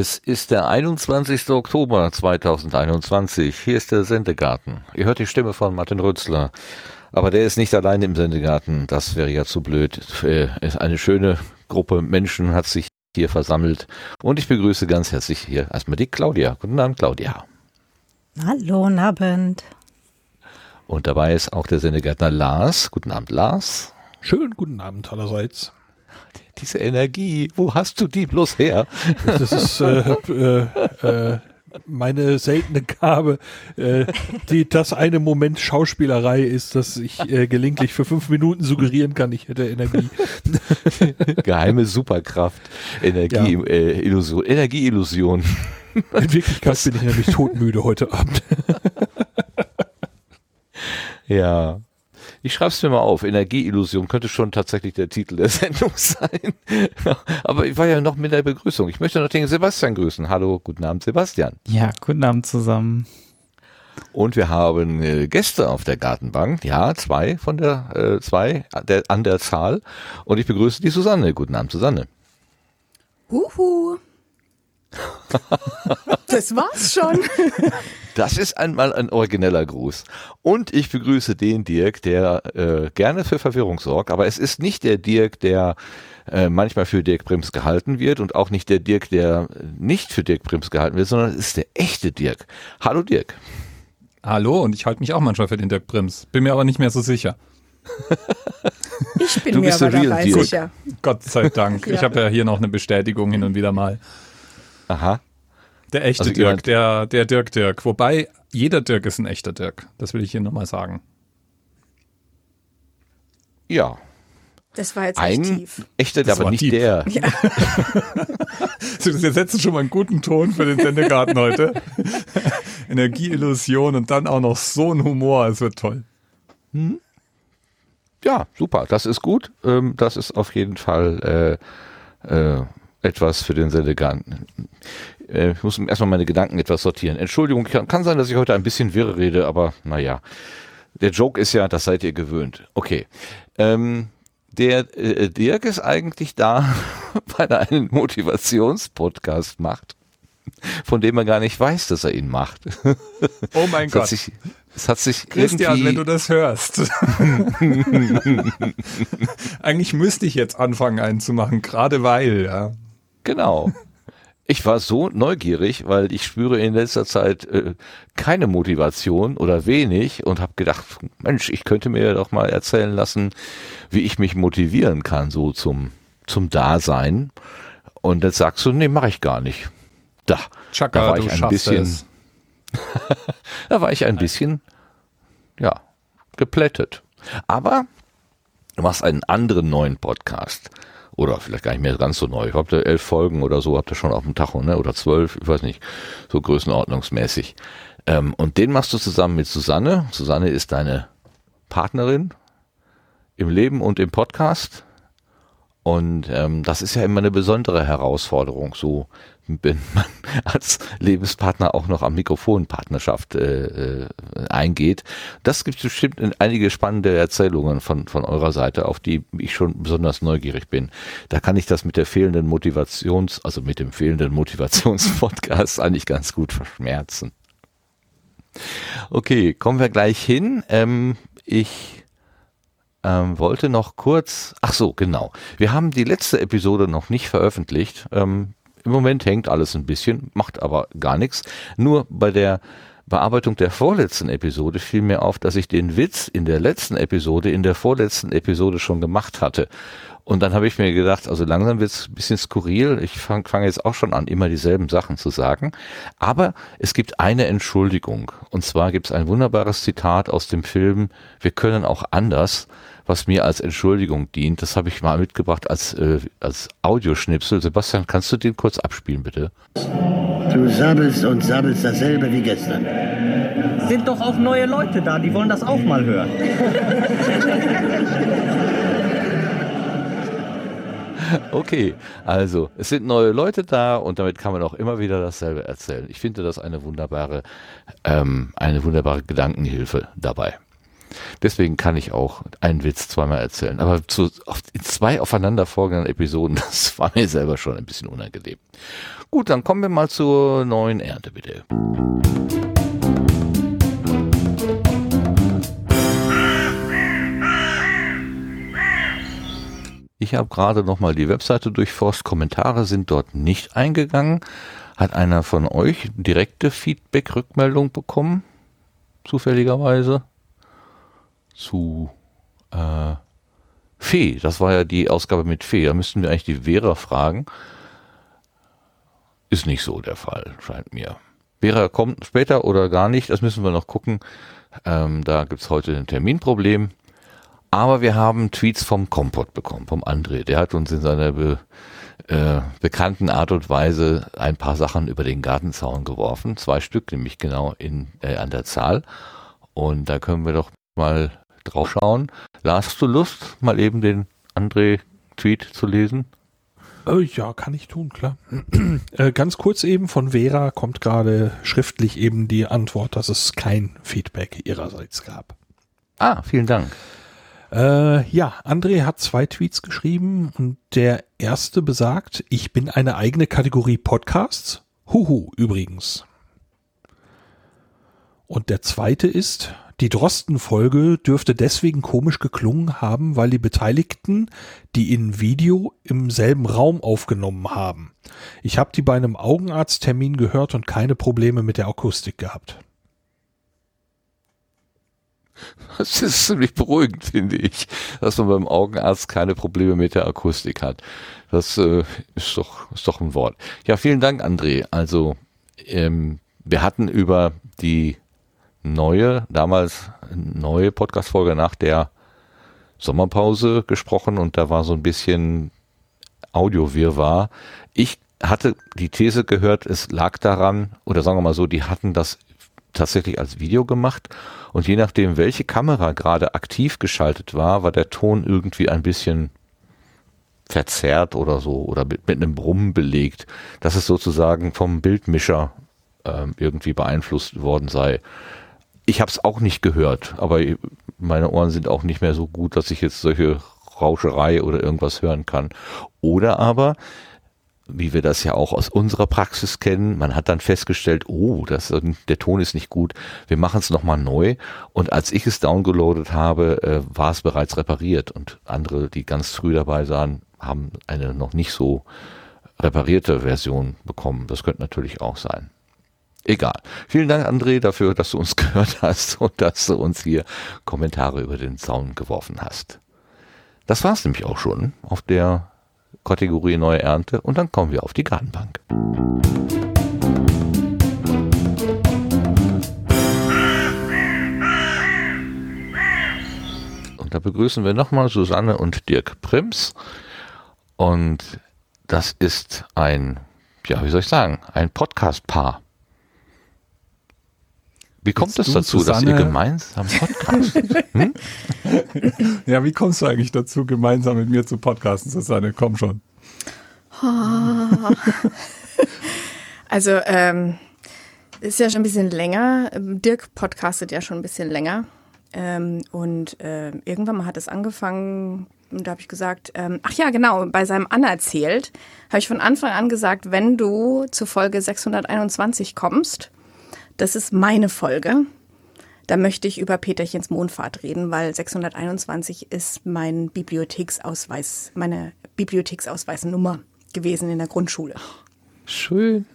Es ist der 21. Oktober 2021. Hier ist der Sendegarten. Ihr hört die Stimme von Martin Rützler. Aber der ist nicht allein im Sendegarten. Das wäre ja zu blöd. Äh, eine schöne Gruppe Menschen hat sich hier versammelt. Und ich begrüße ganz herzlich hier erstmal die Claudia. Guten Abend, Claudia. Hallo, guten Abend. Und dabei ist auch der Sendegärtner Lars. Guten Abend, Lars. Schönen guten Abend allerseits diese Energie, wo hast du die bloß her? Das ist äh, äh, äh, meine seltene Gabe, äh, die das eine Moment Schauspielerei ist, dass ich äh, gelegentlich für fünf Minuten suggerieren kann, ich hätte Energie. Geheime Superkraft, Energie, ja. äh, Illusion, Energieillusion. In Wirklichkeit Was? bin ich nämlich todmüde heute Abend. ja. Ich schreibe es mir mal auf. Energieillusion könnte schon tatsächlich der Titel der Sendung sein. Aber ich war ja noch mit der Begrüßung. Ich möchte noch den Sebastian grüßen. Hallo, guten Abend, Sebastian. Ja, guten Abend zusammen. Und wir haben äh, Gäste auf der Gartenbank. Ja, zwei von der, äh, zwei der, an der Zahl. Und ich begrüße die Susanne. Guten Abend, Susanne. Huhu. das war's schon. Das ist einmal ein origineller Gruß. Und ich begrüße den Dirk, der äh, gerne für Verwirrung sorgt, aber es ist nicht der Dirk, der äh, manchmal für Dirk Brims gehalten wird und auch nicht der Dirk, der nicht für Dirk Brims gehalten wird, sondern es ist der echte Dirk. Hallo Dirk. Hallo und ich halte mich auch manchmal für den Dirk Brims, bin mir aber nicht mehr so sicher. Ich bin du mir aber dabei Dirk. sicher. Gott sei Dank. ja. Ich habe ja hier noch eine Bestätigung hin und wieder mal. Aha. Der echte also Dirk, der, der Dirk Dirk. Wobei, jeder Dirk ist ein echter Dirk. Das will ich hier nochmal sagen. Ja. Das war jetzt ein tief. echter, das aber nicht tief. der. Ja. Wir setzen schon mal einen guten Ton für den Sendegarten heute. Energieillusion und dann auch noch so ein Humor. Es wird toll. Hm? Ja, super. Das ist gut. Ähm, das ist auf jeden Fall äh, äh, etwas für den Sendegarten. Äh, ich muss erstmal meine Gedanken etwas sortieren. Entschuldigung, kann, kann sein, dass ich heute ein bisschen wirr rede, aber naja. Der Joke ist ja, das seid ihr gewöhnt. Okay. Ähm, der äh, Dirk ist eigentlich da, weil er einen Motivationspodcast macht, von dem er gar nicht weiß, dass er ihn macht. Oh mein es Gott. Hat sich, es hat sich Christian, wenn du das hörst. eigentlich müsste ich jetzt anfangen, einen zu machen, gerade weil, ja. Genau. Ich war so neugierig, weil ich spüre in letzter Zeit äh, keine Motivation oder wenig und habe gedacht, Mensch, ich könnte mir doch mal erzählen lassen, wie ich mich motivieren kann, so zum, zum Dasein. Und jetzt sagst du, nee, mache ich gar nicht. Da, Chaka, da war ich ein bisschen, da war ich ein bisschen, ja, geplättet. Aber du machst einen anderen neuen Podcast oder vielleicht gar nicht mehr ganz so neu. Ich glaube, elf Folgen oder so habt ihr schon auf dem Tacho, ne? Oder zwölf, ich weiß nicht, so größenordnungsmäßig. Ähm, und den machst du zusammen mit Susanne. Susanne ist deine Partnerin im Leben und im Podcast. Und ähm, das ist ja immer eine besondere Herausforderung, so wenn man als Lebenspartner auch noch am Mikrofon Partnerschaft äh, äh, eingeht. Das gibt bestimmt einige spannende Erzählungen von, von eurer Seite, auf die ich schon besonders neugierig bin. Da kann ich das mit der fehlenden Motivations, also mit dem fehlenden Motivationspodcast eigentlich ganz gut verschmerzen. Okay, kommen wir gleich hin. Ähm, ich ähm, wollte noch kurz, ach so, genau. Wir haben die letzte Episode noch nicht veröffentlicht. Ähm, im Moment hängt alles ein bisschen, macht aber gar nichts. Nur bei der Bearbeitung der vorletzten Episode fiel mir auf, dass ich den Witz in der letzten Episode, in der vorletzten Episode schon gemacht hatte. Und dann habe ich mir gedacht, also langsam wird es ein bisschen skurril. Ich fange fang jetzt auch schon an, immer dieselben Sachen zu sagen. Aber es gibt eine Entschuldigung. Und zwar gibt es ein wunderbares Zitat aus dem Film Wir können auch anders was mir als Entschuldigung dient. Das habe ich mal mitgebracht als, äh, als Audioschnipsel. Sebastian, kannst du den kurz abspielen, bitte? Du sabbelst und sabbelst dasselbe wie gestern. Sind doch auch neue Leute da, die wollen das auch mal hören. Okay, also es sind neue Leute da und damit kann man auch immer wieder dasselbe erzählen. Ich finde das eine wunderbare, ähm, eine wunderbare Gedankenhilfe dabei. Deswegen kann ich auch einen Witz zweimal erzählen. Aber zu auf, in zwei aufeinanderfolgenden Episoden, das war mir selber schon ein bisschen unangenehm. Gut, dann kommen wir mal zur neuen Ernte, bitte. Ich habe gerade noch mal die Webseite durchforst. Kommentare sind dort nicht eingegangen. Hat einer von euch direkte Feedback-Rückmeldung bekommen? Zufälligerweise? Zu äh, Fee. Das war ja die Ausgabe mit Fee. Da müssten wir eigentlich die Vera fragen. Ist nicht so der Fall, scheint mir. Vera kommt später oder gar nicht. Das müssen wir noch gucken. Ähm, da gibt's heute ein Terminproblem. Aber wir haben Tweets vom Kompott bekommen, vom André. Der hat uns in seiner be, äh, bekannten Art und Weise ein paar Sachen über den Gartenzaun geworfen. Zwei Stück, nämlich genau in, äh, an der Zahl. Und da können wir doch mal drauf schauen. Lars, hast du Lust, mal eben den André-Tweet zu lesen? Äh, ja, kann ich tun, klar. äh, ganz kurz eben von Vera kommt gerade schriftlich eben die Antwort, dass es kein Feedback ihrerseits gab. Ah, vielen Dank. Äh, ja, André hat zwei Tweets geschrieben und der erste besagt, ich bin eine eigene Kategorie Podcasts. Huhu, übrigens. Und der zweite ist, die Drosten-Folge dürfte deswegen komisch geklungen haben, weil die Beteiligten die in Video im selben Raum aufgenommen haben. Ich habe die bei einem Augenarzttermin gehört und keine Probleme mit der Akustik gehabt. Das ist ziemlich beruhigend, finde ich, dass man beim Augenarzt keine Probleme mit der Akustik hat. Das äh, ist, doch, ist doch ein Wort. Ja, vielen Dank, André. Also, ähm, wir hatten über die neue, damals neue Podcast-Folge nach der Sommerpause gesprochen und da war so ein bisschen Audio-Wirrwarr. Ich hatte die These gehört, es lag daran, oder sagen wir mal so, die hatten das tatsächlich als Video gemacht und je nachdem, welche Kamera gerade aktiv geschaltet war, war der Ton irgendwie ein bisschen verzerrt oder so oder mit, mit einem Brummen belegt, dass es sozusagen vom Bildmischer ähm, irgendwie beeinflusst worden sei. Ich habe es auch nicht gehört, aber meine Ohren sind auch nicht mehr so gut, dass ich jetzt solche Rauscherei oder irgendwas hören kann. Oder aber wie wir das ja auch aus unserer Praxis kennen, man hat dann festgestellt, oh, das, der Ton ist nicht gut, wir machen es nochmal neu. Und als ich es downgeloadet habe, äh, war es bereits repariert. Und andere, die ganz früh dabei sahen, haben eine noch nicht so reparierte Version bekommen. Das könnte natürlich auch sein. Egal. Vielen Dank, André, dafür, dass du uns gehört hast und dass du uns hier Kommentare über den Zaun geworfen hast. Das war es nämlich auch schon auf der Kategorie neue Ernte und dann kommen wir auf die Gartenbank. Und da begrüßen wir nochmal Susanne und Dirk Prims. Und das ist ein, ja, wie soll ich sagen, ein Podcast-Paar. Wie kommt es dazu, Susanne? dass ihr gemeinsam Podcast? Hm? Ja, wie kommst du eigentlich dazu, gemeinsam mit mir zu podcasten, Susanne? Komm schon. Also, ähm, ist ja schon ein bisschen länger. Dirk podcastet ja schon ein bisschen länger. Ähm, und äh, irgendwann mal hat es angefangen, und da habe ich gesagt, ähm, ach ja, genau, bei seinem Anerzählt habe ich von Anfang an gesagt, wenn du zur Folge 621 kommst, das ist meine Folge. Da möchte ich über Peterchens Mondfahrt reden, weil 621 ist mein Bibliotheksausweis, meine Bibliotheksausweisnummer gewesen in der Grundschule. Schön.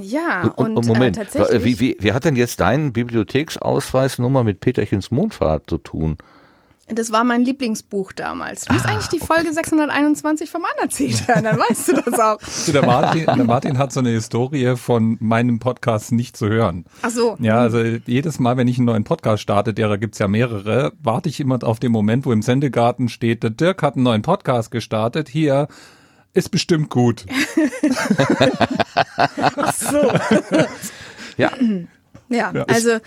Ja, und, und, Moment, äh, tatsächlich. Wie, wie, wie hat denn jetzt dein Bibliotheksausweisnummer mit Peterchens Mondfahrt zu tun? Das war mein Lieblingsbuch damals. Du musst ah, eigentlich die Folge 621 vom Anerzählt hören, dann weißt du das auch. der, Martin, der Martin hat so eine Historie von meinem Podcast nicht zu hören. Ach so. Ja, also jedes Mal, wenn ich einen neuen Podcast starte, derer gibt's ja mehrere, warte ich immer auf den Moment, wo im Sendegarten steht, der Dirk hat einen neuen Podcast gestartet, hier ist bestimmt gut. Ach so. ja. Ja, also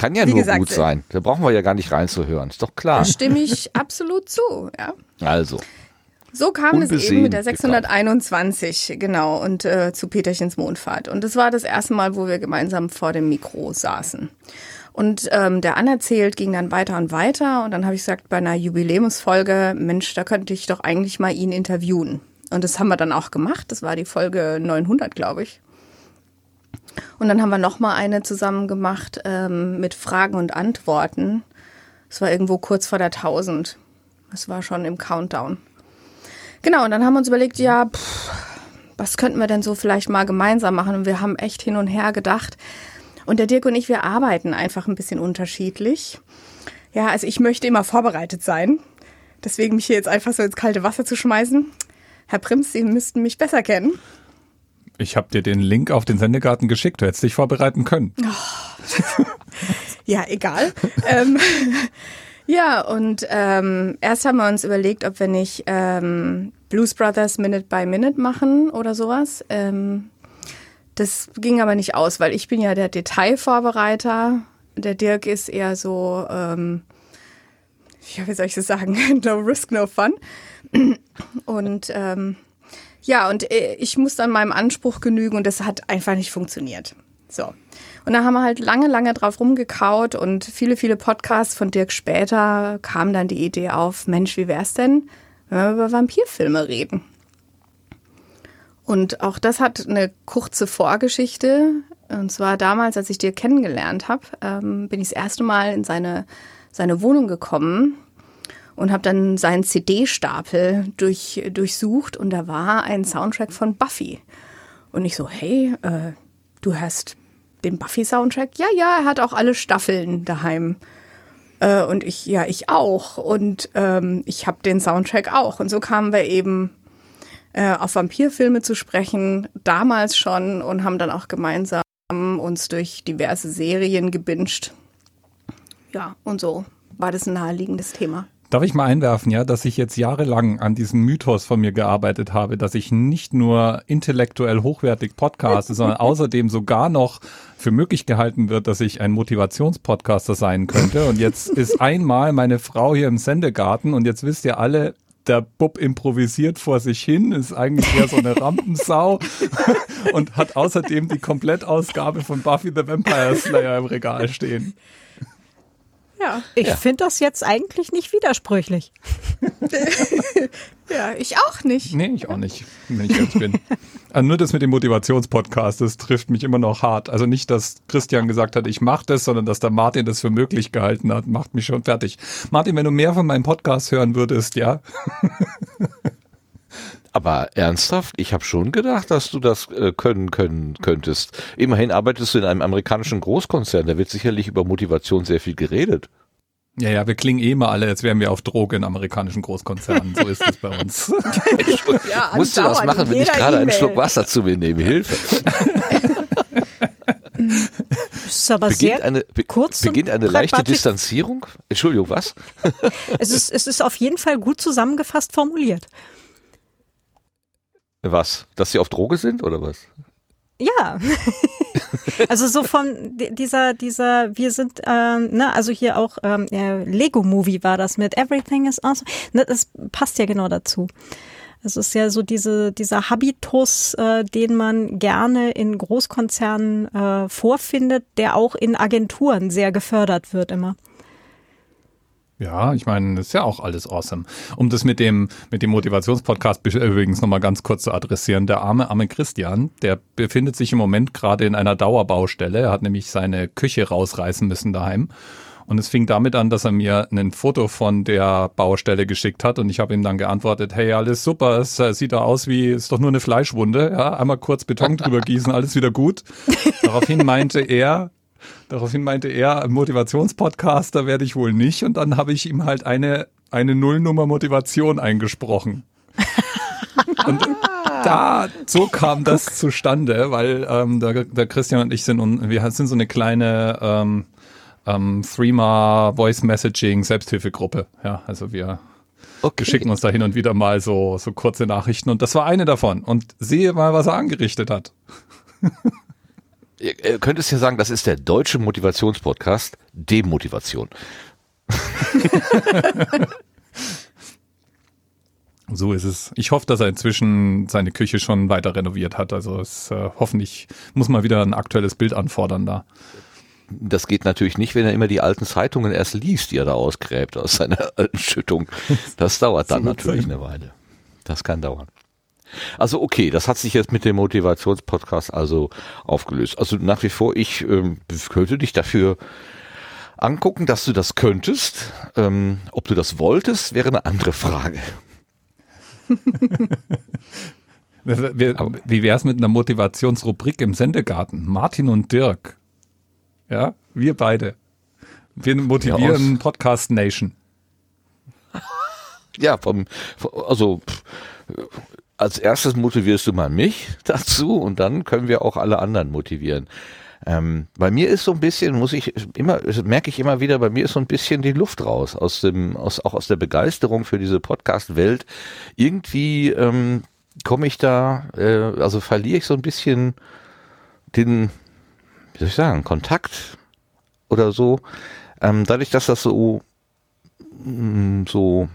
kann ja Wie nur gesagt, gut sein. Da brauchen wir ja gar nicht reinzuhören. Ist doch klar. Da stimme ich absolut zu, ja. Also. So kam es eben mit der gekommen. 621, genau, und äh, zu Peterchens Mondfahrt. Und das war das erste Mal, wo wir gemeinsam vor dem Mikro saßen. Und ähm, der anerzählt ging dann weiter und weiter. Und dann habe ich gesagt, bei einer Jubiläumsfolge, Mensch, da könnte ich doch eigentlich mal ihn interviewen. Und das haben wir dann auch gemacht. Das war die Folge 900, glaube ich. Und dann haben wir noch mal eine zusammen gemacht ähm, mit Fragen und Antworten. Das war irgendwo kurz vor der 1000. Das war schon im Countdown. Genau, und dann haben wir uns überlegt, ja, pff, was könnten wir denn so vielleicht mal gemeinsam machen? Und wir haben echt hin und her gedacht. Und der Dirk und ich, wir arbeiten einfach ein bisschen unterschiedlich. Ja, also ich möchte immer vorbereitet sein. Deswegen mich hier jetzt einfach so ins kalte Wasser zu schmeißen. Herr Prims, Sie müssten mich besser kennen. Ich habe dir den Link auf den Sendegarten geschickt. Du hättest dich vorbereiten können. Ja, egal. ähm, ja, und ähm, erst haben wir uns überlegt, ob wir nicht ähm, Blues Brothers Minute by Minute machen oder sowas. Ähm, das ging aber nicht aus, weil ich bin ja der Detailvorbereiter. Der Dirk ist eher so, ähm, ja, wie soll ich das sagen? no risk, no fun. Und ähm, ja, und äh, ich muss dann meinem Anspruch genügen und das hat einfach nicht funktioniert. So. Und da haben wir halt lange, lange drauf rumgekaut und viele, viele Podcasts von Dirk später kam dann die Idee auf, Mensch, wie wär's denn, wenn wir über Vampirfilme reden? Und auch das hat eine kurze Vorgeschichte. Und zwar damals, als ich Dirk kennengelernt habe, ähm, bin ich das erste Mal in seine, seine Wohnung gekommen und habe dann seinen CD-Stapel durch, durchsucht und da war ein Soundtrack von Buffy. Und ich so, hey, äh, du hast den Buffy-Soundtrack? Ja, ja, er hat auch alle Staffeln daheim. Äh, und ich, ja, ich auch. Und ähm, ich habe den Soundtrack auch. Und so kamen wir eben äh, auf Vampirfilme zu sprechen, damals schon, und haben dann auch gemeinsam uns durch diverse Serien gebinged. Ja, und so war das ein naheliegendes Thema. Darf ich mal einwerfen, ja, dass ich jetzt jahrelang an diesem Mythos von mir gearbeitet habe, dass ich nicht nur intellektuell hochwertig podcaste, sondern außerdem sogar noch für möglich gehalten wird, dass ich ein Motivationspodcaster sein könnte. Und jetzt ist einmal meine Frau hier im Sendegarten und jetzt wisst ihr alle, der Bub improvisiert vor sich hin, ist eigentlich eher so eine Rampensau und hat außerdem die Komplettausgabe von Buffy the Vampire Slayer im Regal stehen. Ja, Ich finde das jetzt eigentlich nicht widersprüchlich. ja, ich auch nicht. Nee, ich auch nicht, wenn ich ehrlich bin. Also nur das mit dem Motivationspodcast, das trifft mich immer noch hart. Also nicht, dass Christian gesagt hat, ich mache das, sondern dass der Martin das für möglich gehalten hat, macht mich schon fertig. Martin, wenn du mehr von meinem Podcast hören würdest, ja, Aber ernsthaft, ich habe schon gedacht, dass du das äh, können können könntest. Immerhin arbeitest du in einem amerikanischen Großkonzern, da wird sicherlich über Motivation sehr viel geredet. Ja, ja, wir klingen eh immer alle, als wären wir auf Droge in amerikanischen Großkonzernen. So ist es bei uns. Ja, Musst du das andauernd, machen, wenn ich gerade einen E-Mail. Schluck Wasser zu mir nehme? Hilfe. Ist aber Beginnt sehr eine, be kurz beginnt eine leichte. Distanzierung? Entschuldigung, was? Es ist, es ist auf jeden Fall gut zusammengefasst formuliert. Was? Dass sie auf Droge sind oder was? Ja. also so von di- dieser, dieser, wir sind, ähm, ne, also hier auch ähm, äh, Lego-Movie war das mit Everything is awesome. Ne, das passt ja genau dazu. Es ist ja so diese, dieser Habitus, äh, den man gerne in Großkonzernen äh, vorfindet, der auch in Agenturen sehr gefördert wird immer. Ja, ich meine, das ist ja auch alles awesome. Um das mit dem, mit dem Motivationspodcast übrigens nochmal ganz kurz zu adressieren. Der arme, arme Christian, der befindet sich im Moment gerade in einer Dauerbaustelle. Er hat nämlich seine Küche rausreißen müssen daheim. Und es fing damit an, dass er mir ein Foto von der Baustelle geschickt hat und ich habe ihm dann geantwortet, hey, alles super, es äh, sieht da aus wie, ist doch nur eine Fleischwunde, ja, einmal kurz Beton drüber gießen, alles wieder gut. Daraufhin meinte er, Daraufhin meinte er, Motivationspodcaster werde ich wohl nicht. Und dann habe ich ihm halt eine, eine Nullnummer Motivation eingesprochen. Und da, so kam das zustande, weil ähm, der, der Christian und ich sind, und wir sind so eine kleine ähm, ähm, Threema Voice Messaging Selbsthilfegruppe. Ja, also wir Okay. schicken uns da hin und wieder mal so, so kurze Nachrichten. Und das war eine davon. Und sehe mal, was er angerichtet hat. Ihr ihr könntest ja sagen, das ist der deutsche Motivationspodcast, Demotivation. So ist es. Ich hoffe, dass er inzwischen seine Küche schon weiter renoviert hat. Also es äh, hoffentlich muss mal wieder ein aktuelles Bild anfordern da. Das geht natürlich nicht, wenn er immer die alten Zeitungen erst liest, die er da ausgräbt aus seiner alten Schüttung. Das dauert dann natürlich eine Weile. Das kann dauern. Also okay, das hat sich jetzt mit dem Motivationspodcast also aufgelöst. Also nach wie vor, ich ähm, könnte dich dafür angucken, dass du das könntest. Ähm, ob du das wolltest, wäre eine andere Frage. Wie wäre es mit einer Motivationsrubrik im Sendegarten? Martin und Dirk. Ja, wir beide. Wir motivieren Podcast Nation. Ja, vom, vom also pff, als erstes motivierst du mal mich dazu und dann können wir auch alle anderen motivieren. Ähm, bei mir ist so ein bisschen, muss ich immer, merke ich immer wieder, bei mir ist so ein bisschen die Luft raus aus dem, aus, auch aus der Begeisterung für diese Podcast-Welt. Irgendwie ähm, komme ich da, äh, also verliere ich so ein bisschen den, wie soll ich sagen, Kontakt oder so. Ähm, dadurch, dass das so, mm, so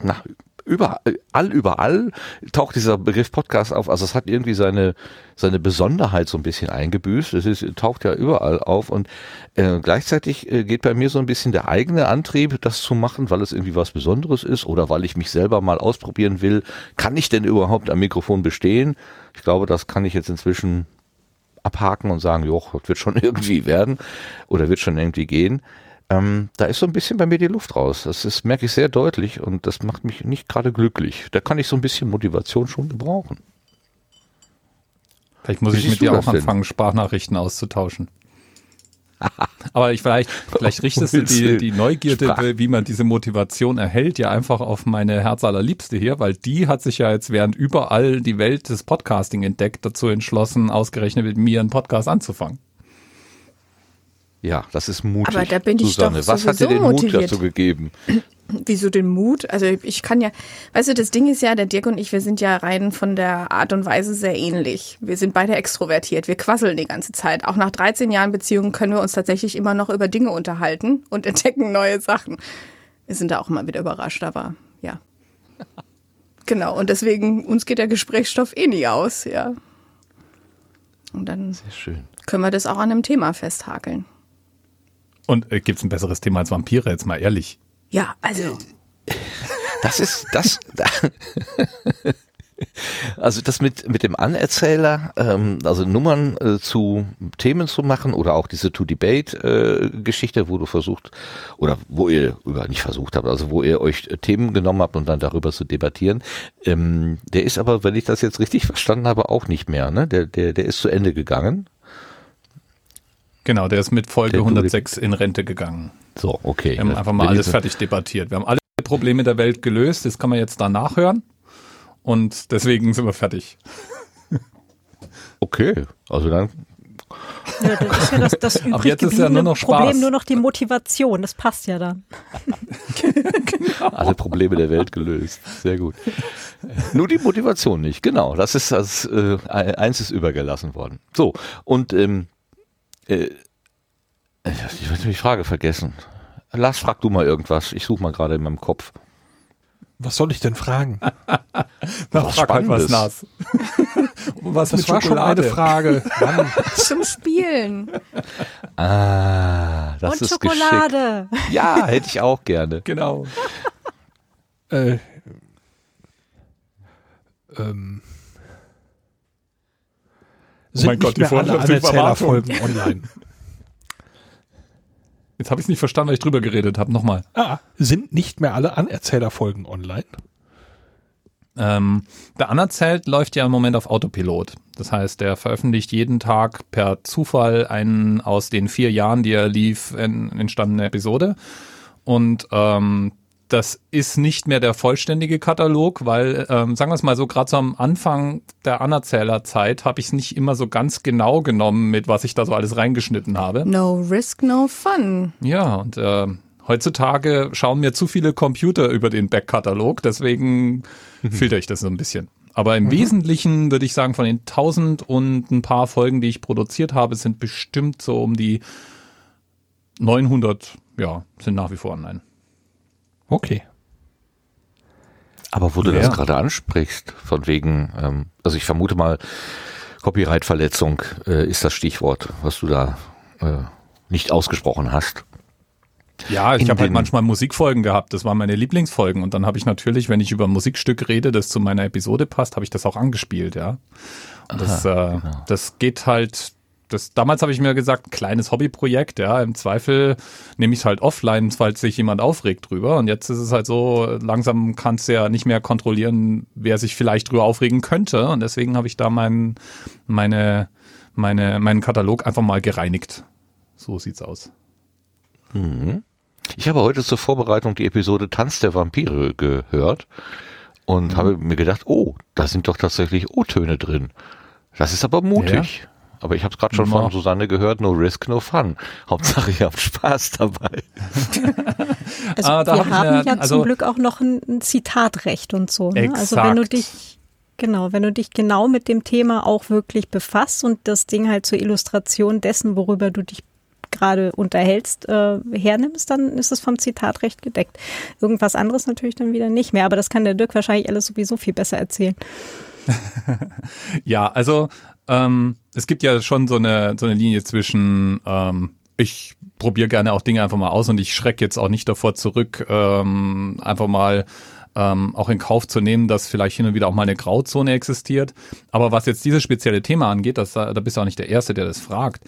nach überall, all überall taucht dieser Begriff Podcast auf. Also es hat irgendwie seine seine Besonderheit so ein bisschen eingebüßt. Es ist, taucht ja überall auf und äh, gleichzeitig äh, geht bei mir so ein bisschen der eigene Antrieb, das zu machen, weil es irgendwie was Besonderes ist oder weil ich mich selber mal ausprobieren will. Kann ich denn überhaupt am Mikrofon bestehen? Ich glaube, das kann ich jetzt inzwischen abhaken und sagen, jo, das wird schon irgendwie werden oder wird schon irgendwie gehen. Ähm, da ist so ein bisschen bei mir die Luft raus. Das ist, merke ich sehr deutlich und das macht mich nicht gerade glücklich. Da kann ich so ein bisschen Motivation schon gebrauchen. Vielleicht muss Wie ich mit dir auch anfangen, Sprachnachrichten auszutauschen. Aber ich vielleicht, vielleicht richtest du die, die Neugierde, Sprach- wie man diese Motivation erhält, ja einfach auf meine Herzallerliebste hier, weil die hat sich ja jetzt während überall die Welt des Podcasting entdeckt, dazu entschlossen, ausgerechnet mit mir einen Podcast anzufangen. Ja, das ist mutig. Aber da bin ich Susanne, doch was hat dir den Mut motiviert. dazu gegeben? Wieso den Mut? Also ich kann ja, weißt du, das Ding ist ja, der Dirk und ich, wir sind ja rein von der Art und Weise sehr ähnlich. Wir sind beide extrovertiert, wir quasseln die ganze Zeit. Auch nach 13 Jahren Beziehung können wir uns tatsächlich immer noch über Dinge unterhalten und entdecken neue Sachen. Wir sind da auch immer wieder überrascht, aber ja. Genau, und deswegen, uns geht der Gesprächsstoff eh nie aus, ja. Und dann Sehr schön. können wir das auch an einem Thema festhakeln. Und äh, gibt's ein besseres Thema als Vampire, jetzt mal ehrlich. Ja, also Das ist das. Also das mit mit dem Anerzähler, ähm, also Nummern äh, zu Themen zu machen oder auch diese To Debate äh, Geschichte, wo du versucht oder wo ihr über nicht versucht habt, also wo ihr euch äh, Themen genommen habt und dann darüber zu debattieren. Ähm, der ist aber, wenn ich das jetzt richtig verstanden habe, auch nicht mehr. Ne? Der der der ist zu Ende gegangen. Genau, der ist mit Folge Der Dudi- 106 in Rente gegangen. So, okay. Wir haben einfach mal alles fertig debattiert. Wir haben alle Probleme der Welt gelöst, das kann man jetzt da nachhören. Und deswegen sind wir fertig. Okay, also dann Ja, das ist ja das, das übrig jetzt ist ja nur noch Spaß. Problem, nur noch die Motivation. Das passt ja dann. alle Probleme der Welt gelöst. Sehr gut. Nur die Motivation nicht, genau. Das ist das äh, eins ist übergelassen worden. So, und ähm, äh, ich habe die Frage vergessen. Lars, frag du mal irgendwas. Ich suche mal gerade in meinem Kopf. Was soll ich denn fragen? Na, Was frag halt was Spannendes. Nas. was Das mit war schon Schokolade? eine Frage. Mann. zum Spielen. Ah, das Und ist Schokolade. geschickt. Ja, hätte ich auch gerne. Genau. Äh, ähm, sind mein Gott, nicht die mehr alle Anerzählerfolgen online. Jetzt habe ich es nicht verstanden, weil ich drüber geredet habe. Nochmal. Ah, sind nicht mehr alle Anerzählerfolgen online? Ähm, der Anerzählt läuft ja im Moment auf Autopilot. Das heißt, er veröffentlicht jeden Tag per Zufall einen aus den vier Jahren, die er lief, en, entstandene Episode. Und ähm, das ist nicht mehr der vollständige Katalog, weil, ähm, sagen wir es mal so, gerade so am Anfang der Anerzählerzeit habe ich es nicht immer so ganz genau genommen, mit was ich da so alles reingeschnitten habe. No risk, no fun. Ja, und äh, heutzutage schauen mir zu viele Computer über den Backkatalog, deswegen filter ich das so ein bisschen. Aber im Wesentlichen würde ich sagen, von den 1000 und ein paar Folgen, die ich produziert habe, sind bestimmt so um die 900, ja, sind nach wie vor online. Okay. Aber wo du Ja. das gerade ansprichst, von wegen, ähm, also ich vermute mal, Copyright-Verletzung äh, ist das Stichwort, was du da äh, nicht ausgesprochen hast. Ja, ich habe halt manchmal Musikfolgen gehabt. Das waren meine Lieblingsfolgen. Und dann habe ich natürlich, wenn ich über ein Musikstück rede, das zu meiner Episode passt, habe ich das auch angespielt, ja. Und das, äh, das geht halt. Das, damals habe ich mir gesagt, kleines Hobbyprojekt, ja. Im Zweifel nehme ich es halt offline, falls sich jemand aufregt drüber. Und jetzt ist es halt so, langsam kannst du ja nicht mehr kontrollieren, wer sich vielleicht drüber aufregen könnte. Und deswegen habe ich da mein, meine, meine, meinen Katalog einfach mal gereinigt. So sieht's aus. Ich habe heute zur Vorbereitung die Episode Tanz der Vampire gehört und habe mir gedacht, oh, da sind doch tatsächlich O-Töne drin. Das ist aber mutig. Aber ich habe es gerade schon Ja. von Susanne gehört, no risk, no fun. Hauptsache, ihr habt Spaß dabei. Also Ah, da wir hab haben ja also- zum Glück auch noch ein, ein Zitatrecht und so. Ne? Also wenn du dich genau, wenn du dich genau mit dem Thema auch wirklich befasst und das Ding halt zur Illustration dessen, worüber du dich gerade unterhältst, äh, hernimmst, dann ist es vom Zitatrecht gedeckt. Irgendwas anderes natürlich dann wieder nicht mehr, aber das kann der Dirk wahrscheinlich alles sowieso viel besser erzählen. Ja, also ähm, es gibt ja schon so eine, so eine Linie zwischen ähm, ich probiere gerne auch Dinge einfach mal aus und ich schrecke jetzt auch nicht davor zurück, ähm, einfach mal ähm, auch in Kauf zu nehmen, dass vielleicht hin und wieder auch mal eine Grauzone existiert. Aber was jetzt dieses spezielle Thema angeht, das, da bist du auch nicht der Erste, der das fragt.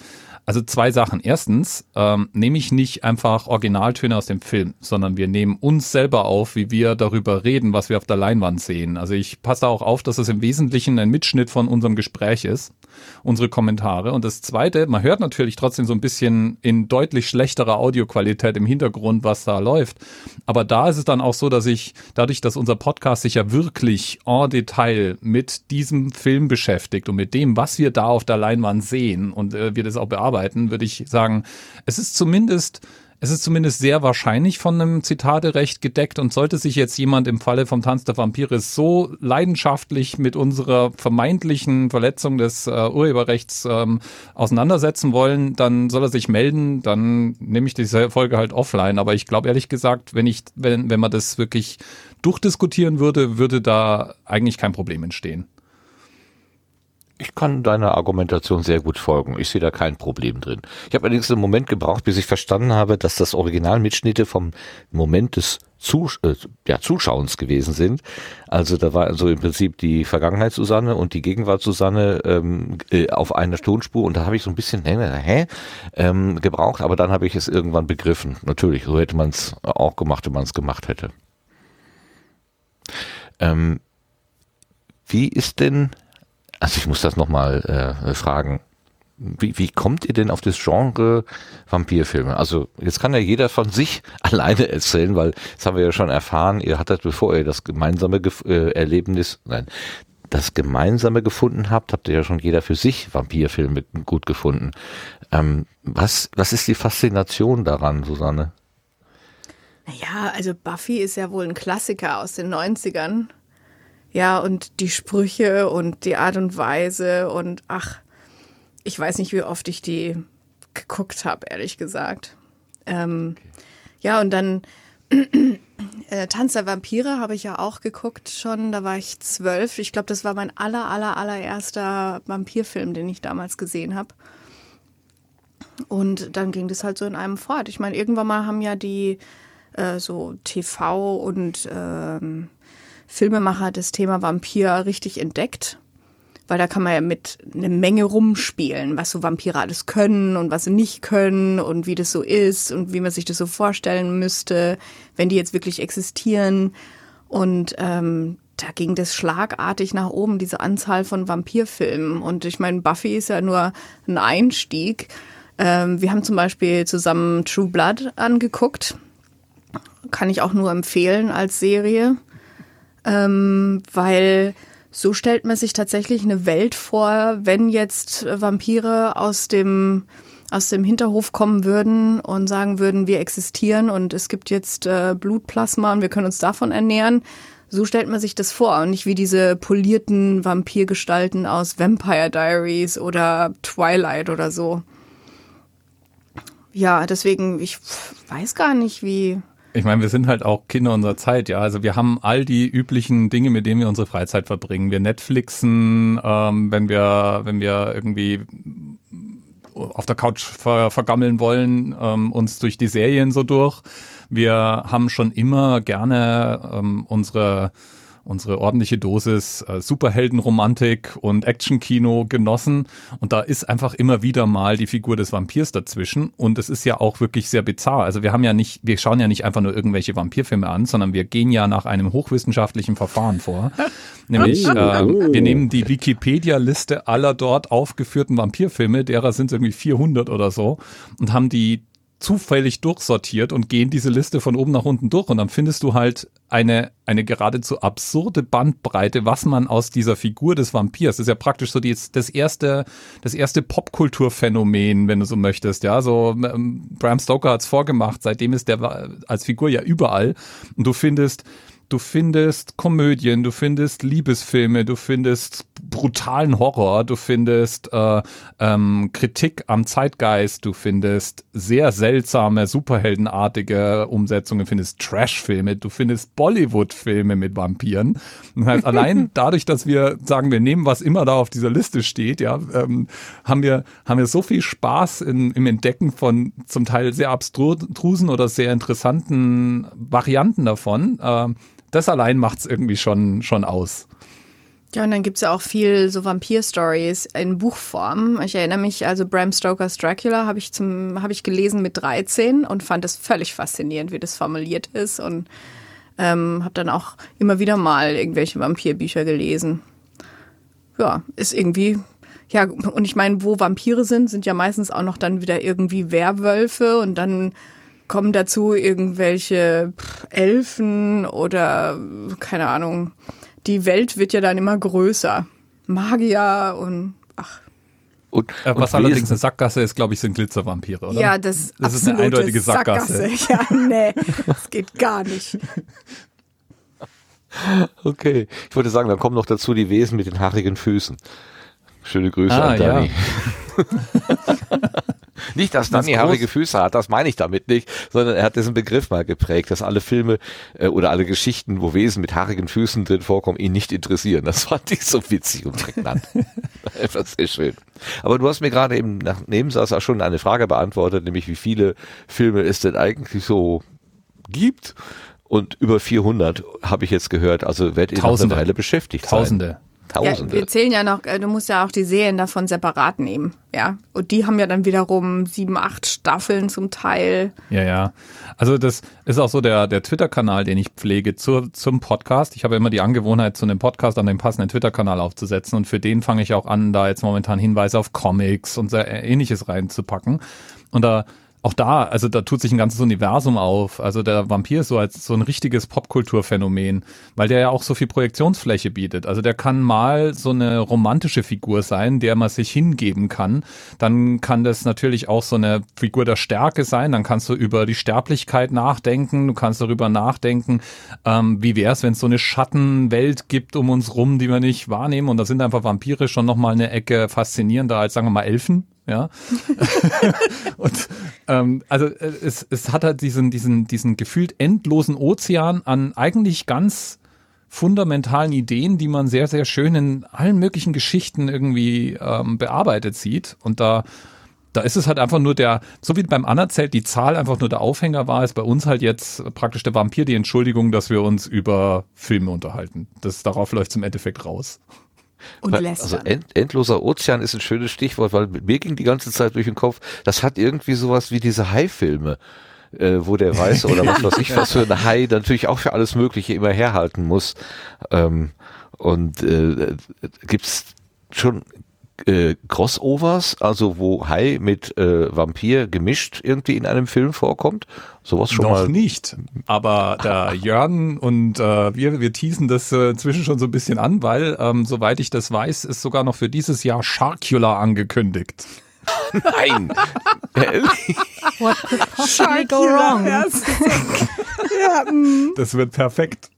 Also zwei Sachen. Erstens ähm, nehme ich nicht einfach Originaltöne aus dem Film, sondern wir nehmen uns selber auf, wie wir darüber reden, was wir auf der Leinwand sehen. Also ich passe auch auf, dass es im Wesentlichen ein Mitschnitt von unserem Gespräch ist, unsere Kommentare. Und das Zweite, man hört natürlich trotzdem so ein bisschen in deutlich schlechterer Audioqualität im Hintergrund, was da läuft. Aber da ist es dann auch so, dass ich, dadurch, dass unser Podcast sich ja wirklich en Detail mit diesem Film beschäftigt und mit dem, was wir da auf der Leinwand sehen und äh, wir das auch bearbeiten, würde ich sagen, es ist zumindest es ist zumindest sehr wahrscheinlich von einem Zitaterecht gedeckt und sollte sich jetzt jemand im Falle vom Tanz der Vampire so leidenschaftlich mit unserer vermeintlichen Verletzung des äh, Urheberrechts ähm, auseinandersetzen wollen, dann soll er sich melden, dann nehme ich diese Folge halt offline. Aber ich glaube ehrlich gesagt, wenn ich, wenn, wenn man das wirklich durchdiskutieren würde, würde da eigentlich kein Problem entstehen. Ich kann deiner Argumentation sehr gut folgen. Ich sehe da kein Problem drin. Ich habe allerdings einen Moment gebraucht, bis ich verstanden habe, dass das Original Mitschnitte vom Moment des Zus äh, ja, Zuschauens gewesen sind. Also da war also im Prinzip die Vergangenheit Susanne und die Gegenwart Susanne ähm, äh, auf einer Tonspur und da habe ich so ein bisschen hä, hä, ähm, gebraucht, aber dann habe ich es irgendwann begriffen. Natürlich, so hätte man es auch gemacht, wenn man es gemacht hätte. Ähm, wie ist denn also ich muss das nochmal äh, fragen. Wie, wie kommt ihr denn auf das Genre Vampirfilme? Also jetzt kann ja jeder von sich alleine erzählen, weil das haben wir ja schon erfahren, ihr hattet, bevor ihr das gemeinsame Gef äh, Erlebnis, nein, das gemeinsame gefunden habt, habt ihr ja schon jeder für sich Vampirfilme gut gefunden. Ähm, was, was ist die Faszination daran, Susanne? Naja, also Buffy ist ja wohl ein Klassiker aus den 90ern. Ja, und die Sprüche und die Art und Weise und ach, ich weiß nicht, wie oft ich die geguckt habe, ehrlich gesagt. Ähm, Ja, und dann äh, Tanz der Vampire habe ich ja auch geguckt schon, da war ich zwölf. Ich glaube, das war mein aller, aller, allererster Vampirfilm, den ich damals gesehen habe. Und dann ging das halt so in einem fort. Ich meine, irgendwann mal haben ja die äh, so TV und ähm, Filmemacher das Thema Vampir richtig entdeckt. Weil da kann man ja mit eine Menge rumspielen, was so Vampire alles können und was sie nicht können und wie das so ist und wie man sich das so vorstellen müsste, wenn die jetzt wirklich existieren. Und ähm, da ging das schlagartig nach oben, diese Anzahl von Vampirfilmen. Und ich meine, Buffy ist ja nur ein Einstieg. Ähm, wir haben zum Beispiel zusammen True Blood angeguckt. Kann ich auch nur empfehlen als Serie, ähm, weil so stellt man sich tatsächlich eine Welt vor, wenn jetzt Vampire aus dem aus dem Hinterhof kommen würden und sagen würden, wir existieren und es gibt jetzt äh, Blutplasma und wir können uns davon ernähren. So stellt man sich das vor und nicht wie diese polierten Vampirgestalten aus Vampire Diaries oder Twilight oder so. Ja, deswegen, ich weiß gar nicht, wie, Ich meine, wir sind halt auch Kinder unserer Zeit, ja. Also wir haben all die üblichen Dinge, mit denen wir unsere Freizeit verbringen. Wir Netflixen, ähm, wenn wir, wenn wir irgendwie auf der Couch ver vergammeln wollen, ähm, uns durch die Serien so durch. Wir haben schon immer gerne ähm, unsere unsere ordentliche Dosis äh, Superheldenromantik und Actionkino genossen. Und da ist einfach immer wieder mal die Figur des Vampirs dazwischen. Und es ist ja auch wirklich sehr bizarr. Also wir haben ja nicht, wir schauen ja nicht einfach nur irgendwelche Vampirfilme an, sondern wir gehen ja nach einem hochwissenschaftlichen Verfahren vor. Nämlich, äh, wir nehmen die Wikipedia-Liste aller dort aufgeführten Vampirfilme, derer sind es irgendwie 400 oder so, und haben die zufällig durchsortiert und gehen diese Liste von oben nach unten durch. Und dann findest du halt eine, eine geradezu absurde Bandbreite, was man aus dieser Figur des Vampirs, das ist ja praktisch so die, das erste, das erste Popkulturphänomen, wenn du so möchtest, ja, so ähm, Bram Stoker hat's vorgemacht, seitdem ist der als Figur ja überall. Und du findest Du findest Komödien, du findest Liebesfilme, du findest brutalen Horror, du findest äh, ähm, Kritik am Zeitgeist, du findest sehr seltsame, superheldenartige Umsetzungen, du findest Trashfilme, du findest Bollywood-Filme mit Vampiren. Das heißt, allein dadurch, dass wir sagen, wir nehmen, was immer da auf dieser Liste steht, ja, ähm, haben wir haben wir so viel Spaß in, im Entdecken von zum Teil sehr abstrusen oder sehr interessanten Varianten davon. Äh, das allein macht's irgendwie schon, schon aus. Ja, und dann gibt's ja auch viel so Vampir-Stories in Buchform. Ich erinnere mich, also Bram Stokers Dracula habe ich habe ich gelesen mit 13 und fand es völlig faszinierend, wie das formuliert ist und ähm, habe dann auch immer wieder mal irgendwelche Vampirbücher gelesen. Ja, ist irgendwie, ja, und ich meine, wo Vampire sind, sind ja meistens auch noch dann wieder irgendwie Werwölfe und dann kommen dazu irgendwelche Elfen oder keine Ahnung. Die Welt wird ja dann immer größer. Magier und ach. Und, äh, was und allerdings eine Sackgasse ist, glaube ich, sind Glitzervampire, oder? Ja, das, das ist eine eindeutige Sackgasse. Sackgasse. Ja, nee, das geht gar nicht. Okay, ich wollte sagen, dann kommen noch dazu die Wesen mit den haarigen Füßen. Schöne Grüße ah, an Dani. Ja. Nicht, dass Danny haarige Füße hat, das meine ich damit nicht, sondern er hat diesen Begriff mal geprägt, dass alle Filme äh, oder alle Geschichten, wo Wesen mit haarigen Füßen drin vorkommen, ihn nicht interessieren. Das fand ich so witzig und prägnant. Einfach sehr schön. Aber du hast mir gerade eben nach Nebensatz auch schon eine Frage beantwortet, nämlich wie viele Filme es denn eigentlich so gibt. Und über 400 habe ich jetzt gehört, also werdet ihr Tausende. noch eine Weile beschäftigt Tausende. sein. Tausende. Ja, wir zählen ja noch, äh, du musst ja auch die Serien davon separat nehmen, ja. Und die haben ja dann wiederum sieben, acht Staffeln zum Teil. Ja, ja. Also das ist auch so der, der Twitter-Kanal, den ich pflege zur, zum Podcast. Ich habe immer die Angewohnheit, zu einem Podcast an den passenden Twitter-Kanal aufzusetzen und für den fange ich auch an, da jetzt momentan Hinweise auf Comics und ähnliches reinzupacken. Und da auch da, also da tut sich ein ganzes Universum auf. Also der Vampir ist so als so ein richtiges Popkulturphänomen, weil der ja auch so viel Projektionsfläche bietet. Also der kann mal so eine romantische Figur sein, der man sich hingeben kann. Dann kann das natürlich auch so eine Figur der Stärke sein. Dann kannst du über die Sterblichkeit nachdenken. Du kannst darüber nachdenken, ähm, wie wäre es, wenn es so eine Schattenwelt gibt um uns rum, die wir nicht wahrnehmen. Und da sind einfach Vampire schon nochmal eine Ecke faszinierender als, sagen wir mal, Elfen ja. und ähm, also äh, es, es hat halt diesen, diesen, diesen gefühlt endlosen Ozean an eigentlich ganz fundamentalen Ideen, die man sehr, sehr schön in allen möglichen Geschichten irgendwie ähm, bearbeitet sieht. Und da, da ist es halt einfach nur der, so wie beim Anerzelt die Zahl einfach nur der Aufhänger war, ist bei uns halt jetzt praktisch der Vampir die Entschuldigung, dass wir uns über Filme unterhalten. Das, darauf läuft es im Endeffekt raus. Und also end, endloser Ozean ist ein schönes Stichwort, weil mir ging die ganze Zeit durch den Kopf, das hat irgendwie sowas wie diese Hai-Filme. Äh, wo der Weiße oder was weiß ich was für ein Hai natürlich auch für alles Mögliche immer herhalten muss. Ähm, und äh, gibt's schon äh, Crossovers, also wo Hai mit äh, Vampir gemischt irgendwie in einem Film vorkommt? Sowas schon Noch mal? nicht. Aber der Jörn und äh, wir, wir teasen das äh, inzwischen schon so ein bisschen an, weil, ähm, soweit ich das weiß, ist sogar noch für dieses Jahr Sharkula angekündigt. Nein! What could possibly go wrong? ja, mm. Das wird perfekt.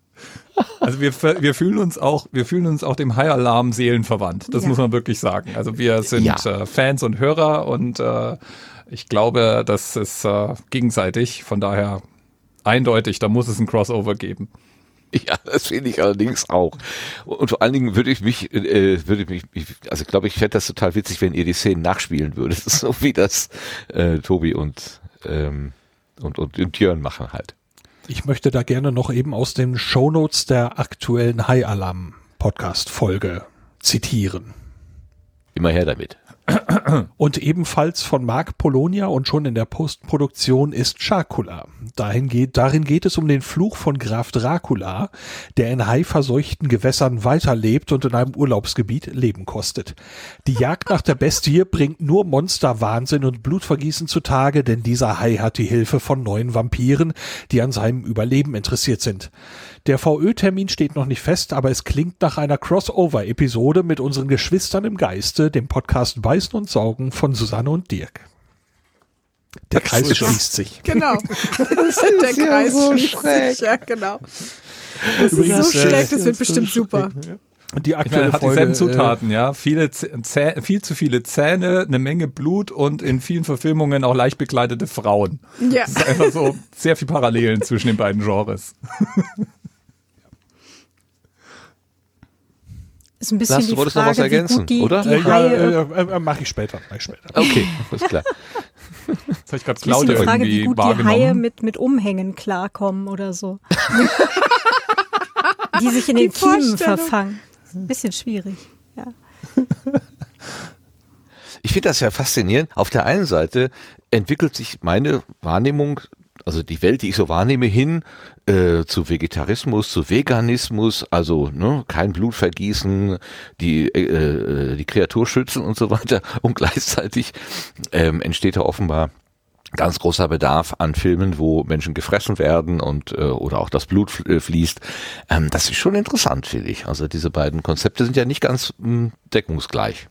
Also wir, wir fühlen uns auch, wir fühlen uns auch dem High-Alarm seelenverwandt. Das Ja. muss man wirklich sagen. Also wir sind Ja. äh, Fans und Hörer und äh, ich glaube, das ist äh, gegenseitig. Von daher Eindeutig, da muss es ein Crossover geben. Ja, das finde ich allerdings auch. Und vor allen Dingen würde ich mich, äh, würde ich mich, ich, also glaube ich, fände das total witzig, wenn ihr die Szenen nachspielen würdet, so wie das äh, Tobi und, ähm, und, und, und Jörn machen halt. Ich möchte da gerne noch eben aus den Shownotes der aktuellen High Alarm Podcast Folge zitieren. Immer her damit. Und ebenfalls von Marc Polonia und schon in der Postproduktion ist Chacula. Dahin geht, darin geht es um den Fluch von Graf Dracula, der in haiverseuchten Gewässern weiterlebt und in einem Urlaubsgebiet Leben kostet. Die Jagd nach der Bestie bringt nur Monsterwahnsinn und Blutvergießen zutage, denn dieser Hai hat die Hilfe von neuen Vampiren, die an seinem Überleben interessiert sind. Der VÖ-Termin steht noch nicht fest, aber es klingt nach einer Crossover-Episode mit unseren Geschwistern im Geiste, dem Podcast Beißen und Saugen von Susanne und Dirk. Der Kreis schließt sich. Genau. der Kreis schließt sich. Ja, genau. Das Übrigens, ist so äh, schlecht, das wird bestimmt super. Und die Ich meine, aktuelle er hat Folge, dieselben Zutaten, ja. Viele Zäh viel zu viele Zähne, eine Menge Blut und in vielen Verfilmungen auch leicht bekleidete Frauen. Ja. Es ist einfach so sehr viel Parallelen zwischen den beiden Genres. Ist ein bisschen Lars, du die wolltest noch Frage, was ergänzen, wie gut die, oder? die äh, ja, Haie äh, äh, mache ich später, mach ich später. Okay, alles klar. Das habe ich gerade Ist die Claudia Frage, wie irgendwie gut die Haie mit, mit Umhängen klarkommen oder so. die sich in Die den Kiemen verfangen. Ist ein bisschen schwierig. Ja. Ich finde das ja faszinierend. Auf der einen Seite entwickelt sich meine Wahrnehmung, also die Welt, die ich so wahrnehme, hin äh, zu Vegetarismus, zu Veganismus, also ne, kein Blut vergießen, die, äh, äh, die Kreatur schützen und so weiter. Und gleichzeitig ähm, entsteht da offenbar ganz großer Bedarf an Filmen, wo Menschen gefressen werden und äh, oder auch das Blut äh, fließt. Ähm, das ist schon interessant, finde ich. Also diese beiden Konzepte sind ja nicht ganz mh, deckungsgleich.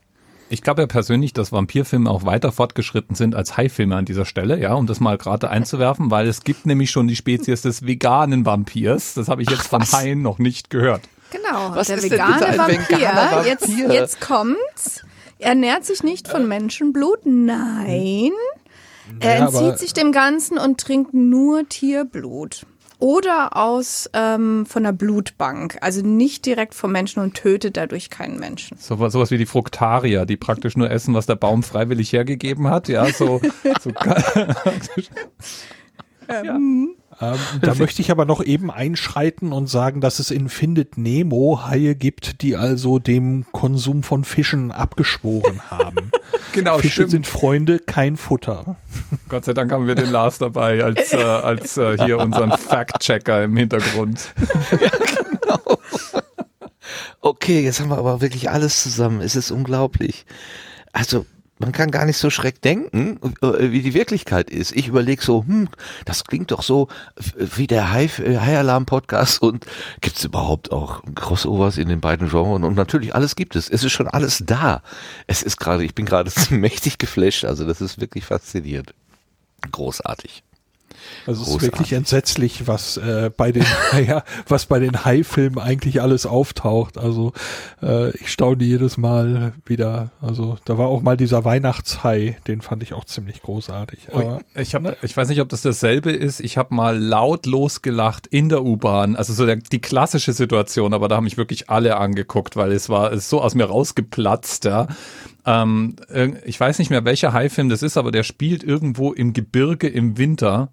Ich glaube ja persönlich, dass Vampirfilme auch weiter fortgeschritten sind als Haifilme an dieser Stelle, ja, um das mal gerade einzuwerfen, weil es gibt nämlich schon die Spezies des veganen Vampirs. Das habe ich jetzt von Haien noch nicht gehört. Genau, Was der vegane Vampir, veganer Vampir? Jetzt, jetzt kommt's. Er ernährt sich nicht von Menschenblut, nein. Er entzieht sich dem Ganzen und trinkt nur Tierblut. Oder aus ähm, von der Blutbank, also nicht direkt vom Menschen und tötet dadurch keinen Menschen. So, sowas wie die Fruktarier, die praktisch nur essen, was der Baum freiwillig hergegeben hat, ja, so, so Ähm, da möchte ich aber noch eben einschreiten und sagen, dass es in Findet Nemo Haie gibt, die also dem Konsum von Fischen abgeschworen haben. genau, Fische stimmt. sind Freunde, kein Futter. Gott sei Dank haben wir den Lars dabei als, äh, als äh, hier unseren Fact-Checker im Hintergrund. Okay, jetzt haben wir aber wirklich alles zusammen. Es ist unglaublich. Also, man kann gar nicht so schreck denken, äh, wie die Wirklichkeit ist. Ich überlege so, hm, das klingt doch so wie der High, äh, High Alarm Podcast und gibt es überhaupt auch Crossovers in den beiden Genres? Und natürlich alles gibt es. Es ist schon alles da. Es ist gerade, ich bin gerade mächtig geflasht. Also, das ist wirklich faszinierend. Großartig. Also es ist wirklich entsetzlich, was äh, bei den ja, was bei den Hai-Filmen eigentlich alles auftaucht. Also äh, ich staune jedes Mal wieder. Also da war auch mal dieser Weihnachtshai, den fand ich auch ziemlich großartig. Aber Ich, hab, ich weiß nicht, ob das dasselbe ist. Ich habe mal laut losgelacht in der U-Bahn. Also so der, die klassische Situation, aber da haben mich wirklich alle angeguckt, weil es war es ist so aus mir rausgeplatzt. Ja. Ähm, ich weiß nicht mehr, welcher Haifilm das ist, aber der spielt irgendwo im Gebirge im Winter.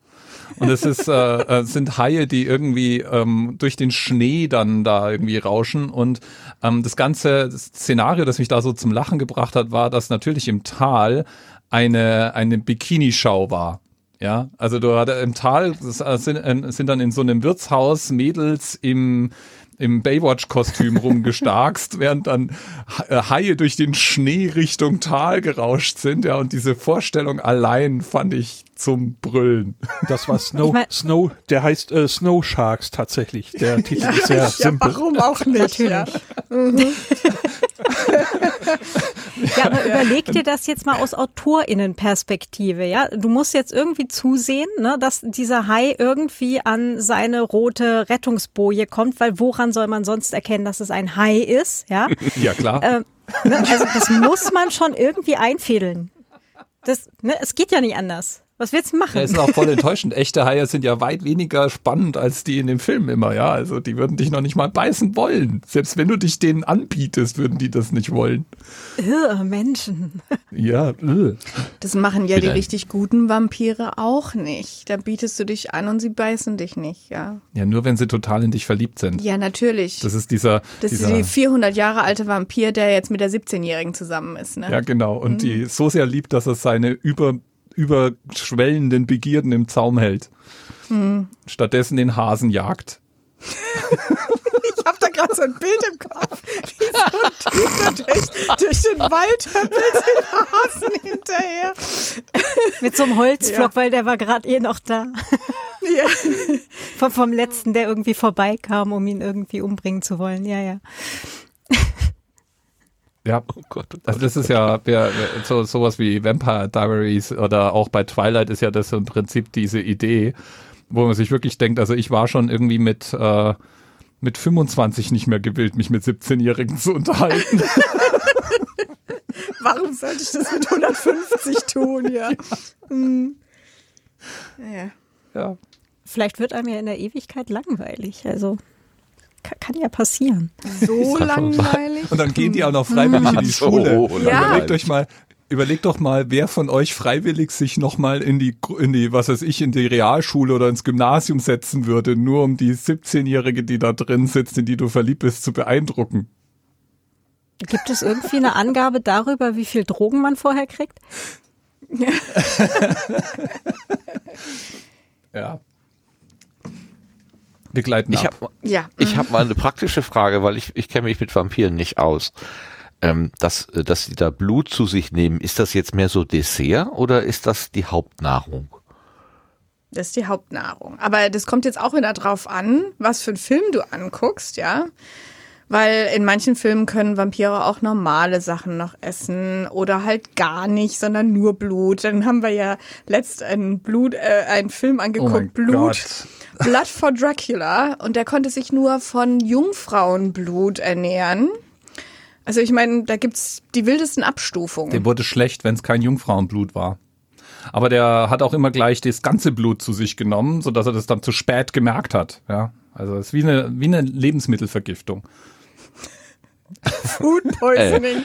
Und es ist, äh, äh, sind Haie, die irgendwie ähm, durch den Schnee dann da irgendwie rauschen. Und ähm, das ganze Szenario, das mich da so zum Lachen gebracht hat, war, dass natürlich im Tal eine, eine Bikini-Schau war. Ja, also du hatte im Tal äh, sind, äh, sind dann in so einem Wirtshaus Mädels im im Baywatch-Kostüm rumgestarkst, während dann äh, Haie durch den Schnee Richtung Tal gerauscht sind. Ja, und diese Vorstellung allein fand ich zum Brüllen. das war Snow, Ich mein- Snow, der heißt äh, Snow Sharks tatsächlich. Der Titel ist sehr Ja, simpel. warum auch nicht? Ja. Ja, aber überleg dir das jetzt mal aus AutorInnenperspektive, ja. Du musst jetzt irgendwie zusehen, ne, dass dieser Hai irgendwie an seine rote Rettungsboje kommt, weil woran soll man sonst erkennen, dass es ein Hai ist, ja? Ja, klar. Ähm, ne, also das muss man schon irgendwie einfädeln. Das, ne, es geht ja nicht anders. Was willst du machen? Ja, es ist auch voll enttäuschend. Echte Haie sind ja weit weniger spannend als die in dem Film immer, ja. Also die würden dich noch nicht mal beißen wollen. Selbst wenn du dich denen anbietest, würden die das nicht wollen. Irr, Menschen. Ja, äh. Das machen ja die Vielleicht. richtig guten Vampire auch nicht. Da bietest du dich an und sie beißen dich nicht, ja. ja, nur wenn sie total in dich verliebt sind. Ja, natürlich. Das ist dieser, Das ist dieser die 400 Jahre alte Vampir, der jetzt mit der 17-Jährigen zusammen ist, ne? Ja, genau. Und die so sehr liebt, dass er seine über, überschwellenden Begierden im Zaum hält. Stattdessen den Hasen jagt. Ich hab da gerade so ein Bild im Kopf, wie so ein Typ durch, durch den Wald hüppelt den Hasen hinterher. Mit so einem Holzflock, Ja. weil der war gerade eh noch da. Ja. Vom, vom letzten, der irgendwie vorbeikam, um ihn irgendwie umbringen zu wollen. Ja, ja. Ja, Oh Gott, oh Gott. Also das ist ja wer- so sowas wie Vampire Diaries oder auch bei Twilight ist ja das im Prinzip diese Idee, wo man sich wirklich denkt, also ich war schon irgendwie mit äh, mit 25 nicht mehr gewillt, mich mit 17-Jährigen zu unterhalten. Warum sollte ich das mit 150 tun, ja? Hm. Ja. ja. Vielleicht wird einem ja in der Ewigkeit langweilig. Also kann, ja passieren. So langweilig. Und dann gehen die auch noch freiwillig in die So, Schule. Ja. Überlegt euch mal, überlegt doch mal, wer von euch freiwillig sich nochmal in die, in die, was weiß ich, in die Realschule oder ins Gymnasium setzen würde, nur um die 17-Jährige, die da drin sitzt, in die du verliebt bist, zu beeindrucken. Gibt es irgendwie eine Angabe darüber, wie viel Drogen man vorher kriegt? Ja. Wir gleiten Ich ab. habe Ja. ich hab mal eine praktische Frage, weil ich, ich kenne mich mit Vampiren nicht aus. Ähm, dass, äh, dass sie da Blut zu sich nehmen, ist das jetzt mehr so Dessert oder ist das die Hauptnahrung? Das ist die Hauptnahrung. Aber das kommt jetzt auch wieder drauf an, was für einen Film du anguckst, ja. Weil in manchen Filmen können Vampire auch normale Sachen noch essen oder halt gar nicht, sondern nur Blut. Dann haben wir ja letzt einen Blut, äh, einen Film angeguckt, Blut, Gott. Blood for Dracula. Und der konnte sich nur von Jungfrauenblut ernähren. Also ich meine, da gibt's die wildesten Abstufungen. Dem wurde schlecht, wenn es kein Jungfrauenblut war. Aber der hat auch immer gleich das ganze Blut zu sich genommen, sodass er das dann zu spät gemerkt hat. Ja, also es ist wie eine, wie eine Lebensmittelvergiftung. Food Poisoning.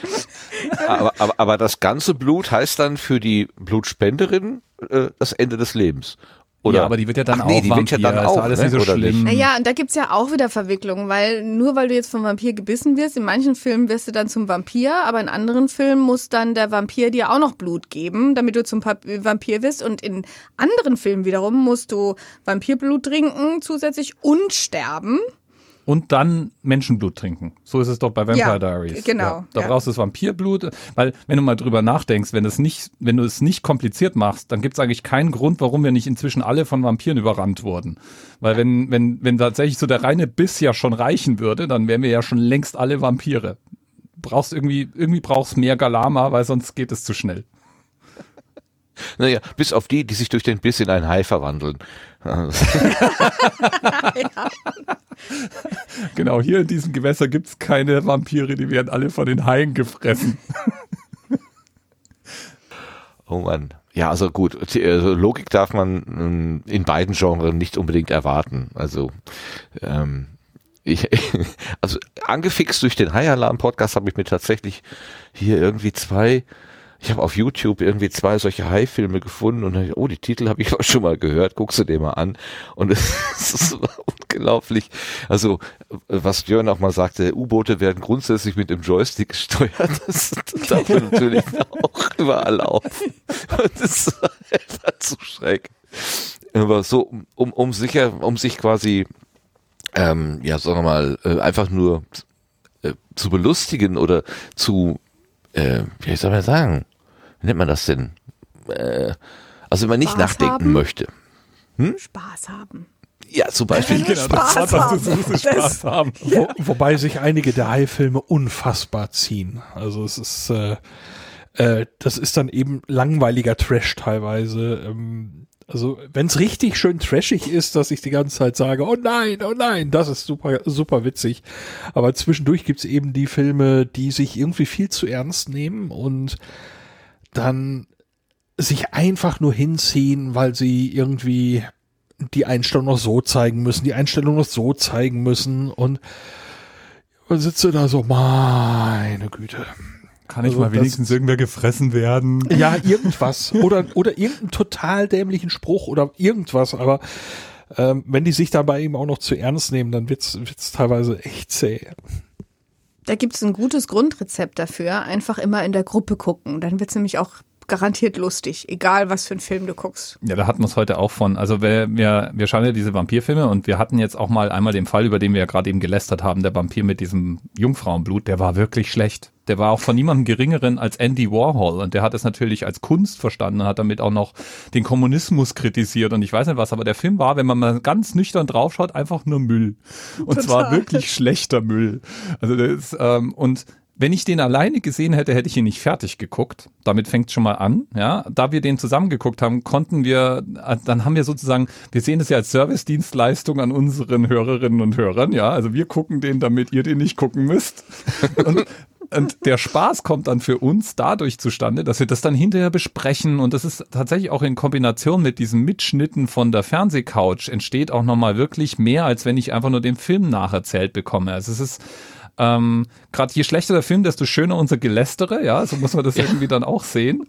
aber, aber, aber das ganze Blut heißt dann für die Blutspenderin äh, das Ende des Lebens. Oder? ja, aber die wird ja dann Ach auch nee, die wird ja Vampir, dann ist auch, alles ne? nicht so Oder schlimm. nicht? Naja, und da gibt's ja auch wieder Verwicklungen, weil nur weil du jetzt vom Vampir gebissen wirst, in manchen Filmen wirst du dann zum Vampir, aber in anderen Filmen muss dann der Vampir dir auch noch Blut geben, damit du zum Pap- Vampir wirst. Und in anderen Filmen wiederum musst du Vampirblut trinken zusätzlich und sterben. Und dann Menschenblut trinken. So ist es doch bei Vampire Ja, Diaries. genau, Ja, da ja. brauchst du das Vampirblut, weil wenn du mal drüber nachdenkst, wenn, es nicht, wenn du es nicht kompliziert machst, dann gibt es eigentlich keinen Grund, warum wir nicht inzwischen alle von Vampiren überrannt wurden. Weil wenn, wenn, wenn tatsächlich so der reine Biss ja schon reichen würde, dann wären wir ja schon längst alle Vampire. Brauchst irgendwie, irgendwie brauchst mehr Galama, weil sonst geht es zu schnell. Naja, bis auf die, die sich durch den Biss in ein Hai verwandeln. Genau, hier in diesem Gewässer gibt es keine Vampire, die werden alle von den Haien gefressen. Oh Mann. Ja, also gut, also Logik darf man ähm, in beiden Genres nicht unbedingt erwarten. Also ähm, ich, also angefixt durch den High Alarm Podcast habe ich mir tatsächlich hier irgendwie zwei, ich habe auf YouTube irgendwie zwei solche High-Filme gefunden und dann, oh, die Titel habe ich auch schon mal gehört, guckst du dir mal an. Und es ist unglaublich. Also, was Björn auch mal sagte, U-Boote werden grundsätzlich mit dem Joystick gesteuert. Das, darf man natürlich auch überall auf. Und das ist einfach zu schreck. Aber so, um- um, um sicher, um sich quasi, ähm, ja, sagen wir mal, äh, einfach nur äh, zu belustigen oder zu, äh, wie soll man sagen, wie nennt man das denn? Äh, also wenn man nicht Spaß nachdenken haben? möchte. Spaß haben. Ja, zum Beispiel. Genau, Spaß das war, haben. suchst, Spaß haben. Wo, wobei sich einige der Hai-Filme unfassbar ziehen. Also es ist, äh, äh, das ist dann eben langweiliger Trash teilweise. Ähm, also wenn es richtig schön trashig ist, dass ich die ganze Zeit sage, oh nein, oh nein, das ist super, super witzig. Aber zwischendurch gibt's eben die Filme, die sich irgendwie viel zu ernst nehmen und dann sich einfach nur hinziehen, weil sie irgendwie die Einstellung noch so zeigen müssen, die Einstellung noch so zeigen müssen und und sitze da so, meine Güte. Kann ich Also mal das- wenigstens irgendwer gefressen werden? Ja, irgendwas. oder, oder irgendeinen total dämlichen Spruch oder irgendwas, aber ähm, wenn die sich dabei eben auch noch zu ernst nehmen, dann wird's, wird's teilweise echt zäh. Da gibt es ein gutes Grundrezept dafür. Einfach immer in der Gruppe gucken. Dann wird es nämlich auch garantiert lustig. Egal, was für einen Film du guckst. Ja, da hatten wir es heute auch von. Also wir, wir, wir schauen ja diese Vampirfilme und wir hatten jetzt auch mal einmal den Fall, über den wir ja gerade eben gelästert haben, der Vampir mit diesem Jungfrauenblut, der war wirklich schlecht. Der war auch von niemandem geringeren als Andy Warhol und der hat es natürlich als Kunst verstanden und hat damit auch noch den Kommunismus kritisiert und ich weiß nicht was, aber der Film war, wenn man mal ganz nüchtern draufschaut, einfach nur Müll. Und zwar Total. wirklich schlechter Müll. Also das ist, ähm, und wenn ich den alleine gesehen hätte, hätte ich ihn nicht fertig geguckt. Damit fängt schon mal an. Ja, da wir den zusammen geguckt haben, konnten wir, äh, dann haben wir sozusagen, wir sehen es ja als Servicedienstleistung an unseren Hörerinnen und Hörern. Ja, also wir gucken den, damit ihr den nicht gucken müsst. Und, und der Spaß kommt dann für uns dadurch zustande, dass wir das dann hinterher besprechen und das ist tatsächlich auch in Kombination mit diesen Mitschnitten von der Fernsehcouch entsteht auch nochmal wirklich mehr, als wenn ich einfach nur den Film nacherzählt bekomme. Also es ist ähm, gerade je schlechter der Film, desto schöner unser Gelästere, ja, so muss man das irgendwie dann auch sehen.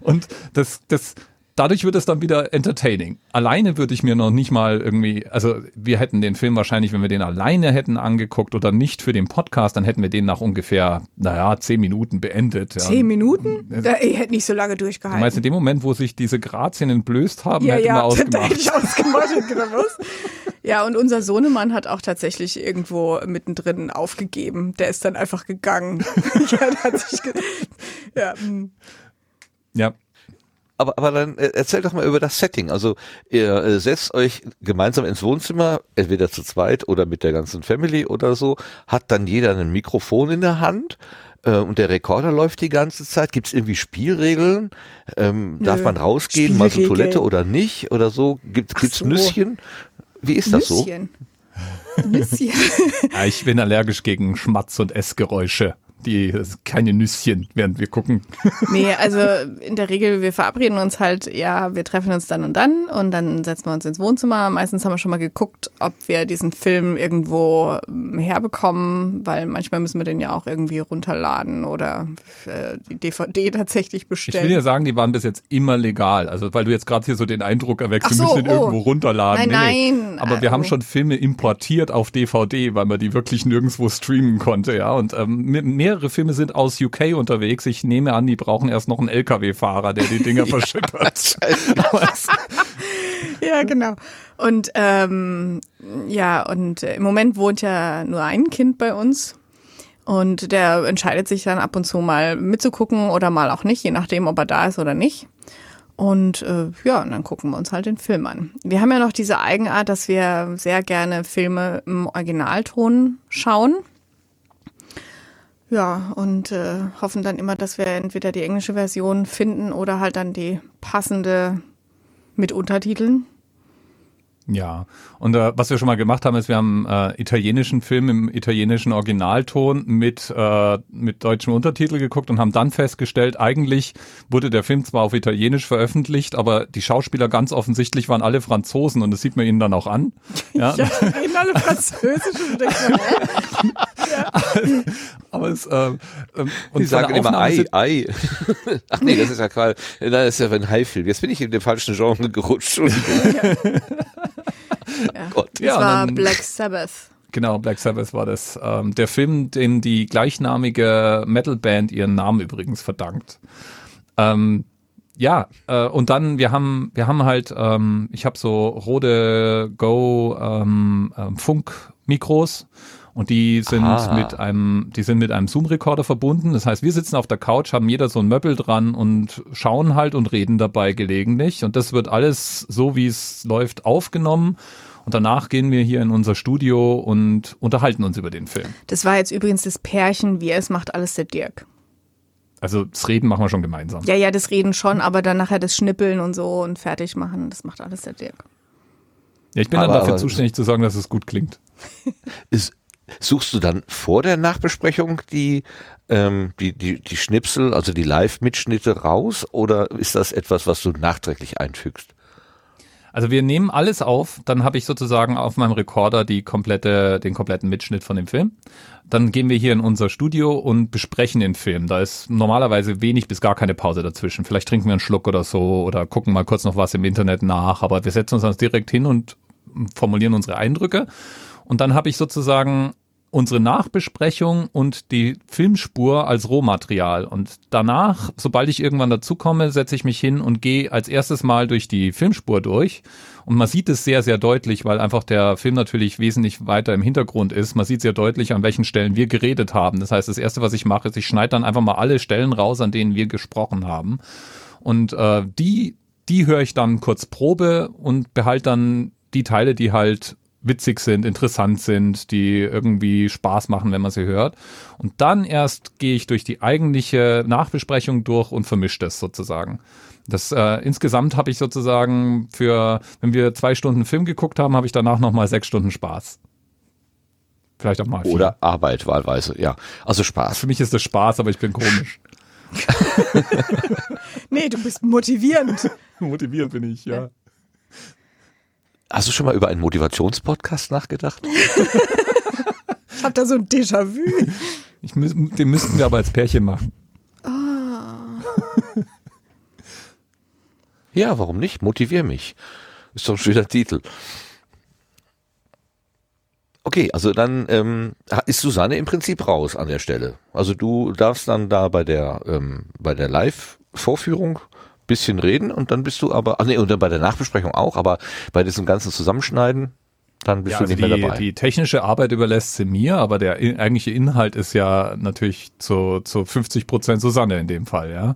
Und das, das, dadurch wird es dann wieder entertaining. Alleine würde ich mir noch nicht mal irgendwie, also wir hätten den Film wahrscheinlich, wenn wir den alleine hätten angeguckt oder nicht für den Podcast, dann hätten wir den nach ungefähr, naja, zehn Minuten beendet. Ja. Zehn Minuten? Da, ich hätte nicht so lange Du durchgehalten. meinst, in dem Moment, wo sich diese Grazien entblößt haben, ja, hätten wir ja, da ausgemacht. hätte ich ausgemacht. gedacht, was? Ja, und unser Sohnemann hat auch tatsächlich irgendwo mittendrin aufgegeben. Der ist dann einfach gegangen. ja, hat sich ge ja, hm. Ja, Aber, aber dann äh, erzähl doch mal über das Setting. Also ihr äh, setzt euch gemeinsam ins Wohnzimmer, entweder zu zweit oder mit der ganzen Family oder so, hat dann jeder ein Mikrofon in der Hand äh, und der Rekorder läuft die ganze Zeit. Gibt es irgendwie Spielregeln? Ähm, darf man rausgehen, mal zur. Toilette oder nicht oder so? Gibt gibt's so. Nüsschen? Wie ist das so? Nüsschen. Nüsschen. Ja, ich bin allergisch gegen Schmatz- und Essgeräusche. Die keine Nüsschen, während wir gucken. Nee, also in der Regel, wir verabreden uns halt, ja, wir treffen uns dann und dann und dann setzen wir uns ins Wohnzimmer. Meistens haben wir schon mal geguckt, ob wir diesen Film irgendwo ähm, herbekommen, weil manchmal müssen wir den ja auch irgendwie runterladen oder äh, die DVD tatsächlich Ich bestellen. will ja sagen, die waren bis jetzt immer legal. Also weil du jetzt gerade hier so den Eindruck erweckst, Ach wir so, müssen den oh. irgendwo runterladen. Nein, nein. Aber wir haben Oh. schon Filme importiert auf DVD, weil man die wirklich nirgendwo streamen konnte, ja. Und ähm, me- mehrere Filme sind aus UK unterwegs. Ich nehme an, die brauchen erst noch einen LKW-Fahrer, der die Dinger verschippert. Aber es- Ja, genau. Und ähm, ja, und äh, im Moment wohnt ja nur ein Kind bei uns. Und der entscheidet sich dann ab und zu mal mitzugucken oder mal auch nicht, je nachdem, ob er da ist oder nicht. Und äh, ja, und dann gucken wir uns halt den Film an. Wir haben ja noch diese Eigenart, dass wir sehr gerne Filme im Originalton schauen. Ja, und äh, hoffen dann immer, dass wir entweder die englische Version finden oder halt dann die passende mit Untertiteln. Ja, und äh, was wir schon mal gemacht haben, ist, wir haben äh, italienischen Film im italienischen Originalton mit, äh, mit deutschem Untertitel geguckt und haben dann festgestellt, eigentlich wurde der Film zwar auf Italienisch veröffentlicht, aber die Schauspieler ganz offensichtlich waren alle Franzosen und das sieht man ihnen dann auch an. Ja, Ja, die reden alle Französisch und denkt man, hä? aber es, äh, ähm, und Die sagen immer Ei, Ei. Ach nee, das ist ja. Nein, das ist ja ein Haifilm. Jetzt bin ich in den falschen Genre gerutscht. Gott. Das Ja, war dann- Black Sabbath. Genau, Black Sabbath war das. Ähm, der Film, dem die gleichnamige Metalband ihren Namen übrigens verdankt. Ähm, ja, äh, und dann, wir haben, wir haben halt, ähm, ich habe so Rode Go ähm, ähm, Funkmikros und die sind Ah. mit einem, die sind mit einem Zoom-Rekorder verbunden. Das heißt, wir sitzen auf der Couch, haben jeder so ein Möppel dran und schauen halt und reden dabei gelegentlich. Und das wird alles so, wie es läuft, aufgenommen. Und danach gehen wir hier in unser Studio und unterhalten uns über den Film. Das war jetzt übrigens das Pärchen, wie es macht alles der Dirk. Also das Reden machen wir schon gemeinsam. Ja, ja, das Reden schon, aber dann nachher das Schnippeln und so und fertig machen, das macht alles der Dirk. Ja, ich bin dann Aber- dafür aber- zuständig zu sagen, dass es gut klingt. Ist, Suchst du dann vor der Nachbesprechung die, ähm, die, die, die Schnipsel, also die Live-Mitschnitte raus oder ist das etwas, was du nachträglich einfügst? Also wir nehmen alles auf, dann habe ich sozusagen auf meinem Rekorder die komplette, den kompletten Mitschnitt von dem Film. Dann gehen wir hier in unser Studio und besprechen den Film. Da ist normalerweise wenig bis gar keine Pause dazwischen. Vielleicht trinken wir einen Schluck oder so oder gucken mal kurz noch was im Internet nach, aber wir setzen uns dann direkt hin und formulieren unsere Eindrücke. Und dann habe ich sozusagen unsere Nachbesprechung und die Filmspur als Rohmaterial. Und danach, sobald ich irgendwann dazukomme, setze ich mich hin und gehe als erstes Mal durch die Filmspur durch. Und man sieht es sehr, sehr deutlich, weil einfach der Film natürlich wesentlich weiter im Hintergrund ist. Man sieht sehr deutlich, an welchen Stellen wir geredet haben. Das heißt, das Erste, was ich mache, ist, ich schneide dann einfach mal alle Stellen raus, an denen wir gesprochen haben. Und äh, die, die höre ich dann kurz Probe und behalte dann die Teile, die halt witzig sind, interessant sind, die irgendwie Spaß machen, wenn man sie hört. Und dann erst gehe ich durch die eigentliche Nachbesprechung durch und vermische das sozusagen. Das äh, insgesamt habe ich sozusagen für, wenn wir zwei Stunden Film geguckt haben, habe ich danach nochmal sechs Stunden Spaß. Vielleicht auch mal. Vier. Oder Arbeit wahlweise, ja. Also Spaß. Für mich ist das Spaß, aber ich bin komisch. nee, du bist motivierend. Motivierend bin ich, ja. Hast du schon mal über einen Motivationspodcast nachgedacht? ich hab da so ein Déjà-vu. Ich, den müssten wir aber als Pärchen machen. Oh. ja, warum nicht? Motivier mich. Ist doch ein schöner Titel. Okay, also dann ähm, ist Susanne im Prinzip raus an der Stelle. Also du darfst dann da bei der ähm, bei der Live-Vorführung bisschen reden und dann bist du aber, ach nee, und dann bei der Nachbesprechung auch, aber bei diesem ganzen Zusammenschneiden, dann bist ja, du also nicht die, mehr dabei. Die technische Arbeit überlässt sie mir, aber der in, eigentliche Inhalt ist ja natürlich zu, zu 50 Prozent Susanne in dem Fall, ja.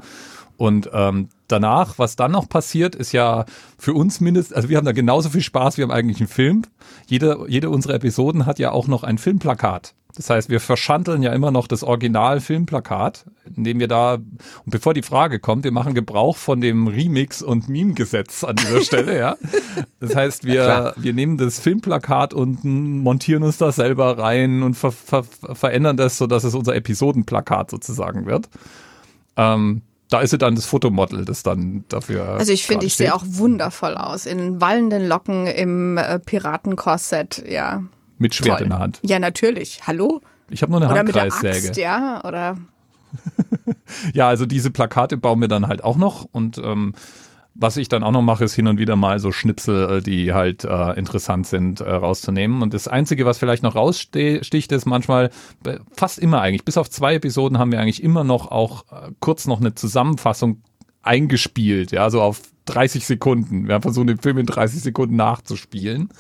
Und ähm, danach, was dann noch passiert, ist ja für uns mindestens, also wir haben da genauso viel Spaß wie am eigentlichen Film. Jede, jede unserer Episoden hat ja auch noch ein Filmplakat. Das heißt, wir verschanteln ja immer noch das Original-Filmplakat, indem wir da, und bevor die Frage kommt, wir machen Gebrauch von dem Remix- und Meme-Gesetz an dieser Stelle, ja. Das heißt, wir, wir nehmen das Filmplakat und montieren uns da selber rein und ver, ver, verändern das, sodass es unser Episodenplakat sozusagen wird. Ähm, da ist sie dann das Fotomodel, das dann dafür. Also ich finde, ich sehe auch wundervoll aus. In wallenden Locken im äh, Piratenkorsett, ja. Mit Schwert Toll. in der Hand. Ja, natürlich. Hallo? Ich habe nur eine Oder mit der Handkreissäge. Axt, ja, oder Ja, also diese Plakate bauen wir dann halt auch noch und ähm, was ich dann auch noch mache, ist hin und wieder mal so Schnipsel, äh, die halt äh, interessant sind, äh, rauszunehmen. Und das Einzige, was vielleicht noch raussticht, ist manchmal, fast immer eigentlich, bis auf zwei Episoden haben wir eigentlich immer noch auch äh, kurz noch eine Zusammenfassung eingespielt, ja, so auf 30 Sekunden. Wir haben versucht, den Film in 30 Sekunden nachzuspielen.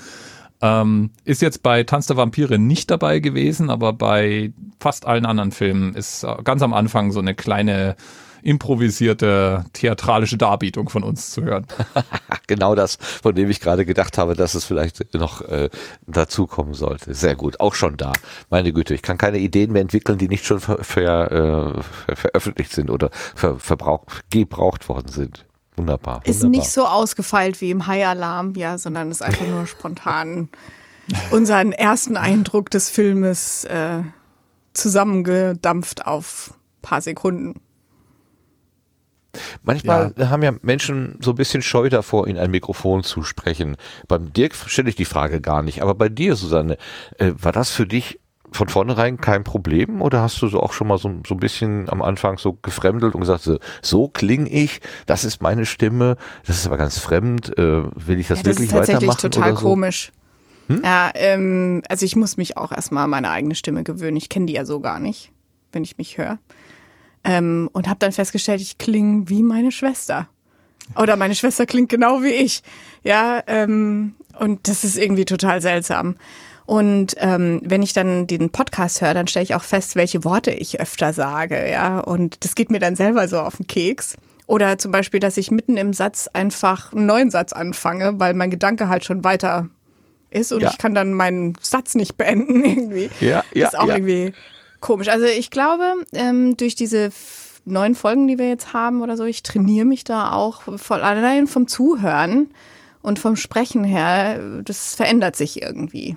Ähm, ist jetzt bei Tanz der Vampire nicht dabei gewesen, aber bei fast allen anderen Filmen ist äh, ganz am Anfang so eine kleine improvisierte theatralische Darbietung von uns zu hören. genau das, von dem ich gerade gedacht habe, dass es vielleicht noch äh, dazukommen sollte. Sehr gut, auch schon da. Meine Güte, ich kann keine Ideen mehr entwickeln, die nicht schon ver, ver, äh, ver, veröffentlicht sind oder gebraucht worden sind. Wunderbar. ist wunderbar. nicht so ausgefeilt wie im High-Alarm, ja, sondern ist einfach nur spontan unseren ersten Eindruck des Filmes äh, zusammengedampft auf paar Sekunden. Manchmal haben ja Menschen so ein bisschen Scheu davor, in ein Mikrofon zu sprechen. Beim Dirk stelle ich die Frage gar nicht, aber bei dir, Susanne, äh, war das für dich von vornherein kein Problem oder hast du so auch schon mal so, so ein bisschen am Anfang so gefremdelt und gesagt, so, so klinge ich, das ist meine Stimme, das ist aber ganz fremd, äh, will ich das Ja, das wirklich ist tatsächlich weitermachen total so? komisch. Ja, ähm, also ich muss mich auch erstmal an meine eigene Stimme gewöhnen. Ich kenne die ja so gar nicht, wenn ich mich höre. Ähm, und habe dann festgestellt, ich klinge wie meine Schwester. Oder meine Schwester klingt genau wie ich. Ja, ähm, und das ist irgendwie total seltsam. Und ähm, wenn ich dann den Podcast höre, dann stelle ich auch fest, welche Worte ich öfter sage, ja. Und das geht mir dann selber so auf den Keks. Oder zum Beispiel, dass ich mitten im Satz einfach einen neuen Satz anfange, weil mein Gedanke halt schon weiter ist und Ja. ich kann dann meinen Satz nicht beenden irgendwie. Ja, ja, ist auch ja. irgendwie komisch. Also ich glaube, ähm, durch diese neuen Folgen, die wir jetzt haben oder so, ich trainiere mich da auch voll allein vom Zuhören und vom Sprechen her, das verändert sich irgendwie.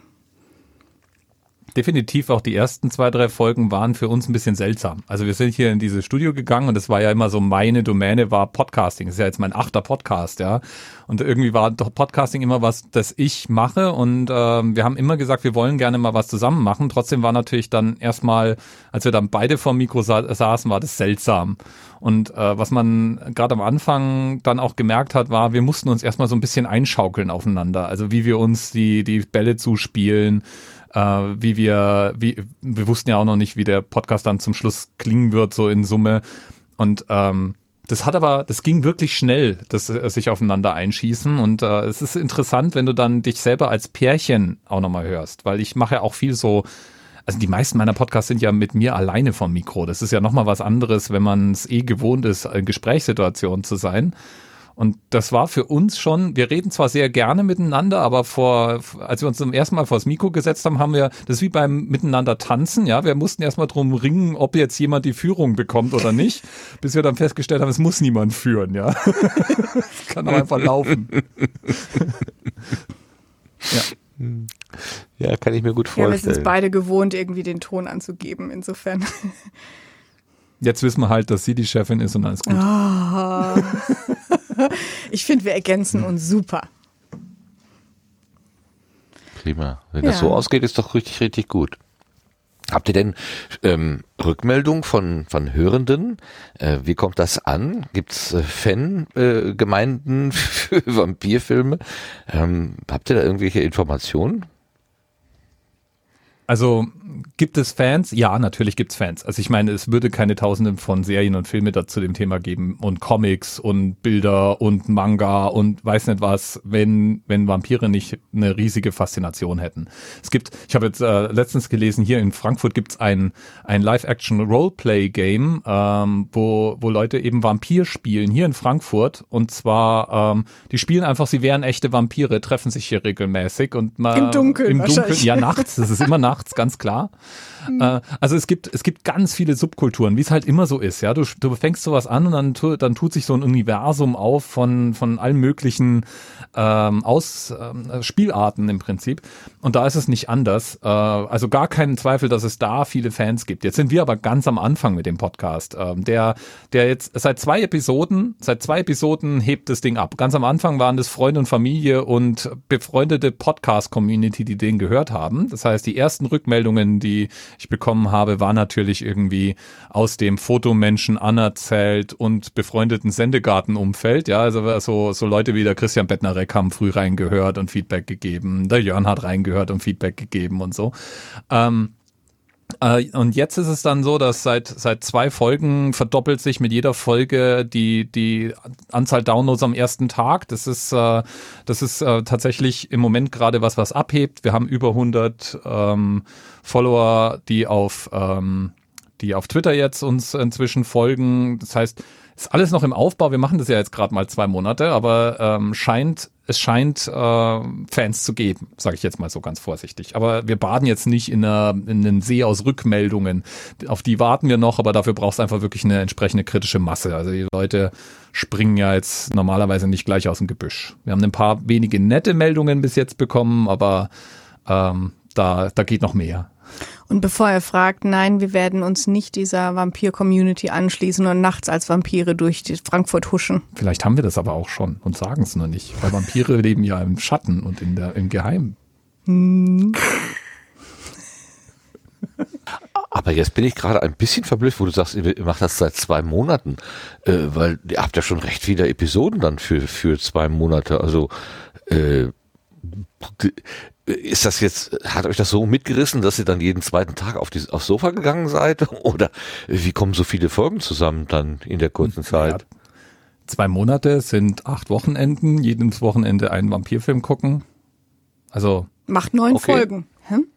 Definitiv auch die ersten zwei, drei Folgen waren für uns ein bisschen seltsam. Also wir sind hier in dieses Studio gegangen und es war ja immer so, meine Domäne war Podcasting. Das ist ja jetzt mein achter Podcast, ja. Und irgendwie war doch Podcasting immer was, das ich mache. Und ähm, wir haben immer gesagt, wir wollen gerne mal was zusammen machen. Trotzdem war natürlich dann erstmal, als wir dann beide vor Mikro sa saßen, war das seltsam. Und äh, was man gerade am Anfang dann auch gemerkt hat, war, wir mussten uns erstmal so ein bisschen einschaukeln aufeinander. Also wie wir uns die, die Bälle zuspielen, äh, wie wir, wie, wir wussten ja auch noch nicht, wie der Podcast dann zum Schluss klingen wird, so in Summe. Und ähm, das hat aber, das ging wirklich schnell, das äh, sich aufeinander einschießen. Und äh, es ist interessant, wenn du dann dich selber als Pärchen auch nochmal hörst, weil ich mache ja auch viel so, also die meisten meiner Podcasts sind ja mit mir alleine vom Mikro. Das ist ja nochmal was anderes, wenn man es eh gewohnt ist, in Gesprächssituationen zu sein. Und das war für uns schon, wir reden zwar sehr gerne miteinander, aber vor, als wir uns zum ersten Mal vor das Mikro gesetzt haben, haben wir, das ist wie beim Miteinander tanzen, ja, wir mussten erstmal drum ringen, ob jetzt jemand die Führung bekommt oder nicht, bis wir dann festgestellt haben, es muss niemand führen, ja. es kann auch einfach laufen. ja. Ja, kann ich mir gut vorstellen. Ja, wir sind es beide gewohnt, irgendwie den Ton anzugeben, insofern. Jetzt wissen wir halt, dass sie die Chefin ist und alles gut. Oh. ich finde, wir ergänzen uns super. Prima. Wenn ja. das so ausgeht, ist doch richtig, richtig gut. Habt ihr denn ähm, Rückmeldung von, von Hörenden? Äh, wie kommt das an? Gibt's äh, Fangemeinden äh, für Vampirfilme? Ähm, habt ihr da irgendwelche Informationen? Also gibt es Fans? Ja, natürlich gibt es Fans. Also ich meine, es würde keine Tausenden von Serien und Filme dazu dem Thema geben und Comics und Bilder und Manga und weiß nicht was, wenn wenn Vampire nicht eine riesige Faszination hätten. Es gibt, ich habe jetzt äh, letztens gelesen, hier in Frankfurt gibt es ein ein Live-Action Roleplay Game, ähm, wo wo Leute eben Vampir spielen hier in Frankfurt und zwar ähm, die spielen einfach, sie wären echte Vampire, treffen sich hier regelmäßig und mal im Dunkeln, im Dunkeln, ja nachts, das ist immer nachts, ganz klar. Mhm. also es gibt, es gibt ganz viele Subkulturen, wie es halt immer so ist, ja. Du, du fängst sowas an und dann, tu, dann tut sich so ein Universum auf von, von allen möglichen ähm, Aus, ähm, Spielarten im Prinzip. Und da ist es nicht anders. Äh, also gar keinen Zweifel, dass es da viele Fans gibt. Jetzt sind wir aber ganz am Anfang mit dem Podcast. Ähm, der, der jetzt seit zwei Episoden, seit zwei Episoden hebt das Ding ab. Ganz am Anfang waren das Freunde und Familie und befreundete Podcast-Community, die den gehört haben. Das heißt, die ersten Rückmeldungen, die ich bekommen habe, war natürlich irgendwie aus dem Fotomenschen anerzählt und befreundeten Sendegartenumfeld. Ja, also so, so Leute wie der Christian Bettnerek haben früh reingehört und Feedback gegeben. Der Jörn hat reingehört und Feedback gegeben und so. Ähm, äh, und jetzt ist es dann so, dass seit, seit zwei Folgen verdoppelt sich mit jeder Folge die, die Anzahl Downloads am ersten Tag. Das ist, äh, das ist äh, tatsächlich im Moment gerade was, was abhebt. Wir haben über 100 ähm, Follower, die auf, ähm, die auf Twitter jetzt uns inzwischen folgen. Das heißt, ist alles noch im Aufbau. Wir machen das ja jetzt gerade mal zwei Monate, aber ähm, scheint es scheint äh, Fans zu geben, sage ich jetzt mal so ganz vorsichtig. Aber wir baden jetzt nicht in, einer, in einem See aus Rückmeldungen. Auf die warten wir noch, aber dafür brauchst du einfach wirklich eine entsprechende kritische Masse. Also die Leute springen ja jetzt normalerweise nicht gleich aus dem Gebüsch. Wir haben ein paar wenige nette Meldungen bis jetzt bekommen, aber ähm, da, da geht noch mehr. Und bevor er fragt, nein, wir werden uns nicht dieser Vampir-Community anschließen und nachts als Vampire durch Frankfurt huschen. Vielleicht haben wir das aber auch schon und sagen es nur nicht, weil Vampire leben ja im Schatten und in der, im Geheimen. Hm. Aber jetzt bin ich gerade ein bisschen verblüfft, wo du sagst, ihr macht das seit zwei Monaten, äh, weil ihr habt ja schon recht viele Episoden dann für, für zwei Monate. Also äh, ist das jetzt, hat euch das so mitgerissen, dass ihr dann jeden zweiten Tag auf die, aufs Sofa gegangen seid? Oder wie kommen so viele Folgen zusammen dann in der kurzen Zeit? Ja, zwei Monate sind acht Wochenenden, jedes Wochenende einen Vampirfilm gucken. Also. Macht neun okay. Folgen. Hm?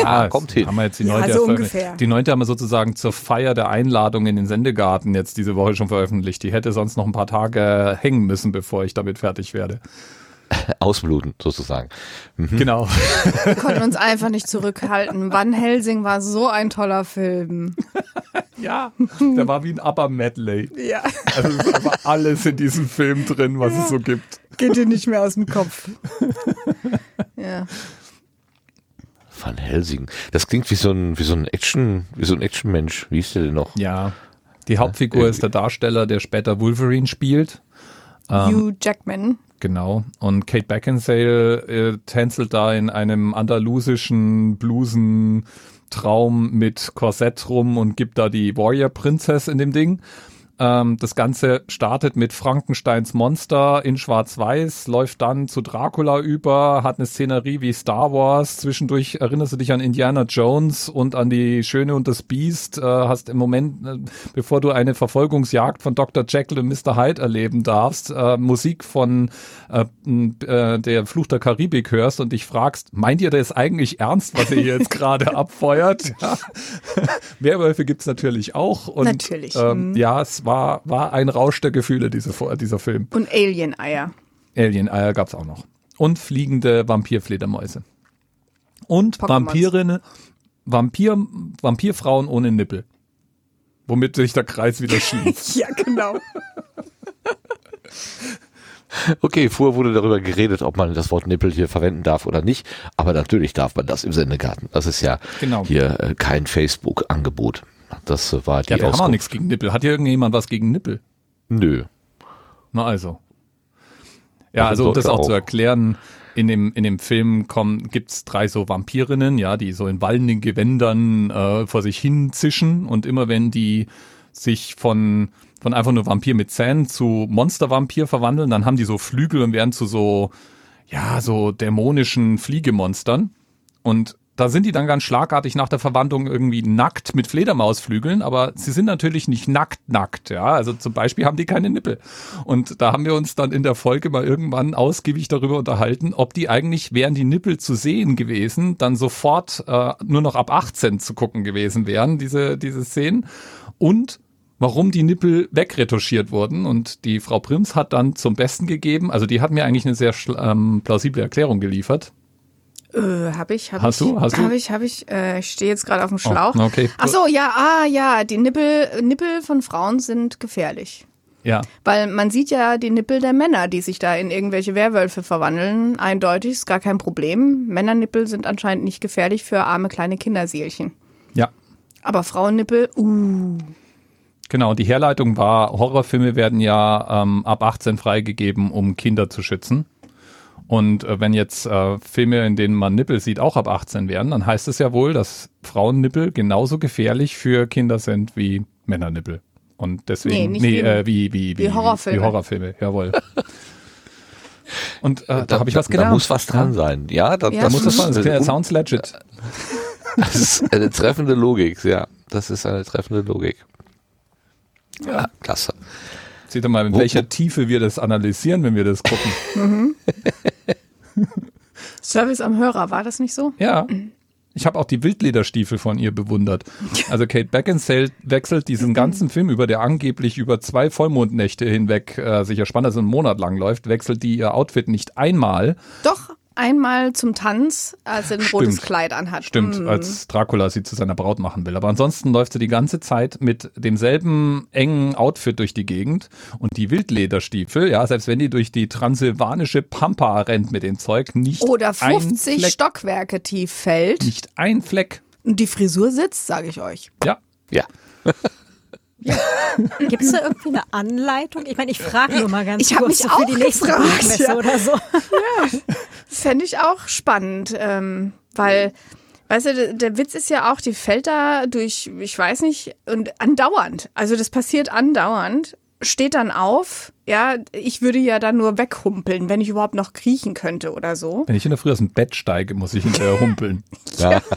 Ja, kommt hin. Haben wir jetzt die neunte, ja, so ungefähr. die neunte haben wir sozusagen zur Feier der Einladung in den Sendegarten jetzt diese Woche schon veröffentlicht. Die hätte sonst noch ein paar Tage hängen müssen, bevor ich damit fertig werde. ausbluten, sozusagen. Mhm. Genau. Wir konnten uns einfach nicht zurückhalten. Van Helsing war so ein toller Film. Ja, der war wie ein ABBA-Medley. Ja. Also es ist einfach alles in diesem Film drin, was ja. es so gibt. Geht dir nicht mehr aus dem Kopf. Ja. Van Helsing. Das klingt wie so ein, wie so ein Action, wie so ein Actionmensch. Wie ist der denn noch? Ja. Die Hauptfigur ist der Darsteller, der später Wolverine spielt. Hugh Jackman. Genau. Und Kate Beckinsale äh, tänzelt da in einem andalusischen Blusen-Traum mit Korsett rum und gibt da die Warrior Princess in dem Ding. Ähm, das Ganze startet mit Frankensteins Monster in Schwarz-Weiß, läuft dann zu Dracula über, hat eine Szenerie wie Star Wars. Zwischendurch erinnerst du dich an Indiana Jones und an die Schöne und das Biest. Äh, hast im Moment, äh, bevor du eine Verfolgungsjagd von Dr. Jekyll und Mr. Hyde erleben darfst, äh, Musik von äh, äh, der Fluch der Karibik hörst und dich fragst, meint ihr das eigentlich ernst, was ihr jetzt gerade abfeuert? Ja. Werwölfe gibt's natürlich auch. Und, Natürlich. Ähm, Mhm. ja, es war, war ein Rausch der Gefühle, diese, dieser Film. Und Alien-Eier. Alien-Eier gab's auch noch. Und fliegende Vampirfledermäuse. Und Pokémons. Vampirinnen, Vampir, Vampirfrauen ohne Nippel. Womit sich der Kreis wieder schließt. Ja, genau. Okay, vorher wurde darüber geredet, ob man das Wort Nippel hier verwenden darf oder nicht. Aber natürlich darf man das im Sendegarten. Das ist ja Genau. hier äh, kein Facebook-Angebot. Das war die ja, wir haben auch Auskunft. nichts gegen Nippel. Hat hier irgendjemand was gegen Nippel? Nö. Na also. Ja, also um das sollte auch zu auch? erklären, in dem, in dem Film kommen, gibt's drei so Vampirinnen, ja, die so in wallenden Gewändern äh, vor sich hin zischen und immer wenn die sich von, von einfach nur Vampir mit Zähnen zu Monstervampir verwandeln, dann haben die so Flügel und werden zu so, ja, so dämonischen Fliegemonstern. Und da sind die dann ganz schlagartig nach der Verwandlung irgendwie nackt mit Fledermausflügeln, aber sie sind natürlich nicht nackt nackt, ja. Also zum Beispiel haben die keine Nippel. Und da haben wir uns dann in der Folge mal irgendwann ausgiebig darüber unterhalten, ob die eigentlich, wären die Nippel zu sehen gewesen, dann sofort äh, nur noch ab 18 zu gucken gewesen wären, diese, diese Szenen. Und warum die Nippel wegretuschiert wurden. Und die Frau Prims hat dann zum Besten gegeben, also die hat mir eigentlich eine sehr ähm, plausible Erklärung geliefert. Äh, hab ich, hab Hast ich. du? Hast du? Hab ich, hab ich. Äh, ich stehe jetzt gerade auf dem Schlauch. Oh, okay. Ach so, ja, ah, ja, die Nippel, Nippel von Frauen sind gefährlich. Ja, Weil man sieht ja die Nippel der Männer, die sich da in irgendwelche Werwölfe verwandeln. Eindeutig, ist gar kein Problem. Männernippel sind anscheinend nicht gefährlich für arme kleine Kinderseelchen. ja. Aber Frauennippel, uh. Genau, die Herleitung war, Horrorfilme werden ja ähm, ab 18 freigegeben, um Kinder zu schützen. Und äh, wenn jetzt äh, Filme, in denen man Nippel sieht, auch ab 18 werden, dann heißt es ja wohl, dass Frauennippel genauso gefährlich für Kinder sind wie Männernippel. Und deswegen, Nee, nicht wie- äh, wie, wie, wie, wie Horrorfilme. Wie Horrorfilme, jawohl. Und äh, da, habe ich was Da gelernt. muss was dran sein. Ja, da, Ja, da Da muss das stimmt. sein. Das, sounds legit. das ist eine treffende Logik, ja. Das ist eine treffende Logik. Ja, klasse. Seht ihr mal, in Wo- welcher Tiefe wir das analysieren, wenn wir das gucken. Service am Hörer, war das nicht so? Ja. Ich habe auch die Wildlederstiefel von ihr bewundert. Also Kate Beckinsale wechselt diesen ganzen Film über, der angeblich über zwei Vollmondnächte hinweg äh, sich erspannt, also einen Monat lang läuft, wechselt die ihr Outfit nicht einmal. Doch, einmal zum Tanz, als er ein rotes Stimmt. Kleid anhat. Stimmt, Mm. als Dracula sie zu seiner Braut machen will. Aber ansonsten läuft sie die ganze Zeit mit demselben engen Outfit durch die Gegend und die Wildlederstiefel, ja, selbst wenn die durch die transsilvanische Pampa rennt mit dem Zeug, nicht Oder ein 50 Fleck, Stockwerke tief fällt. nicht ein Fleck. Und die Frisur sitzt, sage ich euch. Ja, Ja. Gibt es da irgendwie eine Anleitung? Ich meine, ich frage nur mal ganz Ich kurz mich so für auch die nächste gefragt, ja. oder so. Fände ich auch spannend, ähm, weil, weißt du, der Witz ist ja auch, die fällt da durch, ich weiß nicht, und andauernd. Also das passiert andauernd, steht dann auf. Ja, ich würde ja dann nur weghumpeln, wenn ich überhaupt noch kriechen könnte oder so. wenn ich in der Früh aus dem Bett steige, muss ich hinterher humpeln. ja.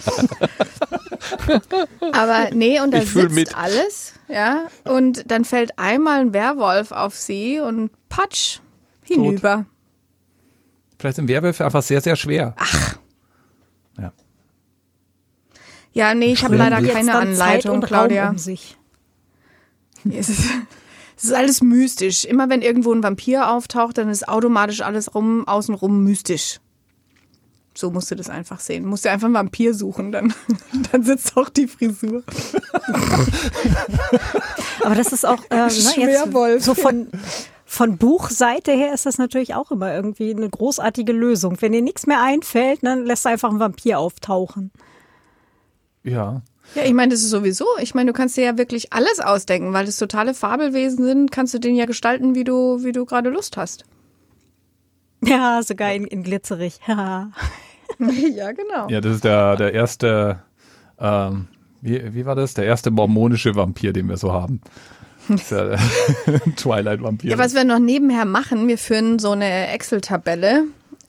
Aber nee, und da sitzt mit. alles, ja, und dann fällt einmal ein Werwolf auf sie und patsch, hinüber. Vielleicht sind Werwölfe einfach sehr, sehr schwer. Ja. Ja, nee, ich habe leider keine Anleitung, und Claudia. Um sich. Es es ist alles mystisch. Immer wenn irgendwo ein Vampir auftaucht, dann ist automatisch alles rum, außenrum mystisch. So musst du das einfach sehen. Musst du einfach einen Vampir suchen, dann, dann sitzt auch die Frisur. Aber das ist auch äh, ne, jetzt so von von Buchseite her ist das natürlich auch immer irgendwie eine großartige Lösung. Wenn dir nichts mehr einfällt, dann lässt du einfach einen Vampir auftauchen. Ja. Ja, ich meine, das ist sowieso. Ich meine, du kannst dir ja wirklich alles ausdenken, weil das totale Fabelwesen sind, kannst du den ja gestalten, wie du, wie du gerade Lust hast. Ja, sogar in, in glitzerig. Ja. ja, genau. Ja, das ist der, der erste, ähm, wie, wie war das? Der erste mormonische Vampir, den wir so haben. Twilight-Vampir. Ja, was wir noch nebenher machen, wir führen so eine Excel-Tabelle,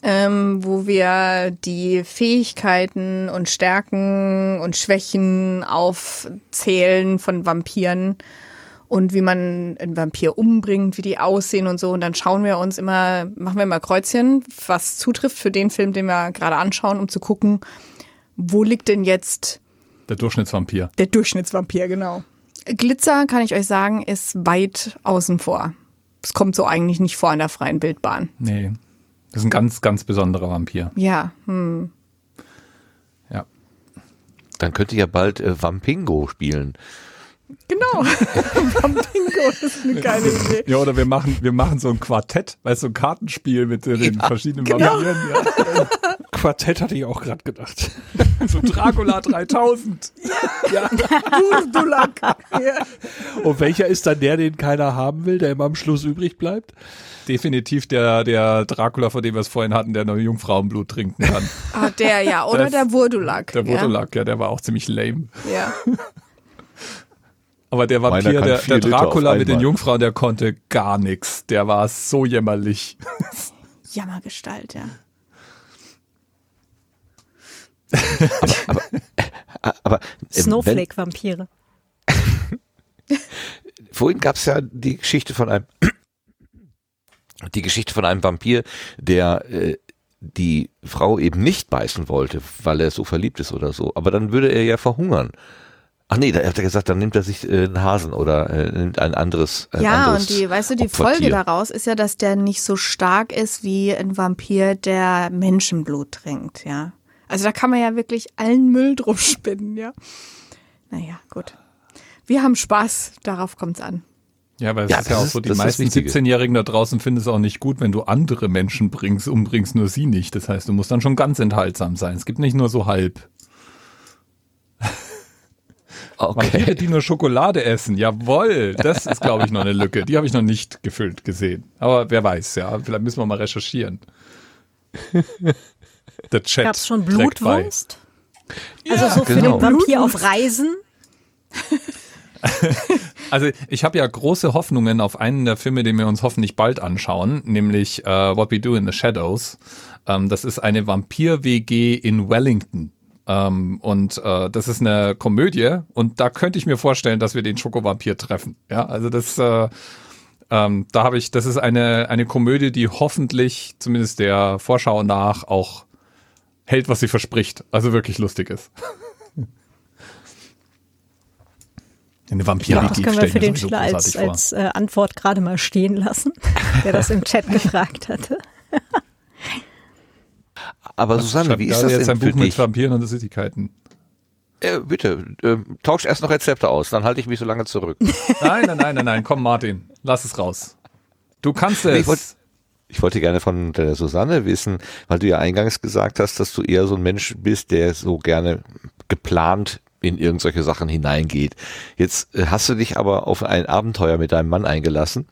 ähm, wo wir die Fähigkeiten und Stärken und Schwächen aufzählen von Vampiren und wie man einen Vampir umbringt, wie die aussehen und so. Und dann schauen wir uns immer, machen wir mal Kreuzchen, was zutrifft für den Film, den wir gerade anschauen, um zu gucken, wo liegt denn jetzt der Durchschnittsvampir. der Durchschnittsvampir, genau. Glitzer, kann ich euch sagen, ist weit außen vor. Es kommt so eigentlich nicht vor in der freien Wildbahn. Nee. Das ist ein ganz, ganz besonderer Vampir. Ja, hm. Ja. Dann könnte ich ja bald äh, Vampingo spielen. Genau. Vampingo ist eine geile Idee. Ja, oder wir machen, wir machen so ein Quartett, weißt du, so ein Kartenspiel mit äh, den verschiedenen Vampiren. Ja. Quartett hatte ich auch gerade gedacht. So Dracula 3000. Dulak. Ja. Und welcher ist dann der, den keiner haben will, der immer am Schluss übrig bleibt? Definitiv der, der Dracula, von dem wir es vorhin hatten, der noch Jungfrauenblut trinken kann. Ah, der ja, oder Das- der Wurdulak. Der Wurdulak, ja, der war auch ziemlich lame. Ja. Aber der Vampir, der, der Dracula mit den. Jungfrauen, der konnte gar nichts. Der war so jämmerlich. ja. Jammergestalt, ja. Ah, Aber ähm, wenn, Snowflake-Vampire. vorhin gab es ja die Geschichte von einem die Geschichte von einem Vampir, der äh, die Frau eben nicht beißen wollte, weil er so verliebt ist oder so. Aber dann würde er ja verhungern. Ach nee, da hat er gesagt, dann nimmt er sich äh, einen Hasen oder äh, nimmt ein anderes. Ein Ja, anderes und die, weißt du, die Folge daraus ist ja, dass der nicht so stark ist wie ein Vampir, der Menschenblut trinkt, ja. Also da kann man ja wirklich allen Müll drum spinnen, ja. Naja, gut. Wir haben Spaß, darauf kommt's an. Ja, aber es Ja, ist ja auch so, die meisten Wichtige. 17-Jährigen da draußen finden es auch nicht gut, wenn du andere Menschen bringst, umbringst, nur sie nicht. Das heißt, du musst dann schon ganz enthaltsam sein. Es gibt nicht nur so halb. Vampire, Okay. die nur Schokolade essen, jawohl, das ist, glaube ich, noch eine Lücke. Die habe ich noch nicht gefüllt gesehen. Aber wer weiß, ja, vielleicht müssen wir mal recherchieren. Der Chat Gab es schon. Blutwurst? Also so für genau. den Vampir auf Reisen? Also ich habe ja große Hoffnungen auf einen der Filme, den wir uns hoffentlich bald anschauen, nämlich äh, What We Do in the Shadows. Ähm, das ist eine Vampir-WG in Wellington. Ähm, und äh, das ist eine Komödie und da könnte ich mir vorstellen, dass wir den Schokovampir treffen. Ja, also das, äh, ähm, da habe ich, das ist eine, eine Komödie, die hoffentlich, zumindest der Vorschau nach, auch hält, was sie verspricht. Also wirklich lustig ist. Eine Vampir-WG Das können wir für den Schiller als, als äh, Antwort gerade mal stehen lassen, der das im Chat gefragt hatte. Aber Susanne, wie ist das jetzt denn ein Buch mit? Vampiren und Süßigkeiten? Äh, bitte, äh, tausch erst noch Rezepte aus, dann halte ich mich so lange zurück. Nein, nein, nein, nein, nein, komm Martin, lass es raus. Du kannst es. ich wollt- Ich wollte gerne von der Susanne wissen, weil du ja eingangs gesagt hast, dass du eher so ein Mensch bist, der so gerne geplant in irgendwelche Sachen hineingeht. Jetzt äh, hast du dich aber auf ein Abenteuer mit deinem Mann eingelassen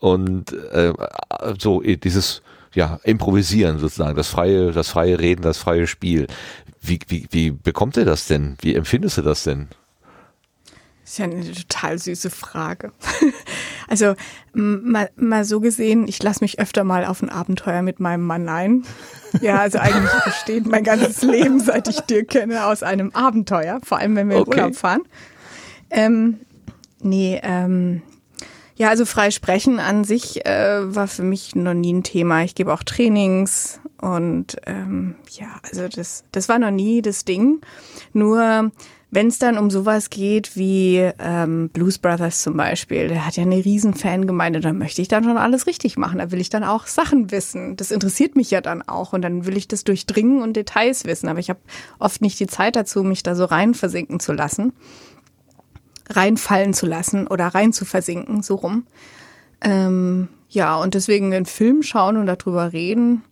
und äh, so äh, dieses ja improvisieren sozusagen, das freie, das freie Reden, das freie Spiel. Wie, wie, wie bekommt er das denn? Wie empfindest du das denn? Das ist ja eine total süße Frage. Also mal, mal so gesehen, ich lasse mich öfter mal auf ein Abenteuer mit meinem Mann ein. Ja, also eigentlich besteht mein ganzes Leben, seit ich Dirk kenne, aus einem Abenteuer, vor allem wenn wir in Okay. Urlaub fahren. Ähm, nee, ähm, ja, also frei sprechen an sich äh, war für mich noch nie ein Thema. Ich gebe auch Trainings und ähm, ja, also das, das war noch nie das Ding. Nur wenn es dann um sowas geht wie ähm, Blues Brothers zum Beispiel, der hat ja eine riesen Fangemeinde, da möchte ich dann schon alles richtig machen. Da will ich dann auch Sachen wissen. Das interessiert mich ja dann auch und dann will ich das durchdringen und Details wissen. Aber ich habe oft nicht die Zeit dazu, mich da so rein versinken zu lassen reinfallen zu lassen oder rein zu versinken, so rum. Ähm, Ja, und deswegen einen Film schauen und darüber reden,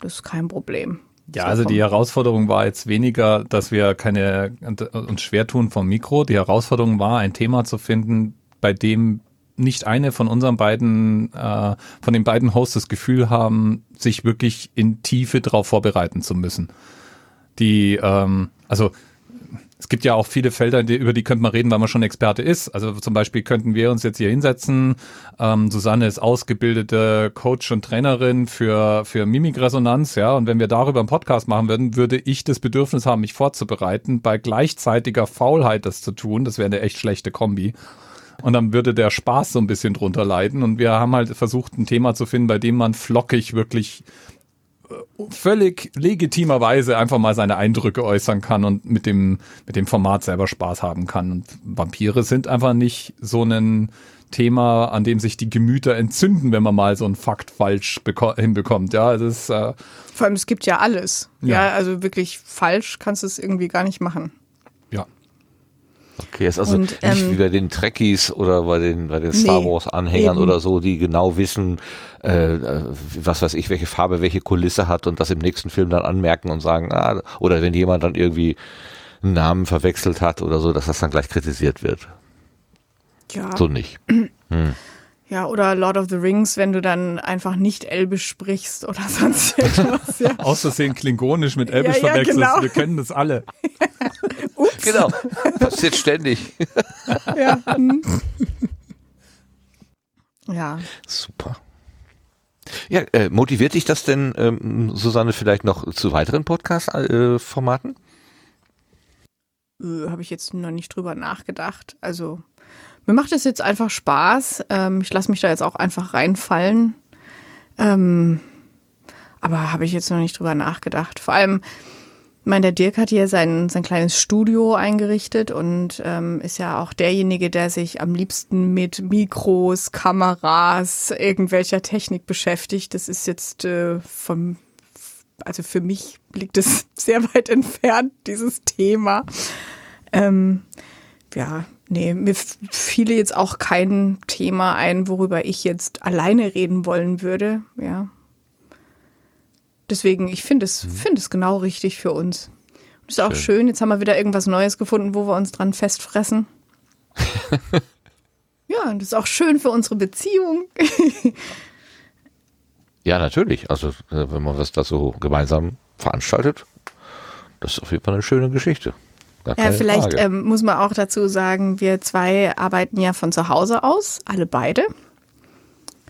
das ist kein Problem. Ja, So also die Herausforderung war jetzt weniger, dass wir keine uns schwer tun vom Mikro. Die Herausforderung war, ein Thema zu finden, bei dem nicht eine von unseren beiden, äh, von den beiden Hosts das Gefühl haben, sich wirklich in Tiefe darauf vorbereiten zu müssen. Die, ähm, also es gibt ja auch viele Felder, die, über die könnte man reden, weil man schon Experte ist. Also zum Beispiel könnten wir uns jetzt hier hinsetzen. Ähm, Susanne ist ausgebildete Coach und Trainerin für, für Mimikresonanz, ja. Und wenn wir darüber einen Podcast machen würden, würde ich das Bedürfnis haben, mich vorzubereiten, bei gleichzeitiger Faulheit das zu tun. Das wäre eine echt schlechte Kombi. Und dann würde der Spaß so ein bisschen drunter leiden. Und wir haben halt versucht, ein Thema zu finden, bei dem man flockig wirklich völlig legitimerweise einfach mal seine Eindrücke äußern kann und mit dem, mit dem Format selber Spaß haben kann. Und Vampire sind einfach nicht so ein Thema, an dem sich die Gemüter entzünden, wenn man mal so einen Fakt falsch beko- hinbekommt. Ja, das ist, äh, Vor allem, es gibt ja alles. Ja, Ja. also wirklich falsch kannst du es irgendwie gar nicht machen. Okay, ist also Und, nicht ähm, wie bei den Trekkies oder bei den, bei den Star Nee, Wars Anhängern eben. oder so, die genau wissen, äh, äh, was weiß ich, welche Farbe, welche Kulisse hat und das im nächsten Film dann anmerken und sagen, ah, oder wenn jemand dann irgendwie einen Namen verwechselt hat oder so, dass das dann gleich kritisiert wird. Ja. So nicht. Ja, oder Lord of the Rings, wenn du dann einfach nicht Elbisch sprichst oder sonst irgendwas. Ja. Aus Versehen klingonisch mit Elbisch Ja, ja, verwechselst. genau. Wir kennen das alle. Genau. Passiert ständig. ja. hm. ja. Super. Ja, äh, motiviert dich das denn, ähm, Susanne, vielleicht noch zu weiteren Podcast-Formaten? Äh, Habe ich jetzt noch nicht drüber nachgedacht. Also mir macht es jetzt einfach Spaß. Ähm, ich lasse mich da jetzt auch einfach reinfallen. Ähm, aber habe ich jetzt noch nicht drüber nachgedacht. Vor allem, meine, der Dirk hat hier sein, sein kleines Studio eingerichtet und ähm, ist ja auch derjenige, der sich am liebsten mit Mikros, Kameras, irgendwelcher Technik beschäftigt. Das ist jetzt äh, vom, also für mich liegt es sehr weit entfernt, dieses Thema. Ähm, ja, nee, mir fiele jetzt auch kein Thema ein, worüber ich jetzt alleine reden wollen würde, ja. Deswegen, ich finde es, finde es genau richtig für uns. Und ist auch schön. jetzt haben wir wieder irgendwas Neues gefunden, wo wir uns dran festfressen. ja, und das ist auch schön für unsere Beziehung. Ja, natürlich. Also, äh, wenn man das da so gemeinsam veranstaltet, das ist auf jeden Fall eine schöne Geschichte. Ja, vielleicht ähm, muss man auch dazu sagen, wir zwei arbeiten ja von zu Hause aus, alle beide.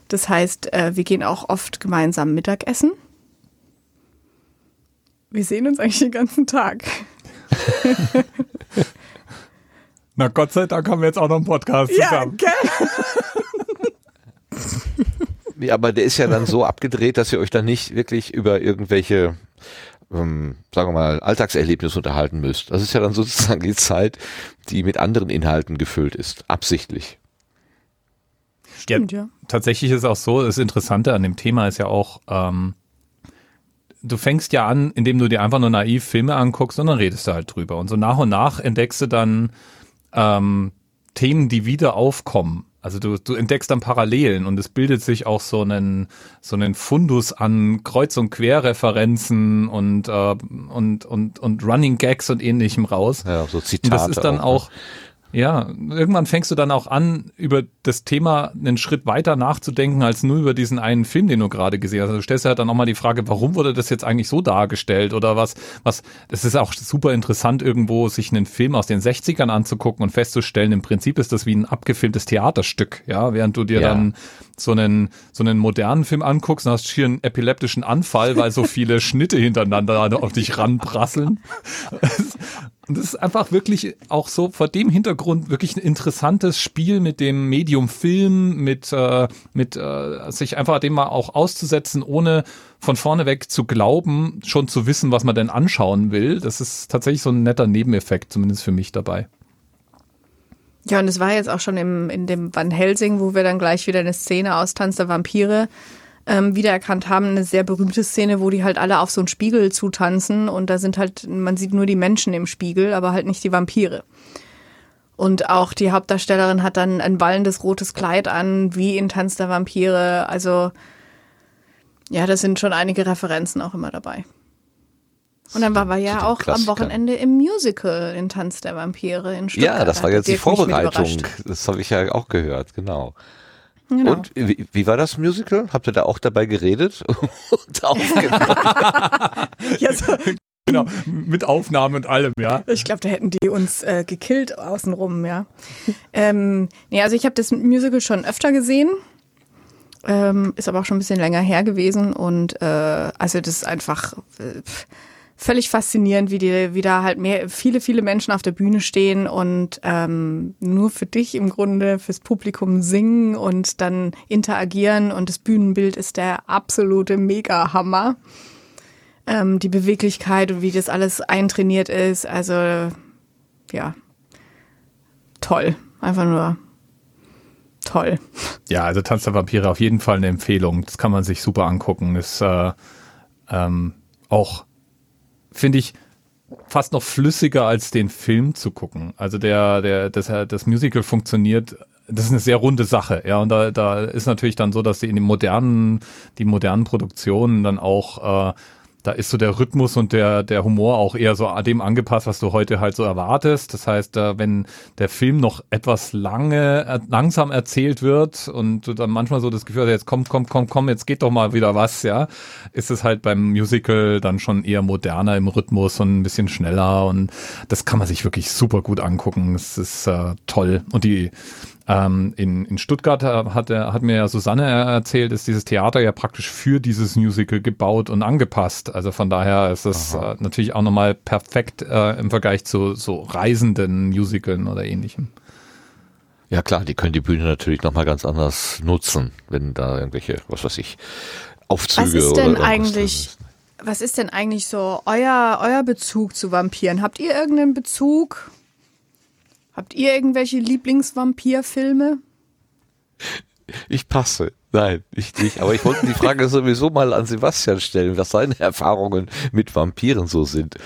Das heißt, äh, wir gehen auch oft gemeinsam Mittagessen. Wir sehen uns eigentlich den ganzen Tag. Na Gott sei Dank haben wir jetzt auch noch einen Podcast zusammen. gell? Ja, aber der ist ja dann so abgedreht, dass ihr euch dann nicht wirklich über irgendwelche, ähm, sagen wir mal, Alltagserlebnisse unterhalten müsst. Das ist ja dann sozusagen die Zeit, die mit anderen Inhalten gefüllt ist, absichtlich. Stimmt, ja. Tatsächlich ist es auch so, das Interessante an dem Thema ist ja auch, ähm, du fängst ja an, indem du dir einfach nur naiv Filme anguckst und dann redest du halt drüber. Und so nach und nach entdeckst du dann ähm, Themen, die wieder aufkommen. Also du, du entdeckst dann Parallelen und es bildet sich auch so einen, so einen Fundus an Kreuz- und Querreferenzen und, äh, und, und, und Running Gags und ähnlichem raus. Ja, so Und Zitate. das ist dann ne? auch, ja, irgendwann fängst du dann auch an, über das Thema einen Schritt weiter nachzudenken, als nur über diesen einen Film, den du gerade gesehen hast. Also du stellst dir halt dann auch mal die Frage, warum wurde das jetzt eigentlich so dargestellt oder was, was, das ist auch super interessant, irgendwo sich einen Film aus den 60ern anzugucken und festzustellen, im Prinzip ist das wie ein abgefilmtes Theaterstück, ja, während du dir Ja. dann so einen, so einen modernen Film anguckst und hast hier einen epileptischen Anfall, weil so viele Schnitte hintereinander auf dich ranprasseln. Und das ist einfach wirklich auch so vor dem Hintergrund wirklich ein interessantes Spiel mit dem Medium Film, mit, äh, mit äh, sich einfach dem mal auch auszusetzen, ohne von vorne weg zu glauben, schon zu wissen, was man denn anschauen will. Das ist tatsächlich so ein netter Nebeneffekt, zumindest für mich dabei. Ja, und es war jetzt auch schon im, in dem Van Helsing, wo wir dann gleich wieder eine Szene aus Tanz der Vampire ähm, wiedererkannt haben. Eine sehr berühmte Szene, wo die halt alle auf so einen Spiegel zutanzen und da sind halt, man sieht nur die Menschen im Spiegel, aber halt nicht die Vampire. Und auch die Hauptdarstellerin hat dann ein wallendes rotes Kleid an, wie in Tanz der Vampire. Also ja, da sind schon einige Referenzen auch immer dabei. Und dann war wir ja auch am. Wochenende im Musical in Tanz der Vampire in Stuttgart. Ja, das war jetzt die Vorbereitung. Das habe ich ja auch gehört, genau. Genau. Und wie, wie war das Musical? Habt ihr da auch dabei geredet und aufgenommen? Ja, so, Genau, mit Aufnahmen und allem, ja. ich glaube, da hätten die uns äh, gekillt außenrum, ja. ähm, nee, also ich habe das Musical schon öfter gesehen. Ähm, ist aber auch schon ein bisschen länger her gewesen. Und äh, also das ist einfach äh, völlig faszinierend, wie, die, wie da halt mehr, viele, viele Menschen auf der Bühne stehen und ähm, nur für dich im Grunde, fürs Publikum singen und dann interagieren. Und das Bühnenbild ist der absolute Mega-Hammer. Ähm, die Beweglichkeit und wie das alles eintrainiert ist. Also ja, toll. Einfach nur toll. Ja, also Tanz der Vampire auf jeden Fall eine Empfehlung. Das kann man sich super angucken. Ist äh, ähm, auch, finde ich, fast noch flüssiger als den Film zu gucken. Also der, der, das, das Musical funktioniert. Das ist eine sehr runde Sache, ja. Und da, da ist natürlich dann so, dass die in den modernen, die modernen Produktionen dann auch äh, da ist so der Rhythmus und der, der Humor auch eher so dem angepasst, was du heute halt so erwartest. Das heißt, äh, wenn der Film noch etwas lange, äh, langsam erzählt wird und du dann manchmal so das Gefühl hast, jetzt komm, komm, komm, komm, jetzt geht doch mal wieder was, ja, ist es halt beim Musical dann schon eher moderner im Rhythmus und ein bisschen schneller und das kann man sich wirklich super gut angucken. Es ist äh, toll. Und die, ähm, in, in Stuttgart hat, hat mir ja Susanne erzählt, ist dieses Theater ja praktisch für dieses Musical gebaut und angepasst. Also von daher ist es äh, natürlich auch nochmal perfekt äh, im Vergleich zu so reisenden Musicalen oder ähnlichem. Ja klar, die können die Bühne natürlich nochmal ganz anders nutzen, wenn da irgendwelche, was weiß ich, Aufzüge Was ist oder denn drin eigentlich, was ist denn eigentlich so euer, euer Bezug zu Vampiren? Habt ihr irgendeinen Bezug? Habt ihr irgendwelche Lieblingsvampirfilme? Ich passe. Nein, ich nicht. Aber ich wollte die Frage sowieso mal an Sebastian stellen, was seine Erfahrungen mit Vampiren so sind.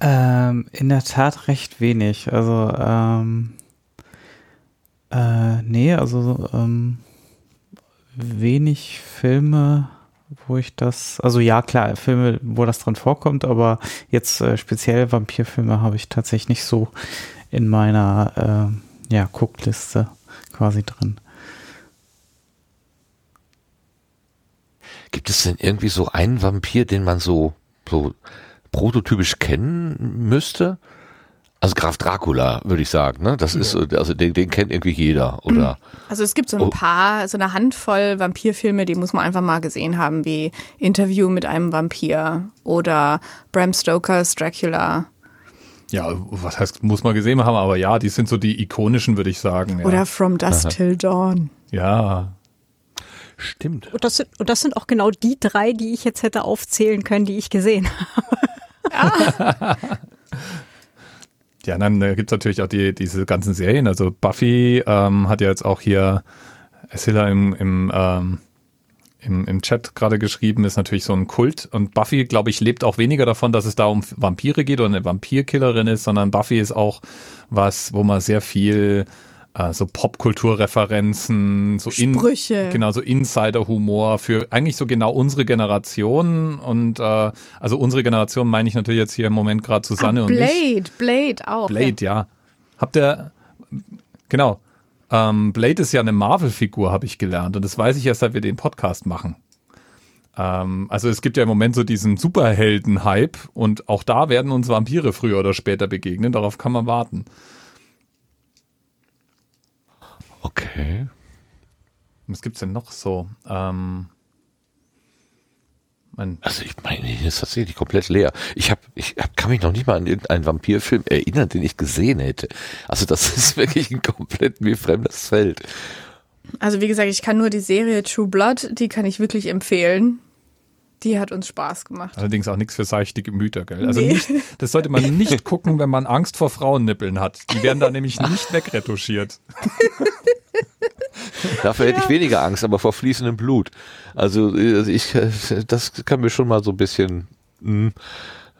Ähm, in der Tat recht wenig. Also, ähm, äh, nee, also ähm, wenig Filme, wo ich das, also ja klar, Filme, wo das drin vorkommt, aber jetzt äh, speziell Vampirfilme habe ich tatsächlich nicht so in meiner äh, ja, Guckliste quasi drin. Gibt es denn irgendwie so einen Vampir, den man so, so prototypisch kennen müsste? Also Graf Dracula, würde ich sagen, ne? Das ist, so- also den, den kennt irgendwie jeder, oder? Also es gibt so ein Oh. paar, so eine Handvoll Vampirfilme, die muss man einfach mal gesehen haben, wie Interview mit einem Vampir oder Bram Stokers Dracula Ja, was heißt, muss man gesehen haben, aber ja, die sind so die ikonischen, würde ich sagen. Ja. oder From Dusk Till Dawn. ja. Stimmt. Und das, sind, und das sind auch genau die drei, die ich jetzt hätte aufzählen können, die ich gesehen habe. Ja, dann äh, gibt's natürlich auch die, diese ganzen Serien. Also Buffy ähm, hat ja jetzt auch hier Esila im, im, ähm, im, im Chat gerade geschrieben, ist natürlich so ein Kult. Und Buffy, glaube ich, lebt auch weniger davon, dass es da um Vampire geht oder eine Vampirkillerin ist, sondern Buffy ist auch was, wo man sehr viel äh, so Popkulturreferenzen, so in, Sprüche. genau so Insider-Humor für eigentlich so genau unsere Generation und äh, also unsere Generation meine ich natürlich jetzt hier im Moment gerade Susanne ah, und mich. Blade, Blade auch. Blade, ja. Habt ihr, genau, ähm, Blade ist ja eine Marvel-Figur, habe ich gelernt. Und das weiß ich erst, seit wir den Podcast machen. Ähm, also es gibt ja im Moment so diesen Superhelden-Hype und auch da werden uns Vampire früher oder später begegnen. Darauf kann man warten. Okay. Was gibt's denn noch so? Ähm, mein, Also ich meine, hier ist tatsächlich komplett leer. Ich habe, ich hab, kann mich noch nicht mal an irgendeinen Vampirfilm erinnern, den ich gesehen hätte. Also das ist wirklich ein komplett mir fremdes Feld. Also wie gesagt, ich kann nur die Serie True Blood, die kann ich wirklich empfehlen. Die hat uns Spaß gemacht. allerdings auch nichts für seichte Gemüter, gell? Also Nee. nicht, das sollte man nicht gucken, wenn man Angst vor Frauennippeln hat. Die werden da nämlich nicht wegretuschiert. Dafür hätte ich weniger Angst, aber vor fließendem Blut. Also äh, ich, äh, das kann mir schon mal so ein bisschen mh,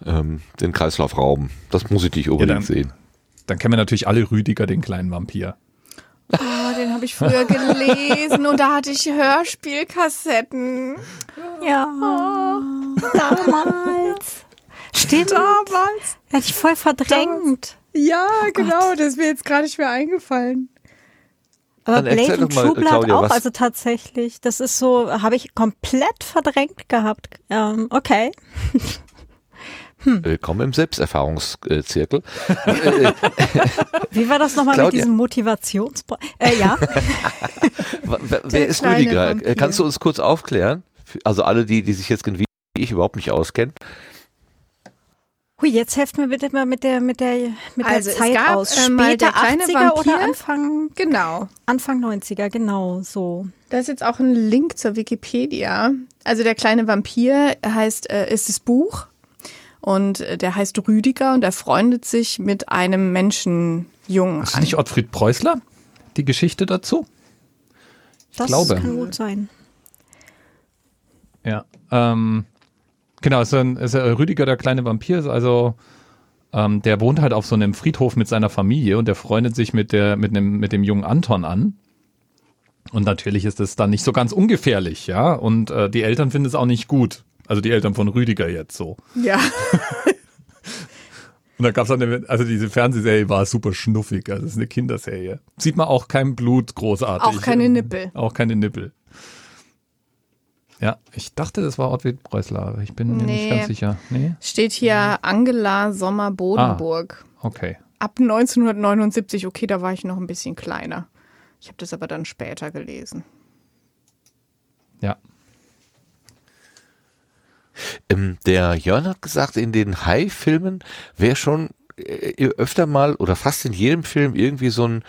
ähm, den Kreislauf rauben. Das muss ich nicht unbedingt dann- sehen. dann kennen wir natürlich alle Rüdiger, den kleinen Vampir. Oh, den habe ich früher gelesen und da hatte ich Hörspielkassetten. Ja. Damals. Stimmt. Damals. Hätte ich voll verdrängt. Ja, genau, das ist mir jetzt gerade nicht mehr eingefallen. Aber Dann Blade und True Blood Claudia, auch, was- also tatsächlich. Das ist so, habe ich komplett verdrängt gehabt. Ähm, okay. Willkommen im Selbsterfahrungszirkel. Äh, Wie war das nochmal mit diesem Motivations... Äh, ja. Wer ist Rüdiger? Vampir. Äh, Kannst du uns kurz aufklären? Also alle, die, die sich jetzt wie ich überhaupt nicht auskennen. Hui, jetzt helft mir bitte mal mit der, mit der, mit Also, der es Zeit gab, aus. äh, mal Später der kleine 80er Vampir. oder Anfang, Genau. Anfang 90er, genau, so. Da ist jetzt auch ein Link zur Wikipedia. Also der kleine Vampir heißt, äh, ist das Buch und äh, der heißt Rüdiger und er freundet sich mit einem Menschenjungen Ist an. nicht Ottfried Preußler die Geschichte dazu? Das glaube. kann gut sein. Ja. Ähm, genau, ist ein, ist ein Rüdiger, der kleine Vampir, ist also ähm, der wohnt halt auf so einem Friedhof mit seiner Familie und der freundet sich mit der mit dem mit dem jungen Anton an. Und natürlich ist es dann nicht so ganz ungefährlich, ja. Und äh, die Eltern finden es auch nicht gut. Also die Eltern von Rüdiger jetzt so. Ja. Und da gab's dann, eine, also diese Fernsehserie war super schnuffig, also es ist eine Kinderserie. Sieht man auch kein Blut großartig. Auch keine Nippel. Auch keine Nippel. Ja, ich dachte, das war Ottfried Preußler, aber ich bin mir nicht Nee. ganz sicher. Nee? Steht hier Angela Sommer Bodenburg. Okay. Ab 1979, okay, da war ich noch ein bisschen kleiner. Ich habe das aber dann später gelesen. Ja. Ähm, der Jörn hat gesagt, in den Hai-Filmen wäre schon äh, öfter mal oder fast in jedem Film irgendwie so ein,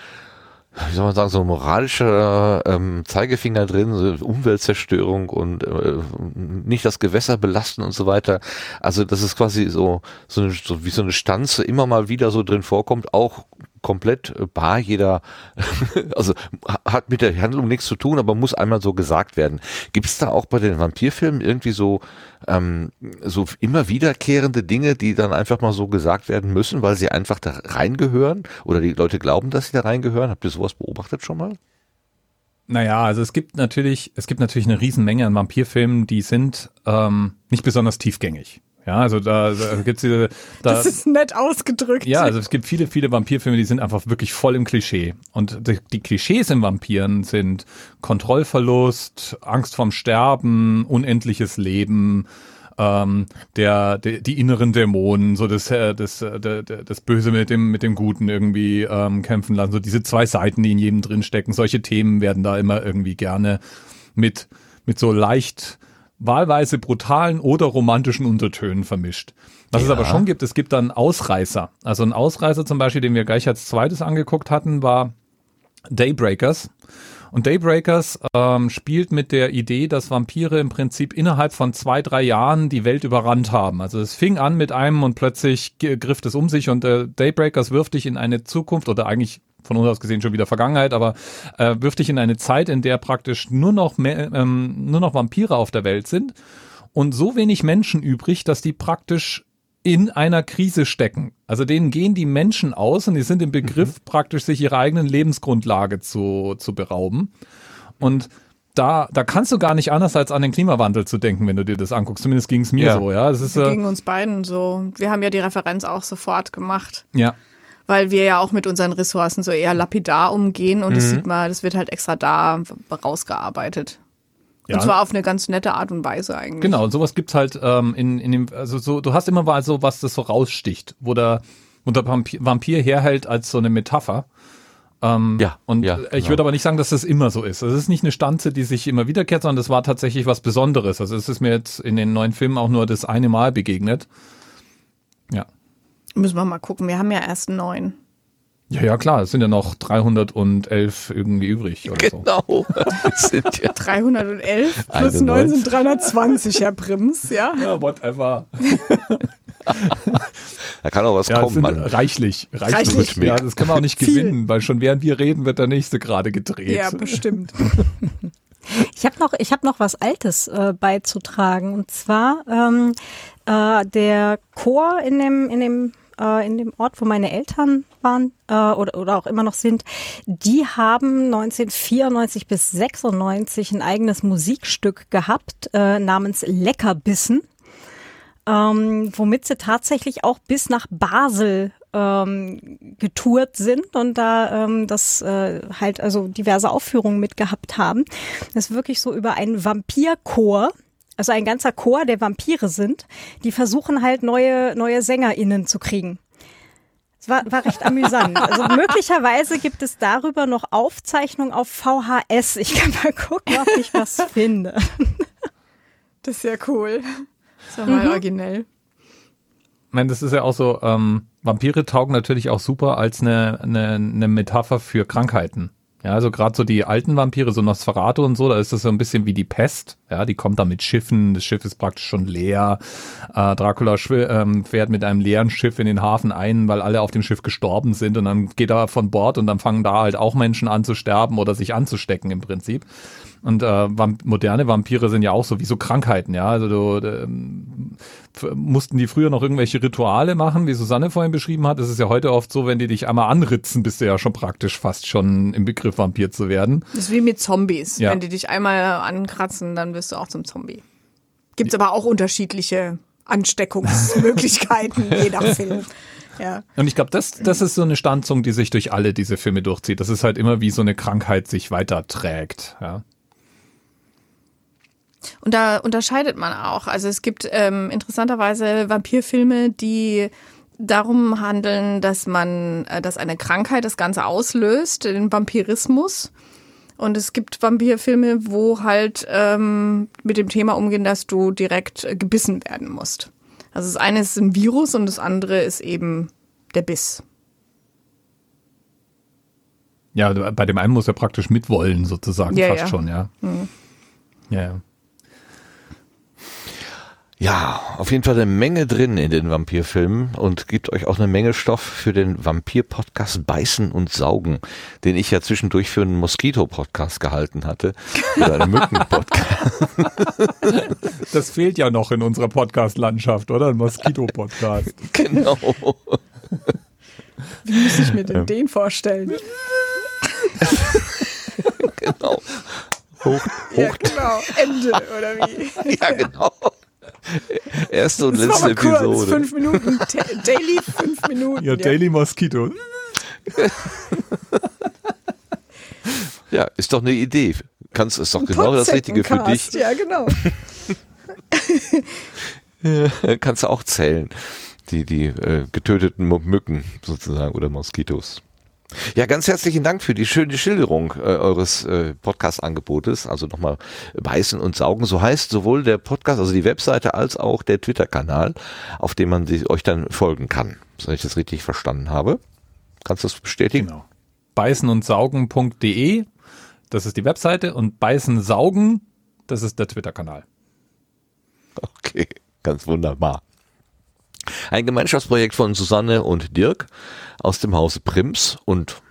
wie soll man sagen, so ein moralischer ähm, Zeigefinger drin, so Umweltzerstörung und äh, nicht das Gewässer belasten und so weiter. Also das ist quasi so, so, eine, so wie so eine Stanze immer mal wieder so drin vorkommt, auch komplett äh, bar jeder, also ha- hat mit der Handlung nichts zu tun, aber muss einmal so gesagt werden. Gibt es da auch bei den Vampirfilmen irgendwie so, ähm, so immer wiederkehrende Dinge, die dann einfach mal so gesagt werden müssen, weil sie einfach da reingehören oder die Leute glauben, dass sie da reingehören? Habt ihr sowas beobachtet schon mal? Naja, also es gibt natürlich, es gibt natürlich eine Riesenmenge an Vampirfilmen, die sind ähm, nicht besonders tiefgängig. Ja, also da, da gibt's diese, da, Das ist nett ausgedrückt. Ja, also es gibt viele, viele Vampirfilme, die sind einfach wirklich voll im Klischee. Und die, die Klischees im Vampiren sind Kontrollverlust, Angst vorm Sterben, unendliches Leben, ähm, der, der, die inneren Dämonen, so das, äh, das, äh, das Böse mit dem, mit dem Guten irgendwie ähm, kämpfen lassen. So diese zwei Seiten, die in jedem drinstecken. Solche Themen werden da immer irgendwie gerne mit, mit so leicht wahlweise brutalen oder romantischen Untertönen vermischt. Was es Ja. aber schon gibt, es gibt dann Ausreißer. Also ein Ausreißer zum Beispiel, den wir gleich als zweites angeguckt hatten, war Daybreakers. Und Daybreakers ähm, spielt mit der Idee, dass Vampire im Prinzip innerhalb von zwei, drei Jahren die Welt überrannt haben. Also es fing an mit einem und plötzlich griff es um sich und äh, Daybreakers wirft dich in eine Zukunft oder eigentlich von uns aus gesehen schon wieder Vergangenheit, aber äh, wirft dich in eine Zeit, in der praktisch nur noch, mehr, ähm, nur noch Vampire auf der Welt sind und so wenig Menschen übrig, dass die praktisch in einer Krise stecken. Also denen gehen die Menschen aus und die sind im Begriff, praktisch sich ihrer eigenen Lebensgrundlage zu, zu berauben. Und da, da kannst du gar nicht anders als an den Klimawandel zu denken, wenn du dir das anguckst. Zumindest ging es mir Ja. so, ja. Es ist, äh, uns beiden so. Wir haben ja die Referenz auch sofort gemacht, ja. Weil wir ja auch mit unseren Ressourcen so eher lapidar umgehen und das sieht man, das wird halt extra da rausgearbeitet. Ja. Und zwar auf eine ganz nette Art und Weise eigentlich. Genau, und sowas gibt's halt ähm, in, in dem, also so, du hast immer mal so was, das so raussticht, wo der, wo der Vampir, Vampir herhält als so eine Metapher. Ähm, Ja, Und ja, ich genau. würde aber nicht sagen, dass das immer so ist. Das ist nicht eine Stanze, die sich immer wiederkehrt, sondern das war tatsächlich was Besonderes. Also es ist mir jetzt in den neuen Filmen auch nur das eine Mal begegnet. Ja. Müssen wir mal gucken. Wir haben ja erst neun. Ja, ja, klar, es sind ja noch 311 irgendwie übrig oder so. Genau. Sind ja 311 Eine plus 9 neun. sind 320, Herr Prims, ja. Ja, whatever. da kann auch was Ja, kommen, Mann. reichlich, reichlich. Reichlich. Ja, das kann man auch nicht gewinnen, weil schon während wir reden, wird der nächste gerade gedreht. Ja, bestimmt. Ich habe noch, ich habe noch was Altes äh, beizutragen und zwar ähm, äh, der Chor in dem in dem äh, in dem Ort, wo meine Eltern waren äh, oder, oder auch immer noch sind, die haben 1994 bis 96 ein eigenes Musikstück gehabt äh, namens Leckerbissen, ähm, womit sie tatsächlich auch bis nach Basel ähm, getourt sind und da ähm, das äh, halt also diverse Aufführungen mitgehabt haben. Das ist wirklich so über einen Vampirchor also ein ganzer Chor, der Vampire sind, die versuchen halt neue, neue SängerInnen zu kriegen. Es war, war recht amüsant. Also möglicherweise gibt es darüber noch Aufzeichnungen auf VHS. Ich kann mal gucken, ob ich was finde. Das ist ja cool. Das ist ja mal Mhm. originell. Ich meine, das ist ja auch so, ähm, Vampire taugen natürlich auch super als eine, eine, eine Metapher für Krankheiten. Ja, also gerade so die alten Vampire, so Nosferatu und so, da ist das so ein bisschen wie die Pest. Ja, die kommt da mit Schiffen, das Schiff ist praktisch schon leer. Äh, Dracula ähm, fährt mit einem leeren Schiff in den Hafen ein, weil alle auf dem Schiff gestorben sind und dann geht er von Bord und dann fangen da halt auch Menschen an zu sterben oder sich anzustecken im Prinzip. Und äh, Vamp moderne Vampire sind ja auch so wie so Krankheiten, ja. Also du, ähm, mussten die früher noch irgendwelche Rituale machen, wie Susanne vorhin beschrieben hat. Es ist ja heute oft so, wenn die dich einmal anritzen, bist du ja schon praktisch fast schon im Begriff Vampir zu werden. Das ist wie mit Zombies. Ja. Wenn die dich einmal ankratzen, dann wirst du auch zum Zombie. Gibt's aber auch unterschiedliche Ansteckungsmöglichkeiten, je nach Film. Ja. Und ich glaube, das, das ist so eine Standzung, die sich durch alle diese Filme durchzieht. Das ist halt immer wie so eine Krankheit sich weiterträgt. Ja. Und da unterscheidet man auch. Also es gibt ähm, interessanterweise Vampirfilme, die darum handeln, dass man, äh, dass eine Krankheit das Ganze auslöst, den Vampirismus. Und es gibt Vampirfilme, wo halt ähm, mit dem Thema umgehen, dass du direkt äh, gebissen werden musst. Also das eine ist ein Virus und das andere ist eben der Biss. ja, bei dem einen muss er praktisch mitwollen, sozusagen, Ja, fast ja. schon, ja. Ja, ja. Ja, auf jeden Fall eine Menge drin in den Vampirfilmen und gibt euch auch eine Menge Stoff für den Vampir-Podcast Beißen und Saugen, den ich ja zwischendurch für einen Moskito-Podcast gehalten hatte. Oder einen Mücken-Podcast. Das fehlt ja noch in unserer Podcast-Landschaft, oder? Ein Moskito-Podcast. genau. Wie muss ich mir denn den vorstellen? genau. Hoch, Ja, hoch, genau. Ende, oder wie? ja, genau. Erste und Das war letzte mal kurz, Episode. fünf Minuten. Daily fünf Minuten. Ja, Daily Mosquito. Ja, ist doch eine Idee. Kannst, ist doch genau das Richtige für dich. Ja, genau. Kannst du auch zählen. Die, die äh, getöteten Mücken sozusagen oder Moskitos. Ja, ganz herzlichen Dank für die schöne Schilderung äh, eures äh, Podcast-Angebotes. Also nochmal beißen und saugen. So heißt sowohl der Podcast, also die Webseite, als auch der Twitter-Kanal, auf dem man sie, euch dann folgen kann. Wenn ich das richtig verstanden habe. Kannst du das bestätigen? Genau. Beißenundsaugen.de, das ist die Webseite und Beißensaugen, das ist der Twitter-Kanal. Okay, ganz wunderbar. Ein Gemeinschaftsprojekt von Susanne und Dirk aus dem Hause Prims und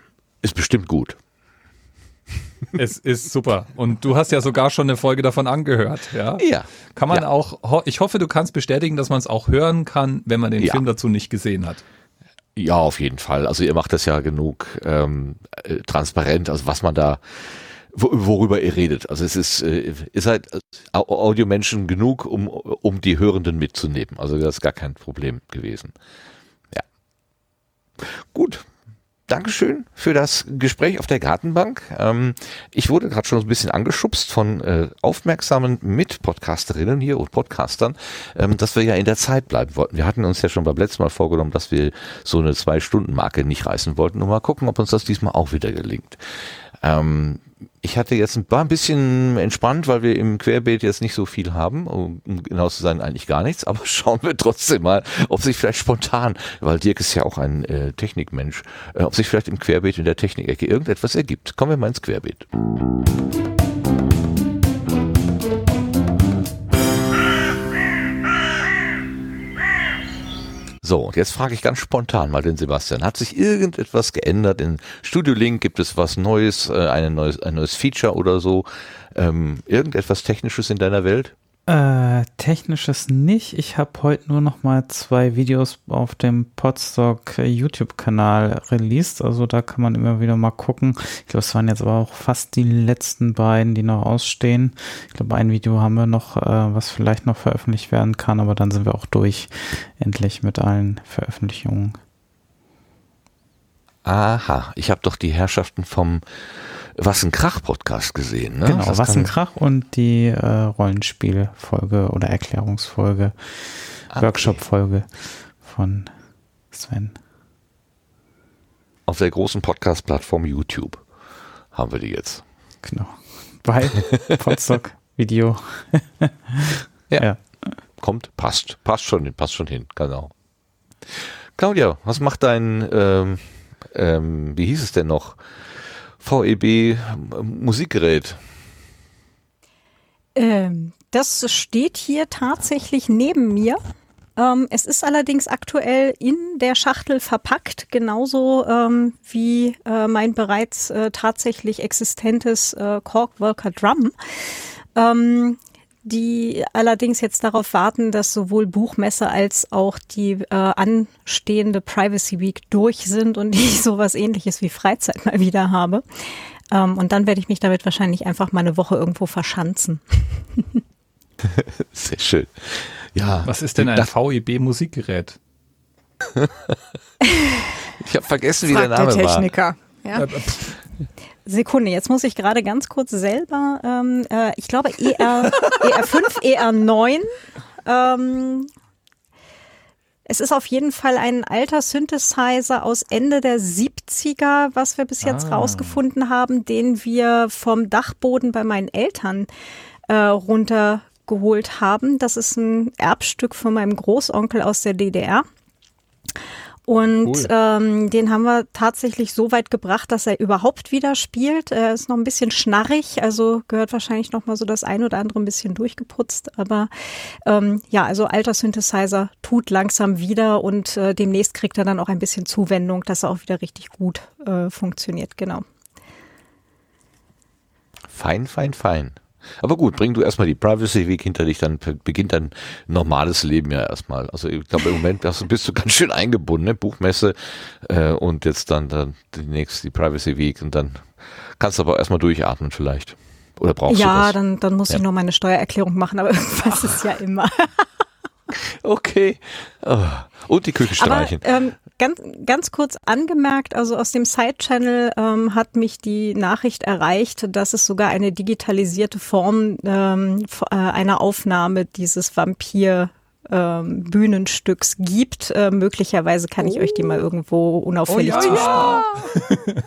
ist bestimmt gut. Es ist super. Und du hast ja sogar schon eine Folge davon angehört, ja? Ja. Kann man Ja. auch, ich hoffe, du kannst bestätigen, dass man es auch hören kann, wenn man den Ja. Film dazu nicht gesehen hat. Ja, auf jeden Fall. Also ihr macht das ja genug ähm, äh, transparent, also was man da, wo, worüber ihr redet. Also es ist, äh, ihr seid Au- Audiomenschen genug, um, um die Hörenden mitzunehmen. Also das ist gar kein Problem gewesen. Gut. Dankeschön für das Gespräch auf der Gartenbank. Ähm, ich wurde gerade schon ein bisschen angeschubst von äh, aufmerksamen Mitpodcasterinnen hier und Podcastern, ähm, dass wir ja in der Zeit bleiben wollten. Wir hatten uns ja schon beim letzten Mal vorgenommen, dass wir so eine Zwei-Stunden-Marke nicht reißen wollten. Und mal gucken, ob uns das diesmal auch wieder gelingt. Ähm, ich hatte jetzt ein, ein bisschen entspannt, weil wir im Querbeet jetzt nicht so viel haben, um genau zu sein, eigentlich gar nichts, aber schauen wir trotzdem mal, ob sich vielleicht spontan, weil Dirk ist ja auch ein äh, Technikmensch, äh, ob sich vielleicht im Querbeet in der Technikecke irgendetwas ergibt. Kommen wir mal ins Querbeet. So, und jetzt frage ich ganz spontan mal den Sebastian. Hat sich irgendetwas geändert? In Studio Link gibt es was Neues, äh, ein neues, ein neues Feature oder so? Ähm, irgendetwas Technisches in deiner Welt? Äh, technisches nicht. Ich habe heute nur noch mal zwei Videos auf dem Podstock äh, YouTube-Kanal released. Also da kann man immer wieder mal gucken. Ich glaube, es waren jetzt aber auch fast die letzten beiden, die noch ausstehen. Ich glaube, ein Video haben wir noch, äh, was vielleicht noch veröffentlicht werden kann, aber dann sind wir auch durch endlich mit allen Veröffentlichungen. Aha, ich habe doch die Herrschaften vom Was ein Krach Podcast gesehen. Ne? Genau, was ein Krach und die äh, Rollenspielfolge oder Erklärungsfolge, Ah, Workshop-Folge von Sven. Auf der großen Podcast-Plattform YouTube haben wir die jetzt. Genau. Bei Podstock Video. Ja. ja. Kommt, passt, passt schon, hin, passt schon hin, genau. Claudia, was macht dein, ähm, ähm, wie hieß es denn noch? VEB Musikgerät. Ähm, das steht hier tatsächlich neben mir. Ähm, es ist allerdings aktuell in der Schachtel verpackt, genauso ähm, wie äh, mein bereits äh, tatsächlich existentes äh, Cork-Worker Drum. Ähm, die allerdings jetzt darauf warten, dass sowohl Buchmesse als auch die äh, anstehende Privacy Week durch sind und ich sowas ähnliches wie Freizeit mal wieder habe. Ähm, und dann werde ich mich damit wahrscheinlich einfach mal eine Woche irgendwo verschanzen. Sehr schön. Ja. Was ist denn ein VEB-Musikgerät? Ich habe vergessen, wie der Fragt der Name war. Techniker. Ja. Sekunde, jetzt muss ich gerade ganz kurz selber, ähm, äh, ich glaube ER, ER5, ER9. Ähm, es ist auf jeden Fall ein alter Synthesizer aus Ende der 70er, was wir bis jetzt Ah. rausgefunden haben, den wir vom Dachboden bei meinen Eltern äh, runtergeholt haben. Das ist ein Erbstück von meinem Großonkel aus der DDR. Und Cool. ähm, den haben wir tatsächlich so weit gebracht, dass er überhaupt wieder spielt. Er ist noch ein bisschen schnarrig, also gehört wahrscheinlich noch mal so das ein oder andere ein bisschen durchgeputzt. Aber ähm, ja, also alter Synthesizer tut langsam wieder und äh, demnächst kriegt er dann auch ein bisschen Zuwendung, dass er auch wieder richtig gut äh, funktioniert. Genau. Fein, fein, fein. Aber gut, bring du erstmal die Privacy Week hinter dich, dann beginnt dein normales Leben ja erstmal. Also ich glaube, im Moment bist du ganz schön eingebunden, ne? Buchmesse äh, und jetzt dann, dann demnächst die Privacy Week und dann kannst du aber erstmal durchatmen vielleicht. Oder brauchst du ja, dann, dann muss Ja. ich noch meine Steuererklärung machen, aber irgendwas ist ja immer. Okay. Ah, Und die Küche Aber streichen. ähm, ganz, ganz kurz angemerkt, also aus dem Side-Channel ähm, hat mich die Nachricht erreicht, dass es sogar eine digitalisierte Form ähm, äh, einer Aufnahme dieses Vampir ähm, Bühnenstücks gibt. Äh, möglicherweise kann ich euch die mal irgendwo unauffällig Oh ja. zuspielen.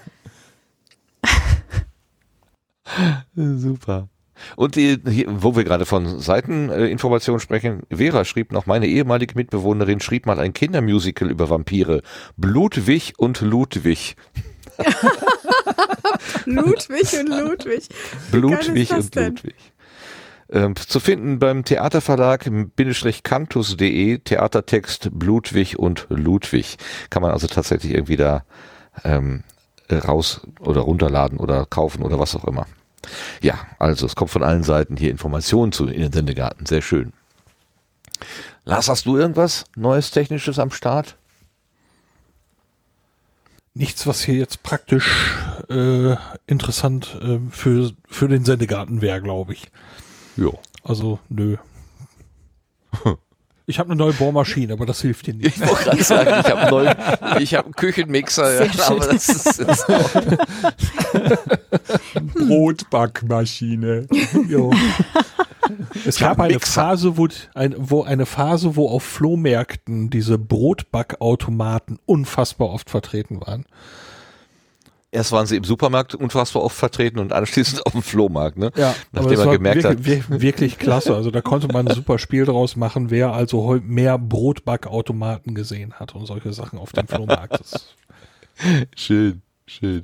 Super. Und die, hier, wo wir gerade von Seiteninformationen sprechen, Vera schrieb noch, meine ehemalige Mitbewohnerin schrieb mal ein Kindermusical über Vampire. Blutwig und Ludwig. Ludwig und Ludwig. Blutwig und denn? Ludwig. Ähm, zu finden beim Theaterverlag bindestrich-cantus.de Theatertext Blutwig und Ludwig. Kann man also tatsächlich irgendwie da ähm, raus oder runterladen oder kaufen oder was auch immer. Ja, also es kommt von allen Seiten hier Informationen zu in den Sendegarten. Sehr schön. Lars, hast du irgendwas Neues Technisches am Start? Nichts, was hier jetzt praktisch äh, interessant äh, für, für den Sendegarten wäre, glaube ich. Jo. Also, nö. Ich habe eine neue Bohrmaschine, aber das hilft dir nicht. Ich wollte gerade sagen, ich habe einen neuen, ich habe einen Küchenmixer, Sehr ja, aber das ist jetzt auch, Brotbackmaschine. Jo. Es hab gab eine. Phase, wo, ein, wo eine Phase, wo auf Flohmärkten diese Brotbackautomaten unfassbar oft vertreten waren. Erst waren sie im Supermarkt unfassbar oft vertreten und anschließend auf dem Flohmarkt, ne? Ja, Nachdem war gemerkt hat, wirklich, wir- wirklich klasse. Also da konnte man ein super Spiel draus machen, wer also mehr Brotbackautomaten gesehen hat und solche Sachen auf dem Flohmarkt. Schön, schön.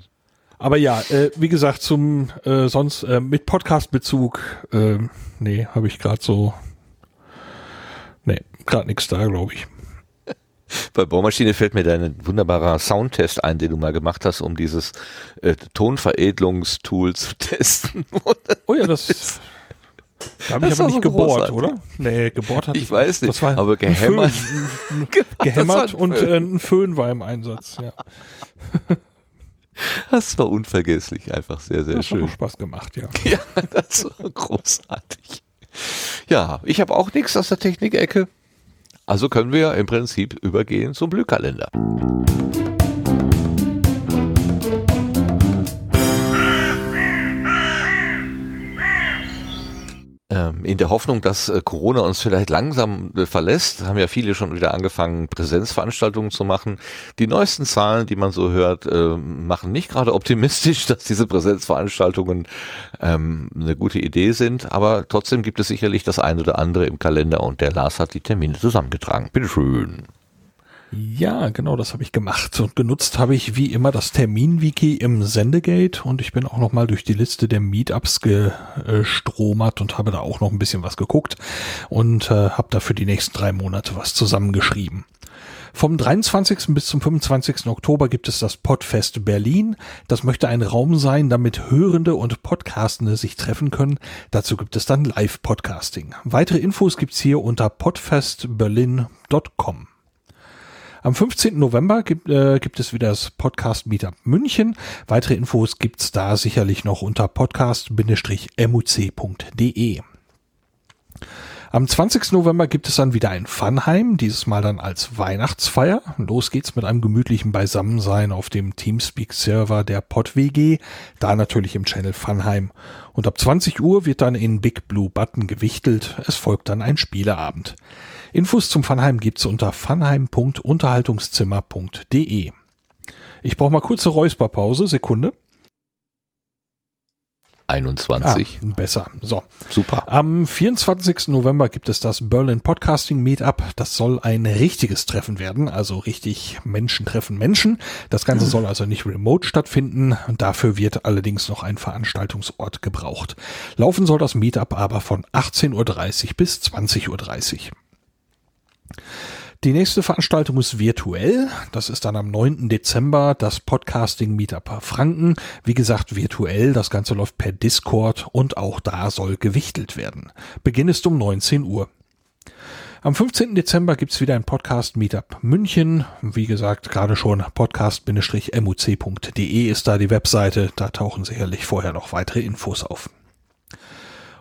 Aber ja, äh, wie gesagt, zum äh, sonst äh, mit Podcast-Bezug, äh, nee, habe ich gerade so, nee, gerade nichts da, glaube ich. Bei Bohrmaschine fällt mir dein wunderbarer Soundtest ein, den du mal gemacht hast, um dieses äh, Tonveredelungstool zu testen. Oh ja, das, Da habe ich aber nicht so gebohrt, großartig. oder? Nee, gebohrt hat Ich weiß nicht, das war aber gehämmert. Föhn. Gehämmert und äh, ein Föhn war im Einsatz. Ja. Das war unvergesslich, einfach sehr, sehr Das hat schön. auch Spaß gemacht, ja. Ja, das war großartig. Ja, ich habe auch nichts aus der Technikecke. Also können wir im Prinzip übergehen zum Blühkalender. In der Hoffnung, dass äh, Corona uns vielleicht langsam äh, verlässt, haben ja viele schon wieder angefangen, Präsenzveranstaltungen zu machen. Die neuesten Zahlen, die man so hört, äh, machen nicht gerade optimistisch, dass diese Präsenzveranstaltungen ähm, eine gute Idee sind. Aber trotzdem gibt es sicherlich das eine oder andere im Kalender und der Lars hat die Termine zusammengetragen. Bitteschön. Ja, genau, das habe ich gemacht. Und genutzt habe ich wie immer das Terminwiki im Sendegate und ich bin auch noch mal durch die Liste der Meetups gestromert und habe da auch noch ein bisschen was geguckt und äh, habe da für die nächsten drei Monate was zusammengeschrieben. Vom 23. bis zum 25. Oktober gibt es das Podfest Berlin. Das möchte ein Raum sein, damit Hörende und Podcastende sich treffen können. Dazu gibt es dann Live-Podcasting. Weitere Infos gibt's hier unter podfestberlin.com. Am 15. November gibt, äh, gibt es wieder das Podcast Meetup München. Weitere Infos gibt's da sicherlich noch unter podcast-muc.de. Am 20. November gibt es dann wieder ein Funheim, dieses Mal dann als Weihnachtsfeier. Los geht's mit einem gemütlichen Beisammensein auf dem Teamspeak-Server der PodWG, da natürlich im Channel Funheim. Und ab 20 Uhr wird dann in Big Blue Button gewichtelt. Es folgt dann ein Spieleabend. Infos zum Funheim gibt's unter funheim.unterhaltungszimmer.de. Ich brauche mal kurze Räusperpause, Sekunde. 21. Ah, besser. So. Super. Am 24. November gibt es das Berlin Podcasting Meetup. Das soll ein richtiges Treffen werden, also richtig Menschen treffen Menschen. Das Ganze soll also nicht remote stattfinden. Dafür wird allerdings noch ein Veranstaltungsort gebraucht. Laufen soll das Meetup aber von 18.30 Uhr bis 20.30 Uhr. Die nächste Veranstaltung ist virtuell. Das ist dann am 9. Dezember das Podcasting Meetup Franken. Wie gesagt, virtuell. Das Ganze läuft per Discord und auch da soll gewichtelt werden. Beginn ist um 19 Uhr. Am 15. Dezember gibt's wieder ein Podcast Meetup München. Wie gesagt, gerade schon podcast-muc.de ist da die Webseite. Da tauchen sicherlich vorher noch weitere Infos auf.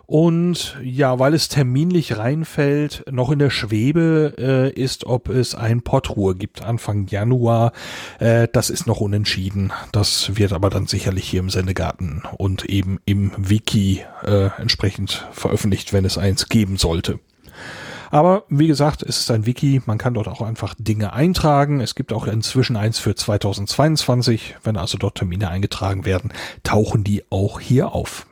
Und ja, weil es terminlich reinfällt, noch in der Schwebe äh, ist, ob es ein Podruhe gibt Anfang Januar. Äh, das ist noch unentschieden. Das wird aber dann sicherlich hier im Sendegarten und eben im Wiki äh, entsprechend veröffentlicht, wenn es eins geben sollte. Aber wie gesagt, es ist ein Wiki, man kann dort auch einfach Dinge eintragen. Es gibt auch inzwischen eins für 2022. Wenn also dort Termine eingetragen werden, tauchen die auch hier auf.